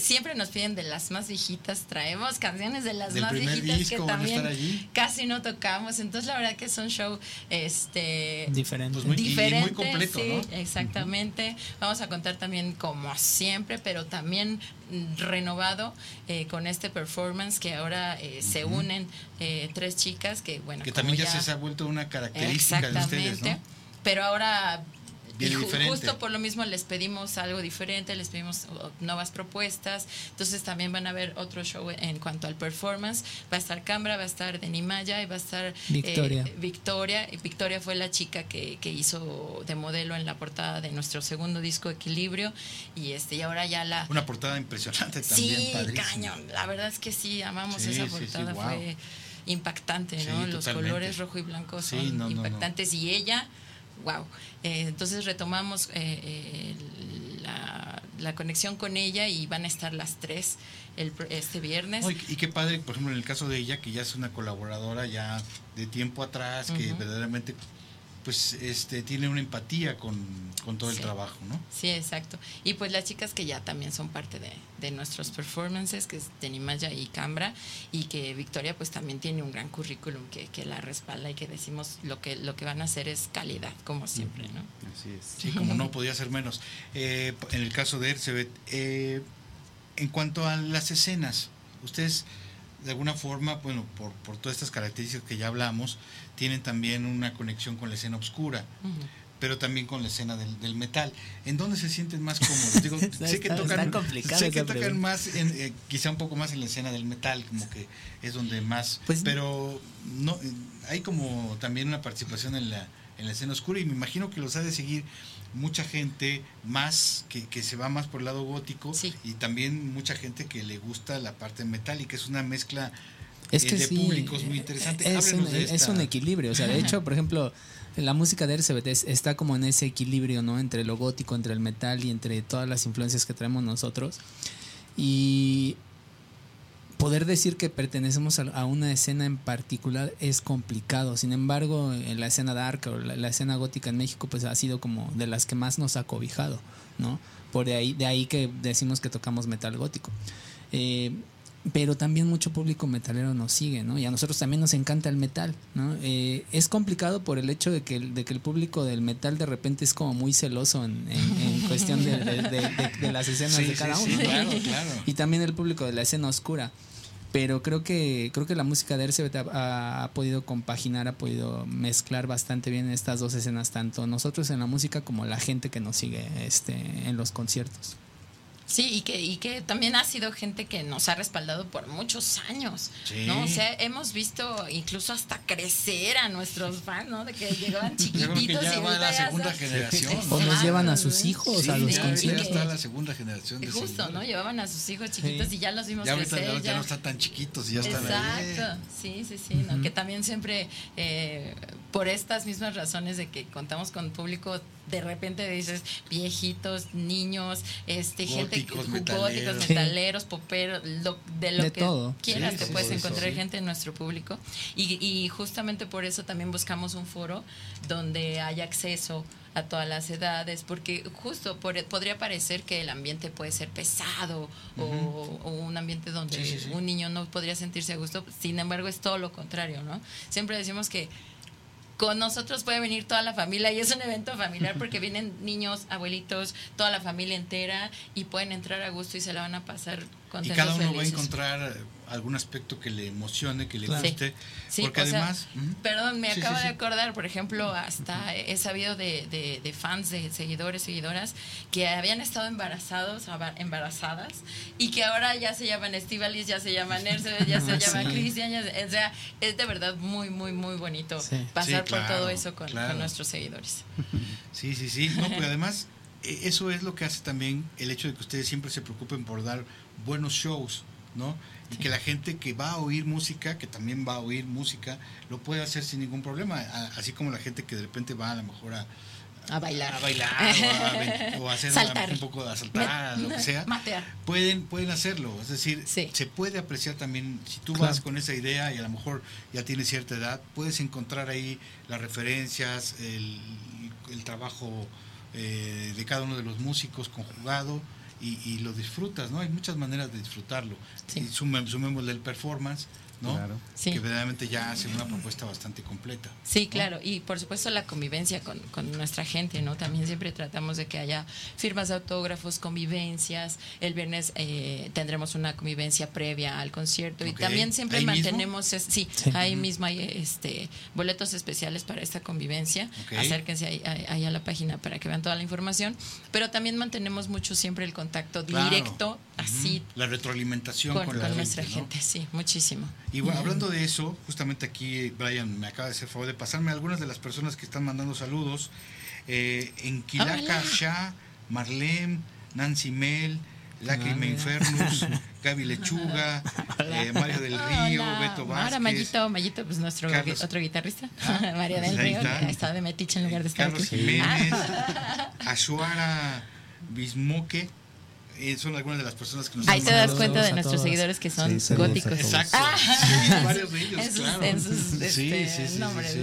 siempre nos piden de las más viejitas, traemos canciones de las más viejitas que también casi no tocamos, entonces la verdad que es un show este diferente, pues muy, diferente, muy completo, sí, exactamente. Vamos a contar también como siempre, pero también renovado eh, con este performance que ahora eh, se unen eh, tres chicas que bueno que también ya, se ha vuelto una característica de ustedes, ¿no? pero ahora y justo por lo mismo les pedimos algo diferente, les pedimos nuevas propuestas. Entonces también van a ver otro show en cuanto al performance. Va a estar Cambra, va a estar Denimaya y va a estar Victoria. Eh, Victoria. Victoria fue la chica que, que, hizo de modelo en la portada de nuestro segundo disco Equilibrio. Y este y ahora ya la. Una portada impresionante también. Sí, cañón. La verdad es que sí, amamos esa portada. Fue impactante, ¿no? Los colores rojo y blanco son impactantes. y ella wow. Eh, entonces retomamos eh, eh, la, conexión con ella y van a estar las tres el, este viernes. y, qué padre, por ejemplo, en el caso de ella, que ya es una colaboradora ya de tiempo atrás, que verdaderamente pues este tiene una empatía con, todo el trabajo, ¿no? Sí, exacto. Y pues las chicas que ya también son parte de, nuestros performances, que es Tenimaya y Cambra, y que Victoria pues también tiene un gran currículum que, la respalda y que decimos lo que, lo que van a hacer es calidad, como siempre, ¿no? Así es. Sí, como no podía ser menos. Eh, en el caso de Ercebet, eh, en cuanto a las escenas, ustedes de alguna forma, bueno, por, por todas estas características que ya hablamos, tienen también una conexión con la escena oscura. pero también con la escena del, metal. ¿En dónde se sienten más cómodos? Digo, sé que tocan, sé que tocan más, en, eh, quizá un poco más en la escena del metal, como que es donde más, pues, pero no, hay como también una participación en la, en la escena oscura y me imagino que los ha de seguir mucha gente más que, que se va más por el lado gótico y también mucha gente que le gusta la parte metálica, es una mezcla es que de públicos muy interesante. Es un, es un, equilibrio, o sea, de hecho, por ejemplo, la música de RCBT está como en ese equilibrio, ¿no? Entre lo gótico, entre el metal y entre todas las influencias que traemos nosotros. Y poder decir que pertenecemos a, una escena en particular es complicado. Sin embargo, en la escena dark o la, escena gótica en México, pues ha sido como de las que más nos ha cobijado, ¿no? Por ahí, de ahí que decimos que tocamos metal gótico. Eh, pero también mucho público metalero nos sigue, ¿no? Y a nosotros también nos encanta el metal, ¿no? Eh, es complicado por el hecho de que, de que el público del metal de repente es como muy celoso en, cuestión de, las escenas de cada uno. claro, claro. Y también el público de la escena oscura. Pero creo que creo que la música de RCBT ha, ha, podido compaginar, ha podido mezclar bastante bien estas dos escenas, tanto nosotros en la música como la gente que nos sigue este, en los conciertos. Sí, y que, y que también ha sido gente que nos ha respaldado por muchos años, ¿no? O sea, hemos visto incluso hasta crecer a nuestros fans, ¿no? De que llegaban chiquititos que ya y va la segunda generación. O nos llevan a sus hijos a los conciertos. Ya está la segunda generación. De justo, ¿no? Llevaban a sus hijos chiquitos y ya los vimos crecer. Ya, ya, no están tan chiquitos y ya están Exacto, sí, sí, sí, ¿no? Que también siempre, eh, por estas mismas razones de que contamos con público de repente dices viejitos, niños, este gente metaleros. metaleros, poperos, de lo que quieras te puedes encontrar gente en nuestro público. Y, y justamente por eso también buscamos un foro donde haya acceso a todas las edades, porque justo podría parecer que el ambiente puede ser pesado o, un ambiente donde un niño no podría sentirse a gusto, sin embargo es todo lo contrario, ¿no? Siempre decimos que con nosotros puede venir toda la familia y es un evento familiar porque vienen niños, abuelitos, toda la familia entera y pueden entrar a gusto y se la van a pasar y cada uno va a encontrar algún aspecto que le emocione, que le guste. porque además. perdón, me acabo de acordar, por ejemplo, hasta he sabido de, de, fans, de seguidores, seguidoras, que habían estado embarazados, embarazadas, y que ahora ya se llaman Estivalis, ya se llaman Erce, ya se llaman Cristian. O sea, es de verdad muy, muy, muy bonito pasar por todo eso con, con, nuestros seguidores. Sí, sí, sí. No, pues además, e, eso es lo que hace también el hecho de que ustedes siempre se preocupen por dar buenos shows, ¿no? Y que la gente que va a oír música, que también va a oír música, lo puede hacer sin ningún problema, así como la gente que de repente va a lo mejor a, a bailar, a bailar o, a, hacer un poco de asaltar, lo que sea, pueden pueden hacerlo, es decir, se puede apreciar también si tú vas con esa idea y a lo mejor ya tienes cierta edad, puedes encontrar ahí las referencias, el, el trabajo eh, de cada uno de los músicos conjugado y, lo disfrutas, ¿no? Hay muchas maneras de disfrutarlo. Y sumémosle el performance, ¿no? Que verdaderamente ya hace una propuesta bastante completa. Sí, claro, y por supuesto la convivencia con, con, nuestra gente, ¿no? También siempre tratamos de que haya firmas de autógrafos, convivencias. El viernes eh, tendremos una convivencia previa al concierto y también siempre mantenemos, sí, ahí mismo hay este boletos especiales para esta convivencia. Acérquense ahí, a la página para que vean toda la información, pero también mantenemos mucho siempre el contacto directo, así. La retroalimentación con, nuestra gente, sí, muchísimo. Y bueno, hablando de eso, justamente aquí Brian me acaba de hacer favor de pasarme algunas de las personas que están mandando saludos. Eh, en Quilaca, Shah, Marlene, Nancy Mel, Lágrima Infernus, Gaby Lechuga, eh, Mario del Río, Beto Vázquez. Ahora Mayito, Mayito, pues nuestro otro guitarrista, ah, Mario del Río, que está de metiche en lugar de estar Carlos Jiménez, Ashuara Bismoque, eh, son algunas de las personas que nos Ahí te das cuenta de nuestros seguidores que son góticos. Exacto. Ah. Sí, varios de ellos, claro. sí, sí, sí, nombres, sí,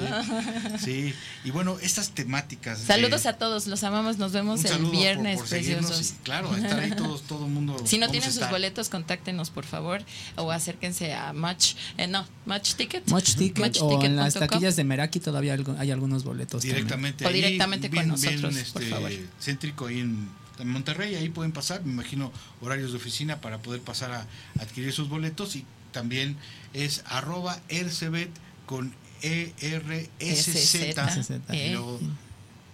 sí. Y bueno, estas temáticas. Saludos a todos, los amamos, nos vemos el viernes, preciosos. claro, estar ahí todos, todo el mundo. Si no tienen sus boletos, contáctenos, por favor, o acérquense a Match, eh, no, Match Ticket. Match Ticket, o en las taquillas de Meraki todavía hay algunos boletos. Directamente. O directamente con nosotros, por este, favor. Céntrico ahí en en Monterrey, ahí pueden pasar, me imagino horarios de oficina para poder pasar a adquirir sus boletos y también es arroba ercebet con E R S Z. Y luego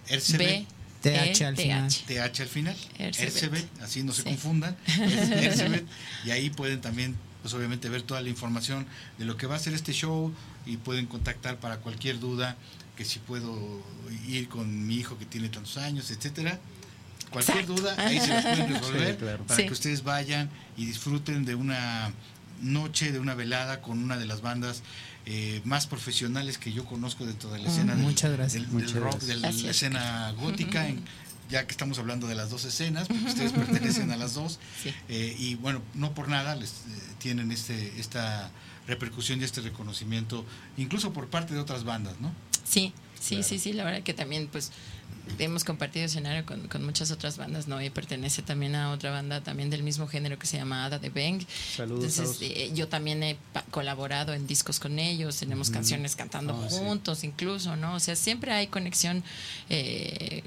Ercebet TH al final. TH al final. Ercebet, así no se confundan. y ahí pueden también, pues obviamente, ver toda la información de lo que va a ser este show y pueden contactar para cualquier duda, que si puedo ir con mi hijo que tiene tantos años, etcétera cualquier duda, ahí se las pueden resolver para que ustedes vayan y disfruten de una noche, de una velada con una de las bandas eh, más profesionales que yo conozco dentro de la ah, escena del, rock, de la, escena gótica. ya que estamos hablando de las dos escenas, porque ustedes pertenecen a las dos, eh, y bueno, no por nada les eh, tienen este esta repercusión y este reconocimiento, incluso por parte de otras bandas, ¿no? Sí, sí, sí, sí, la verdad que también, pues, hemos compartido escenario con, con, muchas otras bandas, ¿no? Y pertenece también a otra banda también del mismo género que se llama Ada de Bang. Saludos. Entonces, eh, yo también he colaborado en discos con ellos, tenemos canciones cantando ah, juntos incluso, ¿no? O sea, siempre hay conexión eh,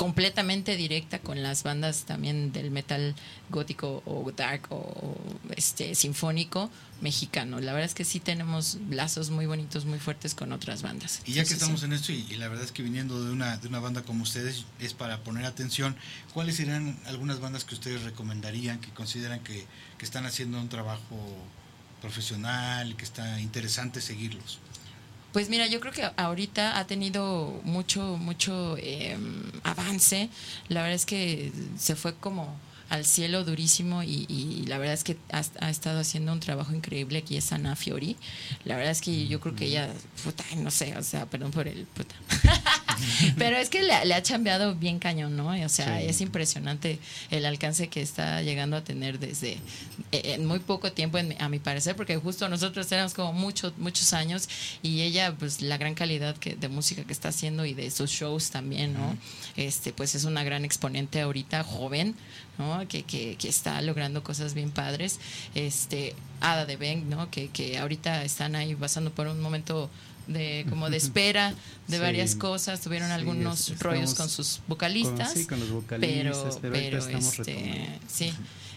completamente directa con las bandas también del metal gótico o dark o este sinfónico mexicano. La verdad es que sí tenemos lazos muy bonitos, muy fuertes con otras bandas. Y ya que estamos en esto, y, la verdad es que viniendo de una, de una banda como ustedes, es para poner atención, ¿cuáles serían algunas bandas que ustedes recomendarían, que consideran que, que están haciendo un trabajo profesional, que está interesante seguirlos? Pues mira, yo creo que ahorita ha tenido mucho, mucho em, avance. La verdad es que se fue como al cielo durísimo y, la verdad es que ha, estado haciendo un trabajo increíble aquí es Ana Fiori. La verdad es que yo creo que ella, puta, no sé, o sea, perdón por el puta. Pero es que le, ha chambeado bien cañón, ¿no? O sea, es impresionante el alcance que está llegando a tener desde e, en muy poco tiempo, a mi parecer, porque justo nosotros tenemos como muchos, muchos años y ella, pues la gran calidad que, de música que está haciendo y de sus shows también, ¿no? Este, pues es una gran exponente ahorita, joven, que, que, está logrando cosas bien padres. Este, Ada de Beng, ¿no? Que, que ahorita están ahí pasando por un momento de como de espera de varias cosas tuvieron algunos rollos con sus vocalistas sí con los vocalistas pero pero, este, sí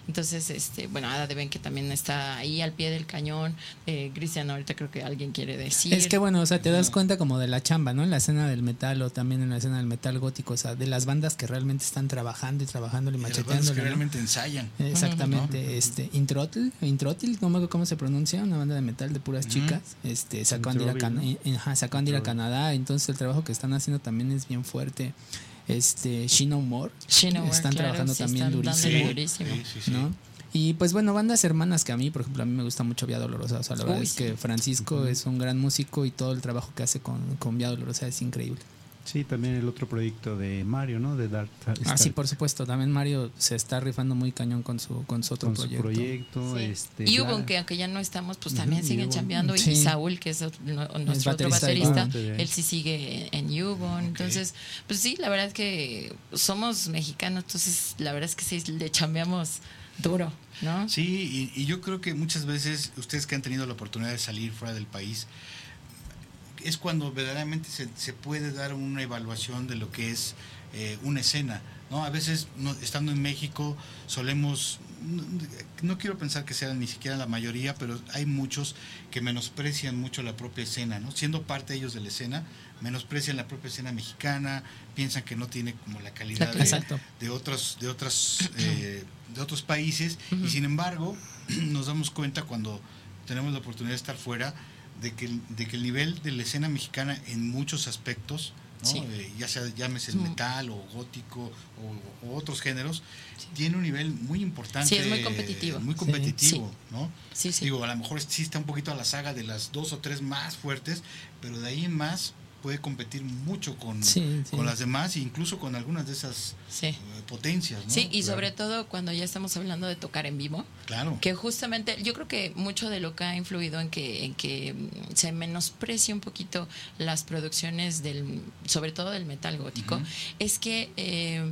Entonces, este, bueno, Ada de Ben que también está ahí al pie del cañón. Eh, Cristian, ahorita creo que alguien quiere decir. Es que bueno, o sea, te das cuenta como de la chamba, ¿no? En la escena del metal o también en la escena del metal gótico, o sea, de las bandas que realmente están trabajando y trabajando y macheteando. que realmente ensayan. Exactamente. Este, Introtil, Introtil, no me acuerdo cómo se pronuncia, una banda de metal de puras chicas. Este, se acaban de ir a, ir a Canadá, entonces el trabajo que están haciendo también es bien fuerte este Shino More están trabajando también durísimo, ¿no? Y pues bueno, bandas hermanas que a mí, por ejemplo, a mí me gusta mucho Vía Dolorosa. O sea, la verdad es que Francisco es un gran músico y todo el trabajo que hace con, con Vía Dolorosa es increíble. Sí, también el otro proyecto de Mario, ¿no? De Dark. Ah, sí, por supuesto. También Mario se está rifando muy cañón con su, con su otro con proyecto. Su proyecto este, y Hugo, que aunque ya no estamos, pues también siguen chambeando. Y Saúl, que es nuestro otro baterista, él sí sigue en Yubon. Entonces, pues sí, la verdad es que somos mexicanos, entonces la verdad es que sí le chambeamos duro, ¿no? Sí, y, y yo creo que muchas veces ustedes que han tenido la oportunidad de salir fuera del país, es cuando verdaderamente se, se, puede dar una evaluación de lo que es eh, una escena. ¿no? A veces, estando en México, solemos, no, quiero pensar que sea ni siquiera la mayoría, pero hay muchos que menosprecian mucho la propia escena, ¿no? siendo parte ellos de la escena, menosprecian la propia escena mexicana, piensan que no tiene como la calidad de, de, otros, de, otras, eh, de otros países, y sin embargo, nos damos cuenta cuando tenemos la oportunidad de estar fuera, de que, de que el nivel de la escena mexicana en muchos aspectos, eh, ya sea llámese el metal o gótico o, otros géneros, tiene un nivel muy importante. Sí, es muy competitivo. Muy competitivo, ¿no? Digo, a lo mejor sí está un poquito a la saga de las dos o tres más fuertes, pero de ahí en más puede competir mucho con, con las demás e incluso con algunas de esas eh, potencias. ¿no? Sí, y sobre todo cuando ya estamos hablando de tocar en vivo. Claro. Que justamente yo creo que mucho de lo que ha influido en que, en que mm, se menosprecie un poquito las producciones del, sobre todo del metal gótico, es que eh,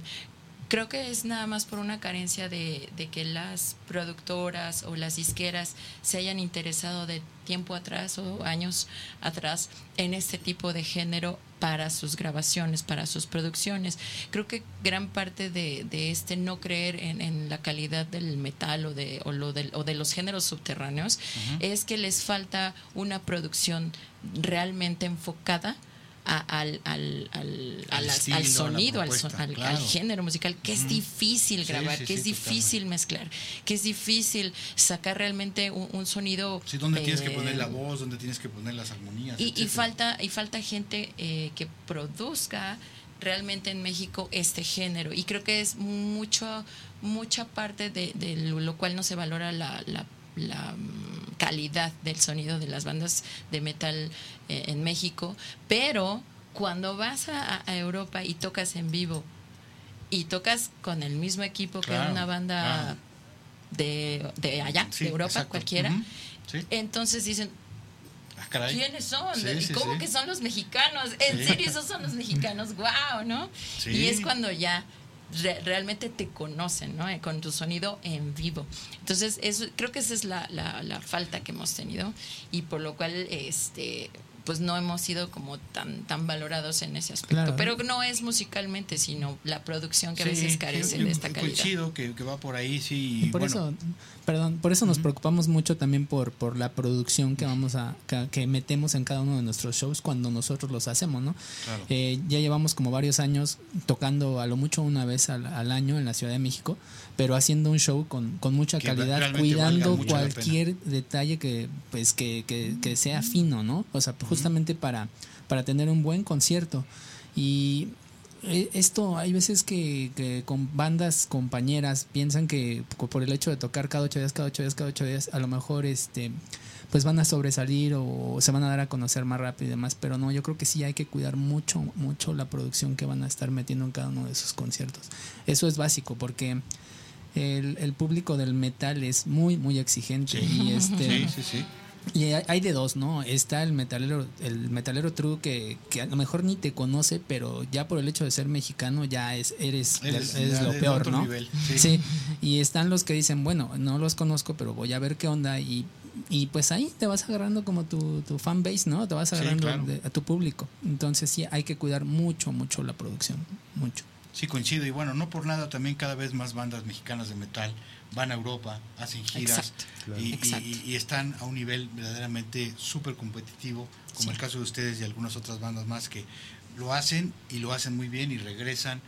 creo que es nada más por una carencia de, que las productoras o las disqueras se hayan interesado de tiempo atrás o años atrás en este tipo de género para sus grabaciones, para sus producciones. Creo que gran parte de, este no creer en, la calidad del metal o de, o lo o de los géneros subterráneos es que les falta una producción realmente enfocada al, al, al, al, sonido, al, género musical, que es difícil grabar, que es difícil mezclar, que es difícil sacar realmente un, sonido. Sí, donde tienes que poner la voz, donde tienes que poner las armonías. Y, falta, y falta gente eh, que produzca realmente en México este género. Y creo que es mucho, mucha parte de, lo cual no se valora la, la la mm, calidad del sonido de las bandas de metal eh, en México, pero cuando vas a, Europa y tocas en vivo y tocas con el mismo equipo que una banda de, de, allá, de Europa, cualquiera, entonces dicen, ah, ¿Quiénes son? ¿Cómo que son los mexicanos? ¿En serio esos son los mexicanos? ¡Wow! ¿No? Y es cuando ya realmente te conocen, ¿no? Eh, con tu sonido en vivo. Entonces, eso, creo que esa es la, la, la falta que hemos tenido y por lo cual, este pues no hemos sido como tan tan valorados en ese aspecto. Pero no es musicalmente, sino la producción que a veces carece de esta calidad. chido que, va por ahí, sí. por eso, perdón, por eso nos preocupamos mucho también por, por la producción que vamos a que, metemos en cada uno de nuestros shows cuando nosotros los hacemos, ¿no? Eh, ya llevamos como varios años tocando a lo mucho una vez al, al año en la Ciudad de México pero haciendo un show con, con mucha calidad, cuidando cualquier detalle que, pues, que, que, sea fino, ¿no? O sea, justamente para, para tener un buen concierto. Y eh, esto hay veces que, que, con bandas compañeras piensan que por el hecho de tocar cada ocho días, cada ocho días, cada ocho días, a lo mejor este pues van a sobresalir o se van a dar a conocer más rápido y demás, pero no, yo creo que sí hay que cuidar mucho, mucho la producción que van a estar metiendo en cada uno de esos conciertos. Eso es básico porque el, el público del metal es muy, muy exigente. Y este, Y hay de dos, ¿no? Está el metalero, el metalero true que, que, a lo mejor ni te conoce, pero ya por el hecho de ser mexicano ya es, eres, es lo peor, ¿no? Sí. Y están los que dicen, bueno, no los conozco, pero voy a ver qué onda y, y pues ahí te vas agarrando como tu, tu fan base, ¿no? Te vas agarrando a tu público. Entonces sí, hay que cuidar mucho, mucho la producción, mucho. Sí, coincido. Y bueno, no por nada también cada vez más bandas mexicanas de metal van a Europa, hacen giras y, están a un nivel verdaderamente súper competitivo, como el caso de ustedes y algunas otras bandas más que lo hacen y lo hacen muy bien y regresan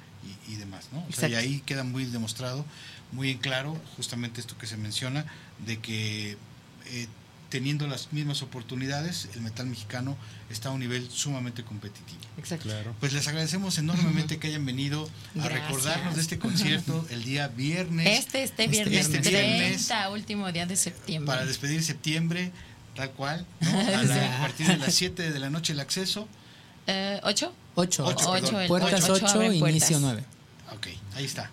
y, demás, ¿no? y ahí queda muy demostrado, muy en claro, justamente esto que se menciona, de que eh, teniendo las mismas oportunidades, el metal mexicano está a un nivel sumamente competitivo. Exacto. Pues les agradecemos enormemente que hayan venido a recordarnos de este concierto el día viernes. Este, este, este viernes, este, viernes, 30, último día de septiembre. Para despedir septiembre, tal cual, a, partir de las 7 de la noche el acceso. Eh, ¿Ocho? Ocho. puertas 8, inicio 9. Ok, ahí está.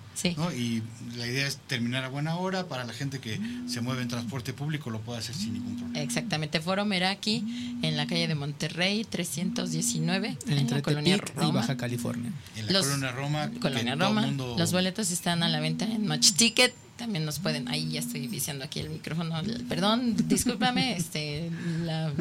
Y la idea es terminar a buena hora para la gente que se mueve en transporte público lo puede hacer sin ningún problema. Exactamente, Foro Meraki en la calle de Monterrey 319 en la colonia Roma. y Baja California. En la colonia Roma. Colonia Roma. Los boletos están a la venta en Match Ticket también nos pueden, ahí ya estoy diciendo aquí el micrófono, perdón, discúlpame, este, la,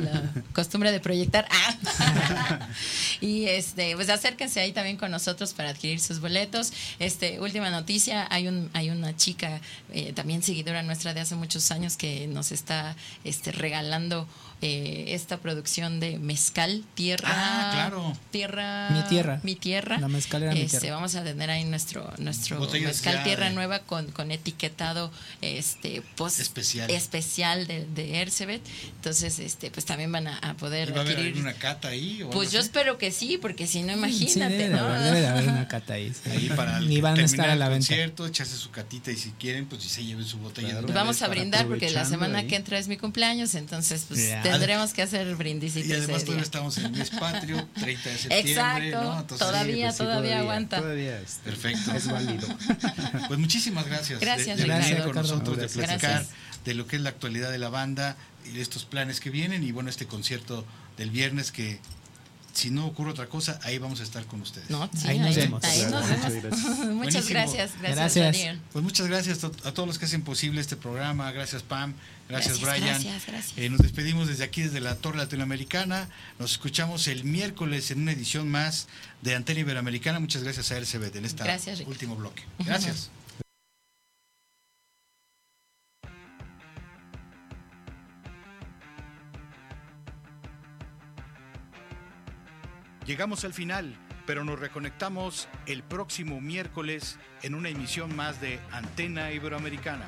costumbre de proyectar. Ah. y este, pues acérquense ahí también con nosotros para adquirir sus boletos. Este, última noticia, hay un, hay una chica, eh, también seguidora nuestra de hace muchos años, que nos está este, regalando eh, esta producción de mezcal tierra. Ah, claro. tierra. Mi tierra. Mi tierra. La mezcal era mi este, tierra. vamos a tener ahí nuestro nuestro mezcal tierra nueva con, con etiquetado este post especial. especial de, de Ercebet entonces este pues también van a, poder ¿Va adquirir a haber una cata ahí pues yo espero que sí porque si no imagínate debe, ¿no? de haber, una cata ahí, ahí para Ni van a estar a la venta. concierto echarse su catita y si quieren pues si se lleven su botella pues vamos a brindar porque la semana que entra es mi cumpleaños entonces pues tendremos que hacer el brindis y además todavía estamos en el mes patrio, 30 de septiembre. Exacto, todavía, pues todavía, aguanta. Todavía Perfecto. Es válido. Pues muchísimas gracias. Gracias, de, de con nosotros, de platicar de lo que es la actualidad de la banda y de estos planes que vienen y bueno, este concierto del viernes que si no ocurre otra cosa, ahí vamos a estar con ustedes. No, ahí, nos vemos. Muchas gracias. Gracias, Daniel. Pues muchas gracias a todos los que hacen posible este programa. Gracias, Pam. Gracias, Brian. Gracias, gracias. Eh, nos despedimos desde aquí, desde la Torre Latinoamericana. Nos escuchamos el miércoles en una edición más de Antena Iberoamericana. Muchas gracias a RCB en este último bloque. Gracias. Llegamos al final, pero nos reconectamos el próximo miércoles en una emisión más de Antena Iberoamericana.